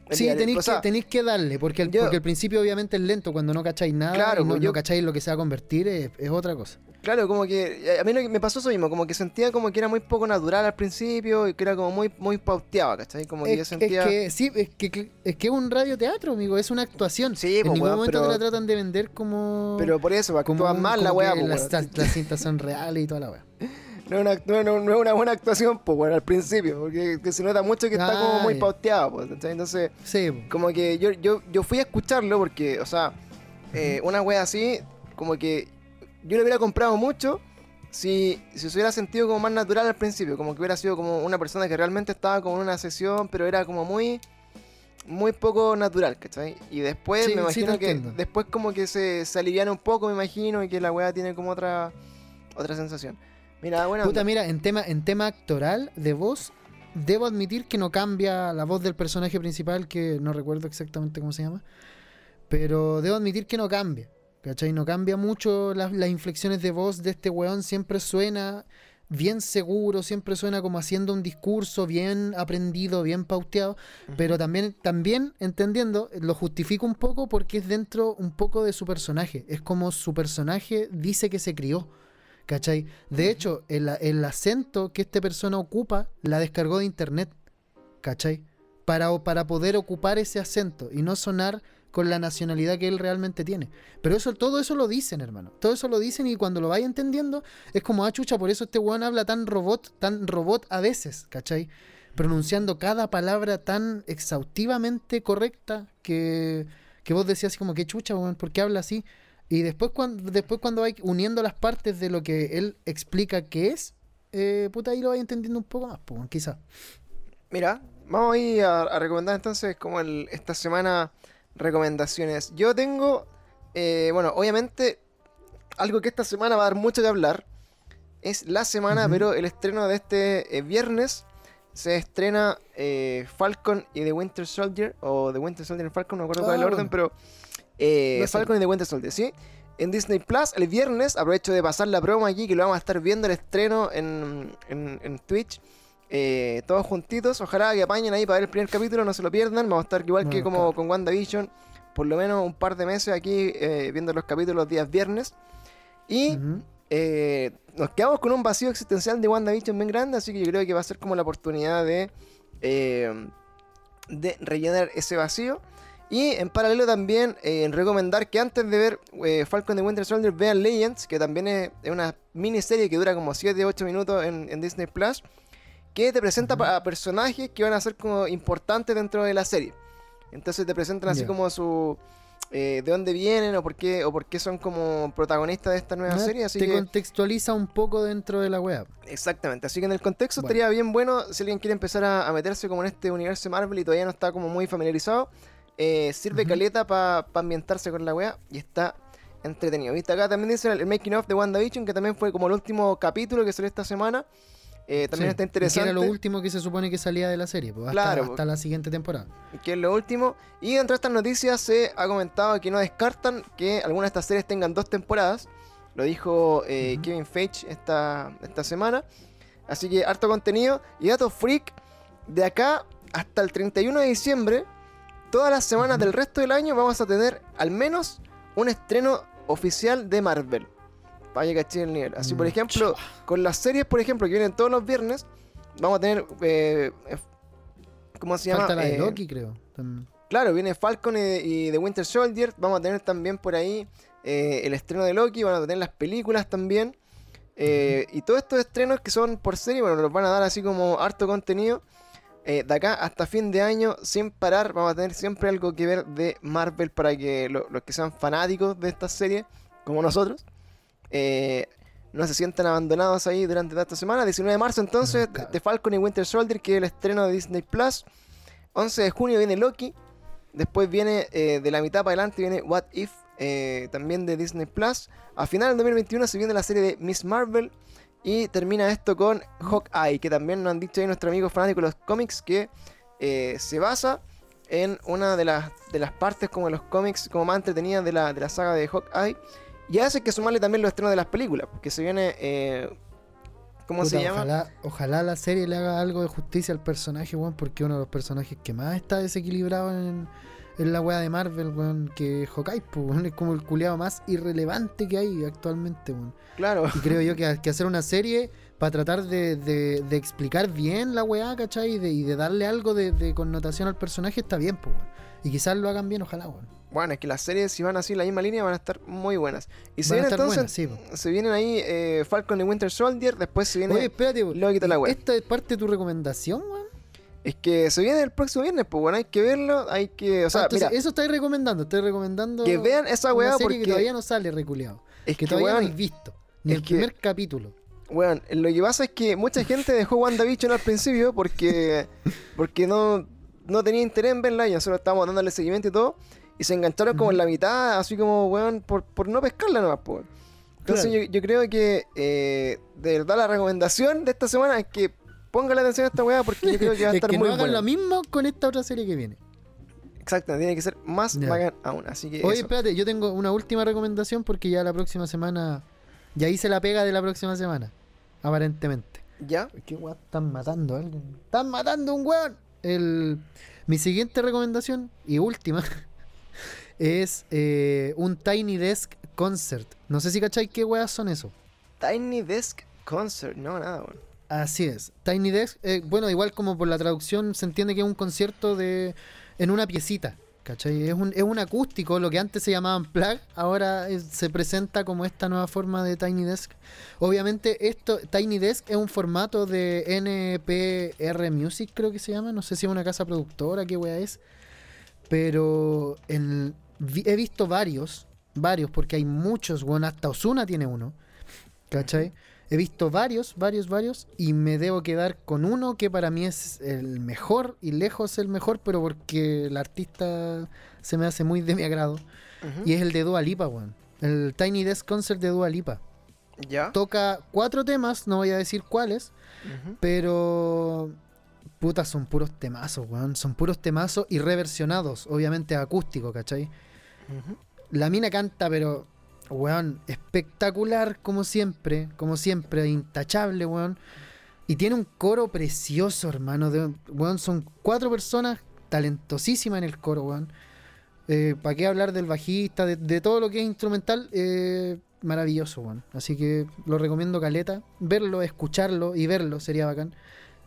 Sí, tenéis, o sea, que, tenéis que darle, porque, el, yo- porque el principio obviamente es lento, cuando no cacháis nada Claro, y no, pues yo- no cacháis lo que se va a convertir, es, es otra cosa. Claro, como que eh, a mí me pasó eso mismo, como que sentía como que era muy poco natural al principio y que era como muy muy pauteado, ¿cachai? Como que yo sentía... es que sí, es que, es que un radioteatro, amigo, es una actuación. Sí, en pues, ningún weón, momento pero- te la tratan de vender como... Pero por eso, como actúan mal la como weá, que pues, las, weón. las cintas son reales y toda la weá. (laughs) No es, una, no, no- una buena actuación, pues bueno, al principio, porque que se nota mucho que está como muy pauteado, pues, ¿cachai? Entonces, Sí, como que yo, yo, yo fui a escucharlo porque, o sea, eh, una wea así, como que yo lo hubiera comprado mucho si, si se hubiera sentido como más natural al principio, como que hubiera sido como una persona que realmente estaba como en una sesión, pero era como muy muy poco natural, ¿cachai? Y después Sí, me sí, imagino que entiendo. después como que se, se aliviana un poco, me imagino, y que la wea tiene como otra otra sensación. Mira, bueno, Puta, mira, en tema, en tema actoral de voz, debo admitir que no cambia la voz del personaje principal, que no recuerdo exactamente cómo se llama, pero debo admitir que no cambia, ¿cachai? No cambia mucho las, las inflexiones de voz de este weón, siempre suena bien seguro, siempre suena como haciendo un discurso bien aprendido, bien pauteado, pero también, también entendiendo, lo justifico un poco porque es dentro un poco de su personaje, es como su personaje dice que se crió. ¿Cachai? De hecho, el, el acento que esta persona ocupa la descargó de internet. ¿Cachai? Para, para poder ocupar ese acento y no sonar con la nacionalidad que él realmente tiene. Pero eso, todo eso lo dicen, hermano. Todo eso lo dicen y cuando lo vaya entendiendo, es como, ah, chucha, por eso este weón habla tan robot, tan robot a veces, ¿cachai? Pronunciando cada palabra tan exhaustivamente correcta que, que vos decías así como, que chucha, weón, ¿por qué habla así? Y después cuando, después cuando vais uniendo las partes de lo que él explica que es, eh, puta, ahí lo vais entendiendo un poco más, pues, quizá. Mira, vamos a ir a, a recomendar entonces como el, esta semana recomendaciones. Yo tengo, eh, bueno, obviamente algo que esta semana va a dar mucho que hablar. Es la semana, pero el estreno de este eh, viernes se estrena eh, Falcon y The Winter Soldier, o The Winter Soldier y Falcon, no me acuerdo cuál es el Ah, orden, bueno. pero eh, No sé. Falcon y The Winter Soldier, ¿sí? En Disney Plus, el viernes, aprovecho de pasar la broma aquí, que lo vamos a estar viendo el estreno en, en, en Twitch. eh, todos juntitos, ojalá que apañen ahí para ver el primer capítulo, no se lo pierdan. Vamos a estar igual que como claro. con WandaVision, por lo menos un par de meses aquí eh, viendo los capítulos los días viernes. Y eh, nos quedamos con un vacío existencial de WandaVision bien grande, así que yo creo que va a ser como la oportunidad de, de rellenar ese vacío. Y en paralelo también eh, recomendar que antes de ver eh, Falcon de Winter Soldier vean Legends, que también es, una miniserie que dura como 7-8 minutos en, en Disney Plus, que te presenta a personajes que van a ser como importantes dentro de la serie. Entonces te presentan así como su... eh, de dónde vienen o por qué o por qué son como protagonistas de esta nueva Ah, serie así te que contextualiza un poco dentro de la web. Exactamente, así que en el contexto Bueno. estaría bien bueno si alguien quiere empezar a, a meterse como en este universo Marvel y todavía no está como muy familiarizado, eh, sirve Ujú. caleta para ambientarse con la wea y está entretenido. ¿Viste? Acá también dice el, el making of de WandaVision, que también fue como el último capítulo que salió esta semana. Eh, también está Y que interesante. era lo último que se supone que salía de la serie, pues, hasta, Claro, hasta la siguiente temporada. que es lo último. Y dentro de estas noticias se ha comentado que no descartan que algunas de estas series tengan dos temporadas. Lo dijo eh. Kevin Feige esta, esta semana. Así que harto contenido. Y dato freak, de acá hasta el 31 de diciembre, todas las semanas del resto del año vamos a tener al menos un estreno oficial de Marvel. Para que caché el nivel. Así, por ejemplo, con las series, por ejemplo, que vienen todos los viernes, vamos a tener. eh, eh, ¿Cómo se llama? Falta la de Eh, Loki, creo. Claro, viene Falcon y, y The Winter Soldier. Vamos a tener también por ahí eh, el estreno de Loki. Van a tener las películas también. Eh, Y todos estos estrenos que son por serie, bueno, nos van a dar así como harto contenido. Eh, de acá hasta fin de año, sin parar, vamos a tener siempre algo que ver de Marvel para que lo- los que sean fanáticos de esta serie, como nosotros, eh, no se sientan abandonados ahí durante toda esta semana. 19 de marzo, entonces, de Falcon y Winter Soldier, que es el estreno de Disney Plus. 11 de junio viene Loki. Después viene eh, de la mitad para adelante viene What If, también de Disney Plus. A final del 2021 se viene la serie de Miss Marvel. Y termina esto con Hawkeye, que también nos han dicho ahí nuestro amigo fanático de los cómics, que eh, se basa en una de las, de las partes como de los cómics como más entretenidas de la, de la saga de Hawkeye. Y a eso hay que sumarle también los estrenos de las películas, porque se viene... eh, ¿Cómo se llama? Ojalá, ojalá la serie le haga algo de justicia al personaje, weón, porque uno de los personajes que más está desequilibrado en, en la weá de Marvel, weón, que Hawkeye, pues, weón, es como el culeado más irrelevante que hay actualmente, weón. Claro. Y creo yo que, que hacer una serie para tratar de, de- de explicar bien la weá, ¿cachai? Y de, y de darle algo de, connotación al personaje está bien, pues, weón. Y quizás lo hagan bien, ojalá, weón. Bueno, es que las series, si van así en la misma línea, van a estar muy buenas. Y se Van a viene estar entonces, buenas, sí, po. se vienen ahí eh, Falcon y Winter Soldier, después se viene... Oye, espérate, Loki toda la weá. ¿esta es parte de tu recomendación, weón? Es que se viene el próximo viernes, pues bueno, hay que verlo, hay que... O sea, Ah, entonces, mira, eso estáis recomendando, estoy recomendando que vean esa weá porque... que todavía no sale reculeado. es Que que, todavía no weón, habéis visto. Ni el que- primer capítulo. weón, lo que pasa es que mucha gente dejó WandaVision al principio porque... (laughs) porque no, no tenía interés en verla y nosotros estábamos dándole seguimiento y todo. Y se engancharon como en la mitad, así como, weón, por, por no pescarla nomás, pues. Entonces Claro. yo, yo creo que eh, de verdad la recomendación de esta semana es que ponga la atención a esta weá porque yo creo que va a (laughs) es estar que muy no hagan buena. lo mismo con esta otra serie que viene. Exacto, tiene que ser más Ya. bacán aún. Así que Oye, eso. espérate, yo tengo una última recomendación porque ya la próxima semana. Ya hice la pega de la próxima semana. Aparentemente. ¿Ya? ¿Qué weón? Están matando a alguien. ¡Están matando a un weón! El, mi siguiente recomendación y última (laughs) es eh, un Tiny Desk Concert. No sé si cacháis qué weas son eso. Tiny Desk Concert. No, nada, weón. Así es. Tiny Desk, eh, bueno, igual como por la traducción se entiende que es un concierto de en una piecita. ¿Cachai? Es un, es un acústico, lo que antes se llamaban plug, ahora se presenta como esta nueva forma de Tiny Desk. Obviamente, esto, Tiny Desk es un formato de NPR Music, creo que se llama. No sé si es una casa productora, qué wea es. Pero he visto varios, varios, porque hay muchos, bueno, hasta Osuna tiene uno. ¿Cachai? He visto varios, varios, varios, y me debo quedar con uno que para mí es el mejor y lejos el mejor, pero porque el artista se me hace muy de mi agrado. Y es el de Dua Lipa, weón. El Tiny Desk Concert de Dua Lipa. ¿Ya? Toca cuatro temas, no voy a decir cuáles, pero. Puta, son puros temazos, weón. Son puros temazos y reversionados, obviamente acústico, ¿cachai? La mina canta, pero, weón, espectacular como siempre, como siempre, intachable, weón. Y tiene un coro precioso, hermano. De, weón, son cuatro personas talentosísimas en el coro, weón. ¿Para qué hablar del bajista, de, de todo lo que es instrumental? eh, maravilloso, weón. Así que lo recomiendo caleta. Verlo, escucharlo y verlo sería bacán.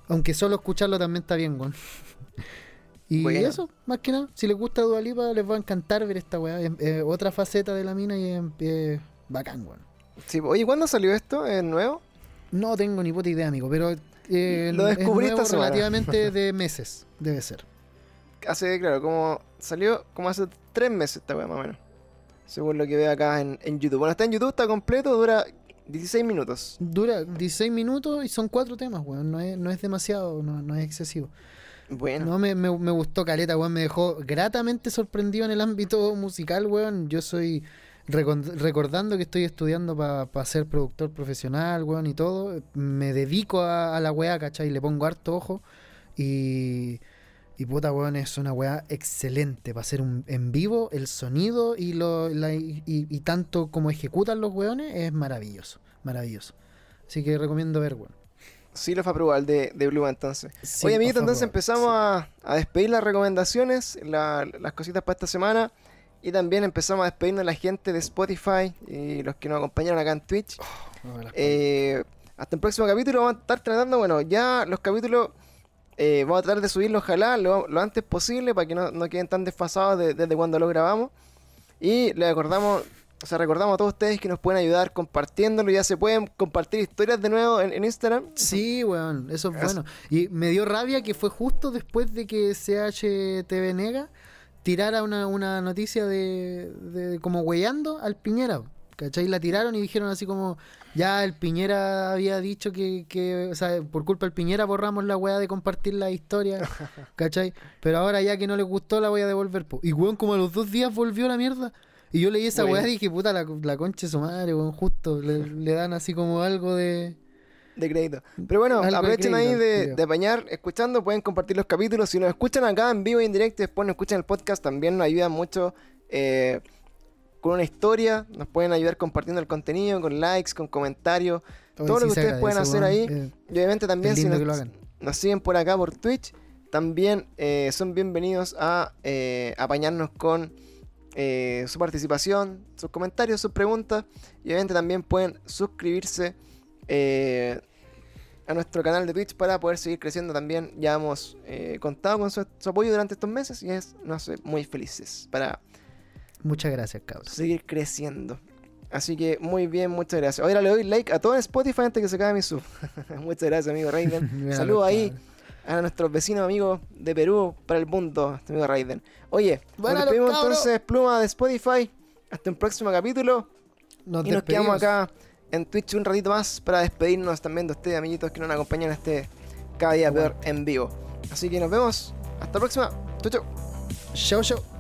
Aunque solo escucharlo también está bien, weón. (laughs) Y Bueno. eso, más que nada, si les gusta Dua Lipa, les va a encantar ver esta weá. Es, es otra faceta de la mina y es, es bacán, weón. Sí, oye, ¿cuándo salió esto? ¿Es nuevo? No tengo ni puta idea, amigo, pero eh, Lo es descubrí nuevo esta semana. relativamente (laughs) de meses, debe ser. Hace, claro, como salió como hace tres meses esta weá más o menos. Según lo que veo acá en, en YouTube. Bueno, está en YouTube, está completo, dura 16 minutos. Dura 16 minutos y son cuatro temas, weón. No es, no es demasiado, no, no es excesivo. Bueno, No, me, me, gustó Caleta, weón. Me dejó gratamente sorprendido en el ámbito musical, weón. Yo soy recordando que estoy estudiando para ser productor profesional, weón, y todo. Me dedico a, la weá, ¿cachai? Le pongo harto ojo. Y, y puta, weón, es una weá excelente para hacer un en vivo. El sonido y, lo, y, y tanto como ejecutan los weones es maravilloso. Maravilloso. Así que recomiendo ver, weón. Sí lo fue a probar de, de Blue entonces. Sí, Oye, amiguito, entonces empezamos a, a despedir las recomendaciones, la- las cositas para esta semana. Y también empezamos a despedirnos de la gente de Spotify y los que nos acompañaron acá en Twitch. No las Eh, hasta el próximo capítulo vamos a estar tratando, bueno, ya los capítulos eh, vamos a tratar de subirlos ojalá lo, lo antes posible para que no, no queden tan desfasados de- desde cuando lo grabamos. Y les recordamos, o sea, recordamos a todos ustedes que nos pueden ayudar compartiéndolo. Ya se pueden compartir historias de nuevo en, en Instagram. Sí, weón, eso es Es- bueno. Y me dio rabia que fue justo después de que CHTV Nega tirara una, una noticia de, de como weyando al Piñera. ¿Cachai? La tiraron y dijeron así como, ya el Piñera había dicho que, que o sea, por culpa del Piñera borramos la weá de compartir la historia, (laughs) ¿cachai? Pero ahora ya que no les gustó la voy a devolver. po. Y weón, como a los dos días volvió la mierda. Y yo leí esa weá y dije, puta, la, la concha de su madre, weón, justo. Le, le dan así como algo de... de crédito. Pero bueno, Algo de aprovechen ahí crédito, de, de apañar, escuchando, pueden compartir los capítulos. Si nos escuchan acá en vivo y en directo y después nos escuchan el podcast, también nos ayudan mucho eh, con una historia. Nos pueden ayudar compartiendo el contenido, con likes, con comentarios. Todo lo que ustedes pueden hacer ahí. Eh, Y obviamente también si nos siguen por acá por Twitch, también eh, son bienvenidos a eh, apañarnos con eh, su participación, sus comentarios, sus preguntas. Y obviamente también pueden suscribirse eh, a nuestro canal de Twitch para poder seguir creciendo también. Ya hemos eh, contado con su, su apoyo durante estos meses y es, nos hace muy felices para Muchas gracias, cabros. seguir creciendo. Así que muy bien, muchas gracias. Ahora le doy like a todo en Spotify antes que se acabe mi sub. (laughs) muchas gracias, amigo. Mira (laughs) Saludos ahí. A nuestros vecinos amigos de Perú para el mundo, este amigo Raiden. Oye, nos despedimos entonces, pluma de Spotify. Hasta un próximo capítulo. Nos y nos quedamos acá en Twitch un ratito más para despedirnos también de ustedes, amiguitos, que nos acompañan este cada día peor en vivo. Así que nos vemos. Hasta la próxima. Chau, chau. Chau, chau.